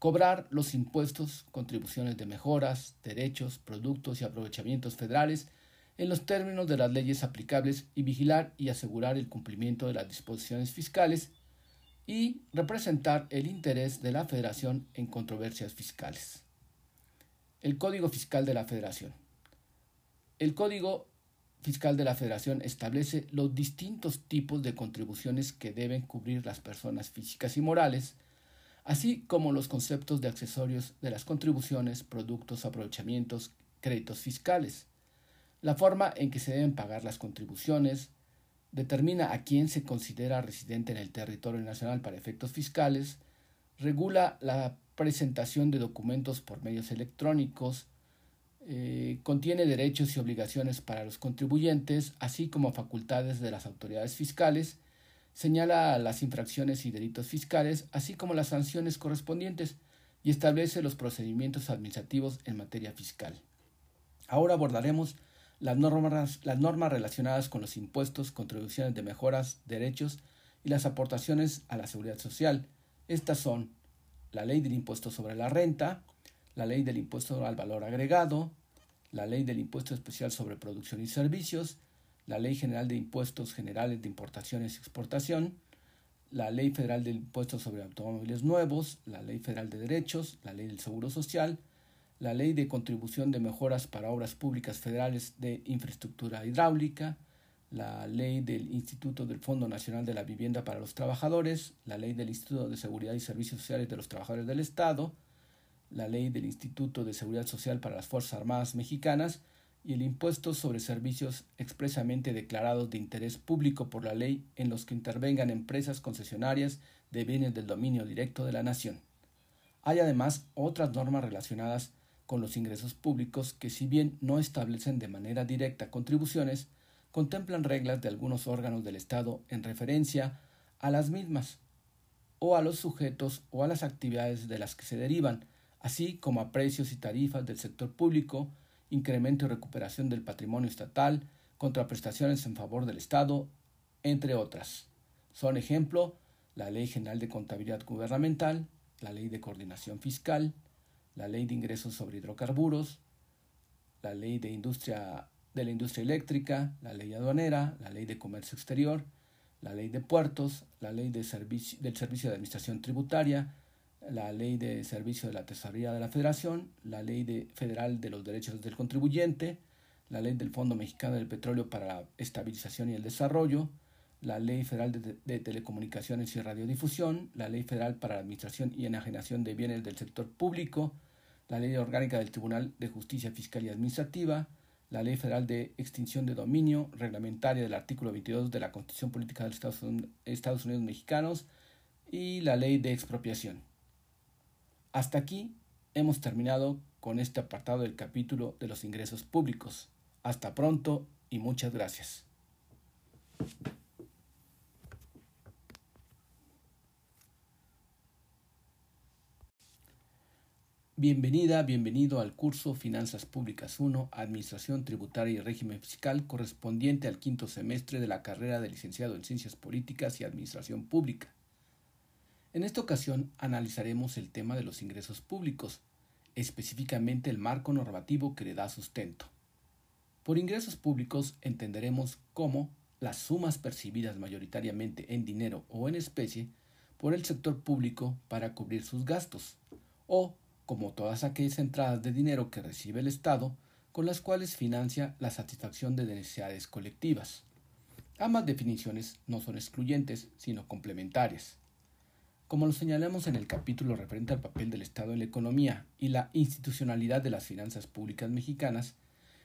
Cobrar los impuestos, contribuciones de mejoras, derechos, productos y aprovechamientos federales en los términos de las leyes aplicables y vigilar y asegurar el cumplimiento de las disposiciones fiscales y representar el interés de la Federación en controversias fiscales. El Código Fiscal de la Federación. El Código Fiscal de la Federación establece los distintos tipos de contribuciones que deben cubrir las personas físicas y morales, así como los conceptos de accesorios de las contribuciones, productos, aprovechamientos, créditos fiscales, la forma en que se deben pagar las contribuciones, determina a quién se considera residente en el territorio nacional para efectos fiscales, regula la presentación de documentos por medios electrónicos, eh, contiene derechos y obligaciones para los contribuyentes, así como facultades de las autoridades fiscales, señala las infracciones y delitos fiscales, así como las sanciones correspondientes, y establece los procedimientos administrativos en materia fiscal. Ahora abordaremos las normas, las normas relacionadas con los impuestos, contribuciones de mejoras, derechos y las aportaciones a la seguridad social. Estas son la ley del impuesto sobre la renta, la ley del impuesto al valor agregado, la ley del impuesto especial sobre producción y servicios, la ley general de impuestos generales de importaciones y exportación, la ley federal del impuesto sobre automóviles nuevos, la ley federal de derechos, la ley del seguro social, la Ley de Contribución de Mejoras para Obras Públicas Federales de Infraestructura Hidráulica, la Ley del Instituto del Fondo Nacional de la Vivienda para los Trabajadores, la Ley del Instituto de Seguridad y Servicios Sociales de los Trabajadores del Estado, la Ley del Instituto de Seguridad Social para las Fuerzas Armadas Mexicanas y el impuesto sobre servicios expresamente declarados de interés público por la ley en los que intervengan empresas concesionarias de bienes del dominio directo de la nación. Hay además otras normas relacionadas con los ingresos públicos que si bien no establecen de manera directa contribuciones, contemplan reglas de algunos órganos del Estado en referencia a las mismas, o a los sujetos o a las actividades de las que se derivan, así como a precios y tarifas del sector público, incremento y recuperación del patrimonio estatal, contraprestaciones en favor del Estado, entre otras. Son ejemplo la Ley General de Contabilidad Gubernamental, la Ley de Coordinación Fiscal, la ley de ingresos sobre hidrocarburos, la ley de, industria, de la industria eléctrica, la ley aduanera, la ley de comercio exterior, la ley de puertos, la ley de servicio, del servicio de administración tributaria, la ley de servicio de la tesorería de la federación, la ley de, federal de los derechos del contribuyente, la ley del Fondo Mexicano del Petróleo para la Estabilización y el Desarrollo, la Ley Federal de, de, Telecomunicaciones y Radiodifusión, la Ley Federal para la Administración y Enajenación de Bienes del Sector Público, la Ley Orgánica del Tribunal de Justicia Fiscal y Administrativa, la Ley Federal de Extinción de Dominio, reglamentaria del artículo 22 de la Constitución Política de los Estados Unidos Mexicanos y la Ley de Expropiación. Hasta aquí hemos terminado con este apartado del capítulo de los ingresos públicos. Hasta pronto y muchas gracias. Bienvenida, bienvenido al curso Finanzas Públicas 1, Administración Tributaria y Régimen Fiscal correspondiente al quinto semestre de la carrera de licenciado en Ciencias Políticas y Administración Pública. En esta ocasión analizaremos el tema de los ingresos públicos, específicamente el marco normativo que le da sustento. Por ingresos públicos entenderemos cómo las sumas percibidas mayoritariamente en dinero o en especie por el sector público para cubrir sus gastos, o como todas aquellas entradas de dinero que recibe el Estado, con las cuales financia la satisfacción de necesidades colectivas. Ambas definiciones no son excluyentes, sino complementarias. Como lo señalamos en el capítulo referente al papel del Estado en la economía y la institucionalidad de las finanzas públicas mexicanas,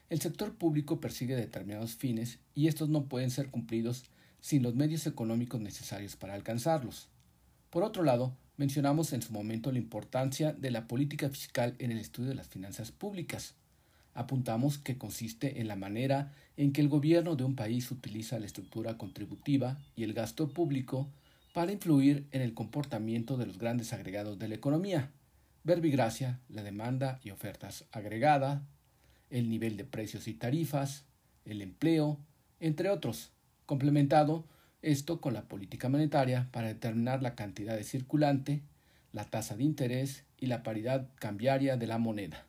el sector público persigue determinados fines y estos no pueden ser cumplidos sin los medios económicos necesarios para alcanzarlos. Por otro lado, Mencionamos en su momento la importancia de la política fiscal en el estudio de las finanzas públicas. Apuntamos que consiste en la manera en que el gobierno de un país utiliza la estructura contributiva y el gasto público para influir en el comportamiento de los grandes agregados de la economía, verbigracia, la demanda y ofertas agregada, el nivel de precios y tarifas, el empleo, entre otros, complementado esto con la política monetaria para determinar la cantidad de circulante, la tasa de interés y la paridad cambiaria de la moneda.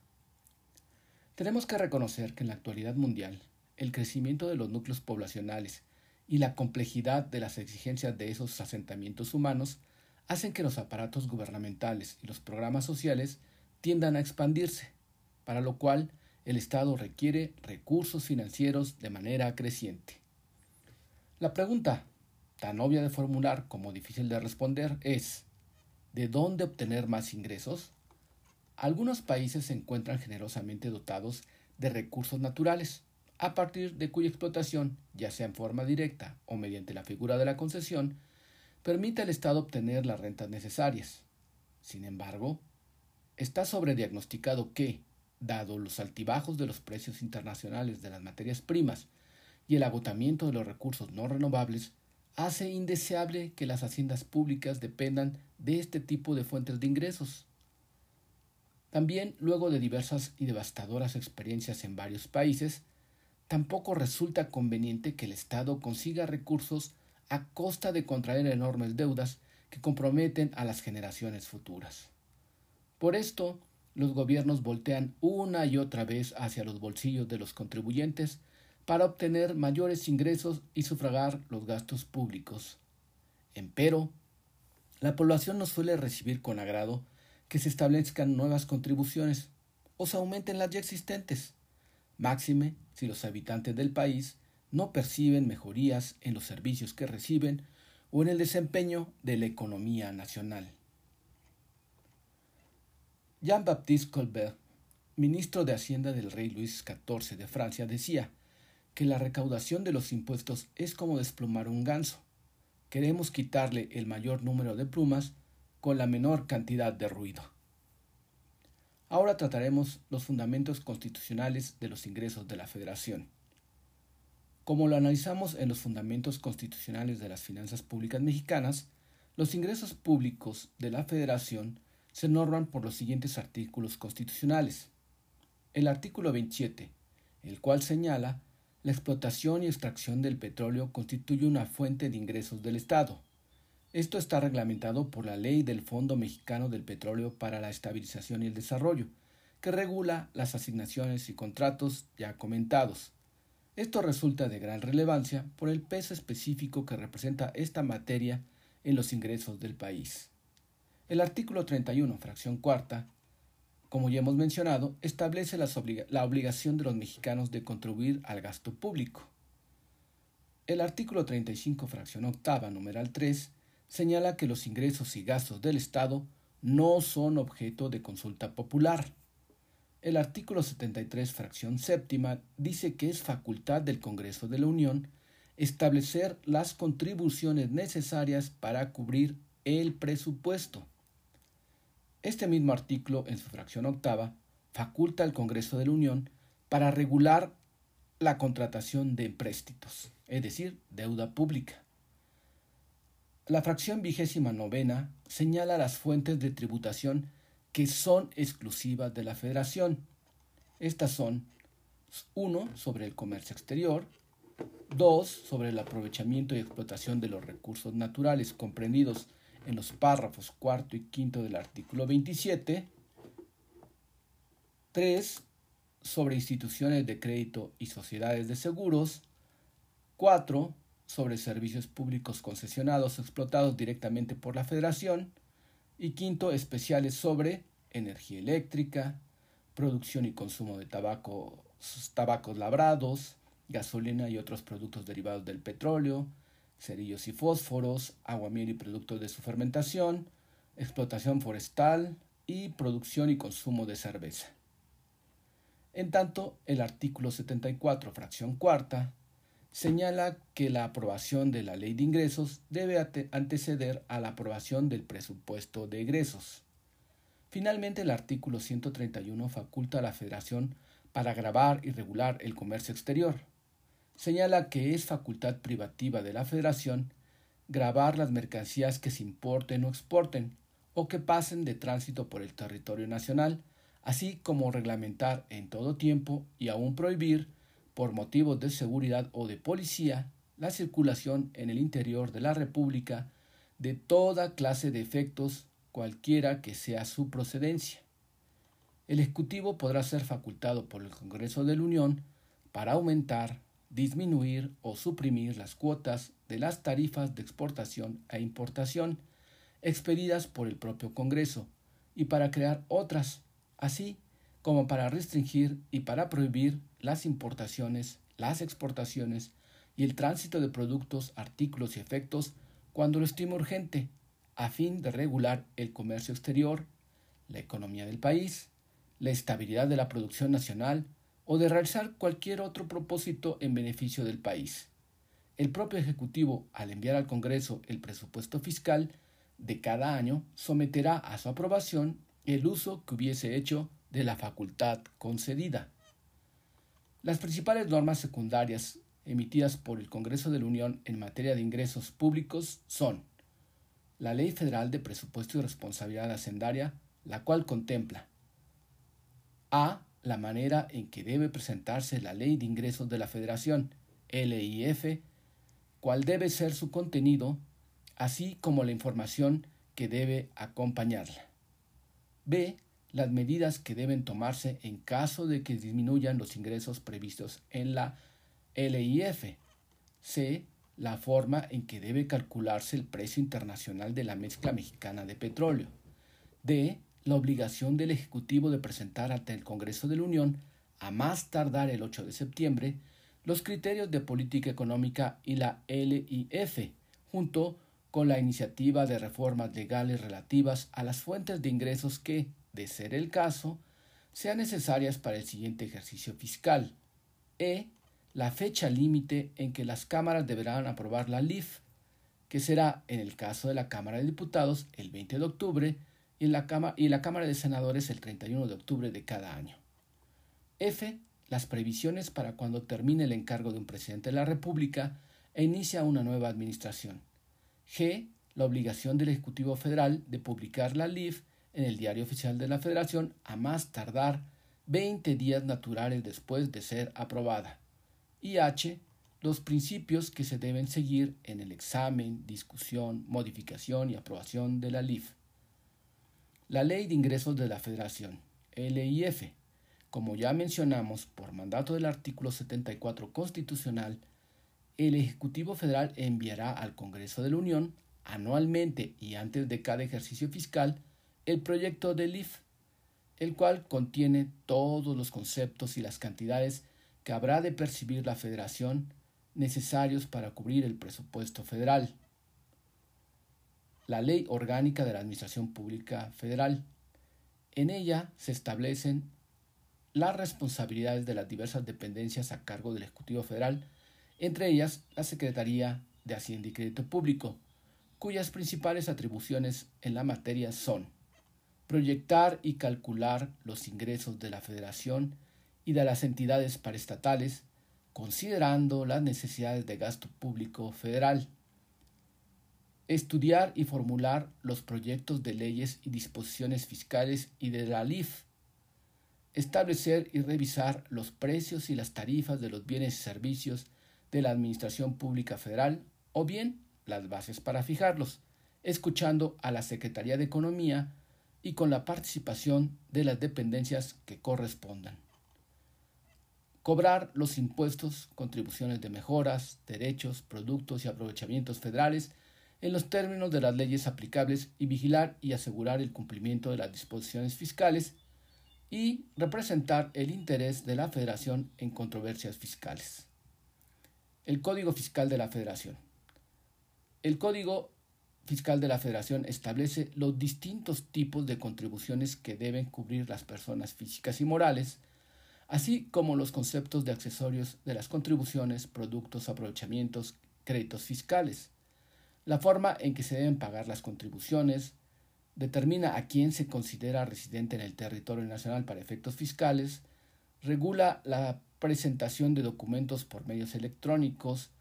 Tenemos que reconocer que en la actualidad mundial, el crecimiento de los núcleos poblacionales y la complejidad de las exigencias de esos asentamientos humanos hacen que los aparatos gubernamentales y los programas sociales tiendan a expandirse, para lo cual el Estado requiere recursos financieros de manera creciente. La pregunta, tan obvia de formular como difícil de responder, es ¿de dónde obtener más ingresos? Algunos países se encuentran generosamente dotados de recursos naturales, a partir de cuya explotación, ya sea en forma directa o mediante la figura de la concesión, permite al Estado obtener las rentas necesarias. Sin embargo, está sobrediagnosticado que, dado los altibajos de los precios internacionales de las materias primas y el agotamiento de los recursos no renovables, hace indeseable que las haciendas públicas dependan de este tipo de fuentes de ingresos. También, luego de diversas y devastadoras experiencias en varios países, tampoco resulta conveniente que el Estado consiga recursos a costa de contraer enormes deudas que comprometen a las generaciones futuras. Por esto, los gobiernos voltean una y otra vez hacia los bolsillos de los contribuyentes para obtener mayores ingresos y sufragar los gastos públicos. Empero, la población no suele recibir con agrado que se establezcan nuevas contribuciones o se aumenten las ya existentes, máxime si los habitantes del país no perciben mejorías en los servicios que reciben o en el desempeño de la economía nacional. Jean-Baptiste Colbert, ministro de Hacienda del rey Luis XIV de Francia, decía que la recaudación de los impuestos es como desplumar un ganso. Queremos quitarle el mayor número de plumas con la menor cantidad de ruido. Ahora trataremos los fundamentos constitucionales de los ingresos de la Federación. Como lo analizamos en los fundamentos constitucionales de las finanzas públicas mexicanas, los ingresos públicos de la Federación se norman por los siguientes artículos constitucionales. El artículo 27, el cual señala la explotación y extracción del petróleo constituye una fuente de ingresos del Estado. Esto está reglamentado por la Ley del Fondo Mexicano del Petróleo para la Estabilización y el Desarrollo, que regula las asignaciones y contratos ya comentados. Esto resulta de gran relevancia por el peso específico que representa esta materia en los ingresos del país. El artículo 31, fracción cuarta, como ya hemos mencionado, establece la obligación de los mexicanos de contribuir al gasto público. El artículo 35, fracción octava, numeral 3, señala que los ingresos y gastos del Estado no son objeto de consulta popular. El artículo 73, fracción séptima, dice que es facultad del Congreso de la Unión establecer las contribuciones necesarias para cubrir el presupuesto. Este mismo artículo, en su fracción octava, faculta al Congreso de la Unión para regular la contratación de empréstitos, es decir, deuda pública. La fracción vigésima novena señala las fuentes de tributación que son exclusivas de la Federación. Estas son 1. sobre el comercio exterior, 2. sobre el aprovechamiento y explotación de los recursos naturales comprendidos en los párrafos cuarto y quinto del artículo 27, 3. sobre instituciones de crédito y sociedades de seguros, 4 sobre servicios públicos concesionados o explotados directamente por la Federación, y quinto, especiales sobre energía eléctrica, producción y consumo de tabaco, tabacos labrados, gasolina y otros productos derivados del petróleo, cerillos y fósforos, agua, miel y productos de su fermentación, explotación forestal y producción y consumo de cerveza. En tanto, el artículo 74, fracción cuarta, señala que la aprobación de la ley de ingresos debe anteceder a la aprobación del presupuesto de egresos. Finalmente, el artículo 131 faculta a la Federación para grabar y regular el comercio exterior. Señala que es facultad privativa de la Federación grabar las mercancías que se importen o exporten o que pasen de tránsito por el territorio nacional, así como reglamentar en todo tiempo y aún prohibir por motivos de seguridad o de policía, la circulación en el interior de la República de toda clase de efectos, cualquiera que sea su procedencia. El Ejecutivo podrá ser facultado por el Congreso de la Unión para aumentar, disminuir o suprimir las cuotas de las tarifas de exportación e importación, expedidas por el propio Congreso, y para crear otras, así como para restringir y para prohibir las importaciones, las exportaciones y el tránsito de productos, artículos y efectos cuando lo estime urgente, a fin de regular el comercio exterior, la economía del país, la estabilidad de la producción nacional o de realizar cualquier otro propósito en beneficio del país. El propio Ejecutivo, al enviar al Congreso el presupuesto fiscal de cada año, someterá a su aprobación el uso que hubiese hecho de la facultad concedida. Las principales normas secundarias emitidas por el Congreso de la Unión en materia de ingresos públicos son la Ley Federal de Presupuesto y Responsabilidad Hacendaria, la cual contempla a. la manera en que debe presentarse la Ley de Ingresos de la Federación, LIF, cuál debe ser su contenido, así como la información que debe acompañarla. B. Las medidas que deben tomarse en caso de que disminuyan los ingresos previstos en la LIF. C. La forma en que debe calcularse el precio internacional de la mezcla mexicana de petróleo. D. La obligación del Ejecutivo de presentar ante el Congreso de la Unión, a más tardar el 8 de septiembre, los criterios de política económica y la LIF, junto con la iniciativa de reformas legales relativas a las fuentes de ingresos que, de ser el caso, sean necesarias para el siguiente ejercicio fiscal. E la fecha límite en que las cámaras deberán aprobar la LIF, que será, en el caso de la Cámara de Diputados, el 20 de octubre y, la, Cámara, y la Cámara de Senadores el 31 de octubre de cada año. F. Las previsiones para cuando termine el encargo de un presidente de la República e inicia una nueva administración. G. La obligación del Ejecutivo Federal de publicar la LIF en el Diario Oficial de la Federación a más tardar 20 días naturales después de ser aprobada y H, los principios que se deben seguir en el examen, discusión, modificación y aprobación de la LIF. La Ley de Ingresos de la Federación, LIF, como ya mencionamos, por mandato del artículo 74 constitucional, el Ejecutivo Federal enviará al Congreso de la Unión anualmente y antes de cada ejercicio fiscal el proyecto de LIF, el cual contiene todos los conceptos y las cantidades que habrá de percibir la Federación necesarios para cubrir el presupuesto federal. La Ley Orgánica de la Administración Pública Federal. En ella se establecen las responsabilidades de las diversas dependencias a cargo del Ejecutivo Federal, entre ellas la Secretaría de Hacienda y Crédito Público, cuyas principales atribuciones en la materia son proyectar y calcular los ingresos de la Federación y de las entidades paraestatales, considerando las necesidades de gasto público federal. Estudiar y formular los proyectos de leyes y disposiciones fiscales y de la LIF. Establecer y revisar los precios y las tarifas de los bienes y servicios de la Administración Pública Federal o bien las bases para fijarlos, escuchando a la Secretaría de Economía y con la participación de las dependencias que correspondan cobrar los impuestos, contribuciones de mejoras, derechos, productos y aprovechamientos federales en los términos de las leyes aplicables y vigilar y asegurar el cumplimiento de las disposiciones fiscales y representar el interés de la Federación en controversias fiscales. El Código Fiscal de la Federación. El Código Fiscal de la Federación establece los distintos tipos de contribuciones que deben cubrir las personas físicas y morales, así como los conceptos de accesorios de las contribuciones, productos, aprovechamientos, créditos fiscales. La forma en que se deben pagar las contribuciones determina a quién se considera residente en el territorio nacional para efectos fiscales, regula la presentación de documentos por medios electrónicos,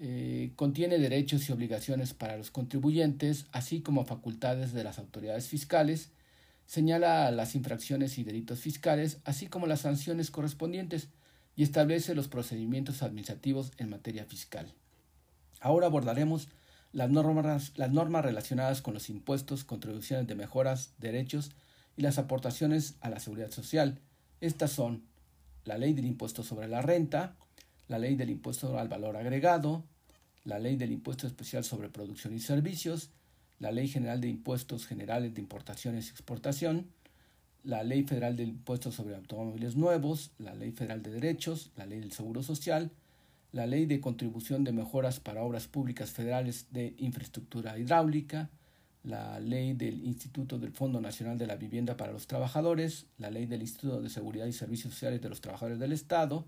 eh, contiene derechos y obligaciones para los contribuyentes, así como facultades de las autoridades fiscales, señala las infracciones y delitos fiscales, así como las sanciones correspondientes, y establece los procedimientos administrativos en materia fiscal. Ahora abordaremos las normas, las normas relacionadas con los impuestos, contribuciones de mejoras, derechos y las aportaciones a la seguridad social. Estas son la ley del impuesto sobre la renta, la ley del impuesto al valor agregado, la ley del impuesto especial sobre producción y servicios, la Ley General de Impuestos Generales de Importaciones y Exportación, la Ley Federal de Impuestos sobre Automóviles Nuevos, la Ley Federal de Derechos, la Ley del Seguro Social, la Ley de Contribución de Mejoras para Obras Públicas Federales de Infraestructura Hidráulica, la Ley del Instituto del Fondo Nacional de la Vivienda para los Trabajadores, la Ley del Instituto de Seguridad y Servicios Sociales de los Trabajadores del Estado,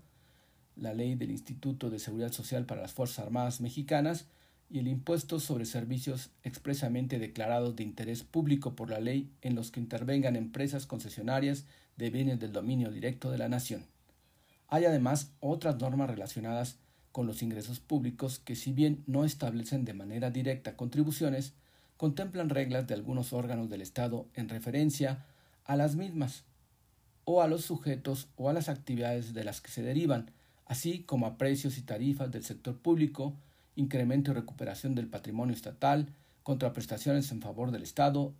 la Ley del Instituto de Seguridad Social para las Fuerzas Armadas Mexicanas y el impuesto sobre servicios expresamente declarados de interés público por la ley en los que intervengan empresas concesionarias de bienes del dominio directo de la nación. Hay además otras normas relacionadas con los ingresos públicos que si bien no establecen de manera directa contribuciones, contemplan reglas de algunos órganos del Estado en referencia a las mismas, o a los sujetos o a las actividades de las que se derivan, así como a precios y tarifas del sector público, incremento y recuperación del patrimonio estatal, contraprestaciones en favor del Estado,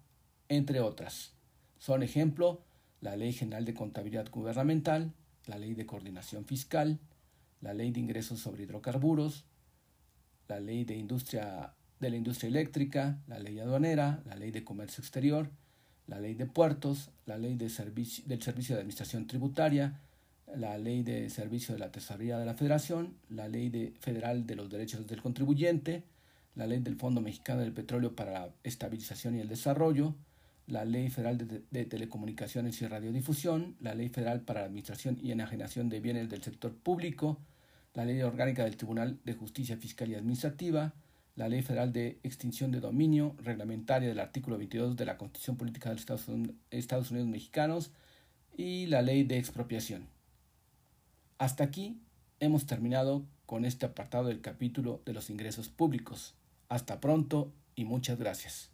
entre otras. Son ejemplo la Ley General de Contabilidad Gubernamental, la Ley de Coordinación Fiscal, la Ley de Ingresos sobre Hidrocarburos, la Ley de Industria de la Industria Eléctrica, la Ley Aduanera, la Ley de Comercio Exterior, la Ley de Puertos, la Ley de Servicio, del Servicio de Administración Tributaria, la Ley de Servicio de la Tesorería de la Federación, la Ley de Federal de los Derechos del Contribuyente, la Ley del Fondo Mexicano del Petróleo para la Estabilización y el Desarrollo, la Ley Federal de, de, Telecomunicaciones y Radiodifusión, la Ley Federal para la Administración y Enajenación de Bienes del Sector Público, la Ley Orgánica del Tribunal de Justicia Fiscal y Administrativa, la Ley Federal de Extinción de Dominio, reglamentaria del artículo 22 de la Constitución Política de los Estados Unidos Mexicanos y la Ley de Expropiación. Hasta aquí hemos terminado con este apartado del capítulo de los ingresos públicos. Hasta pronto y muchas gracias.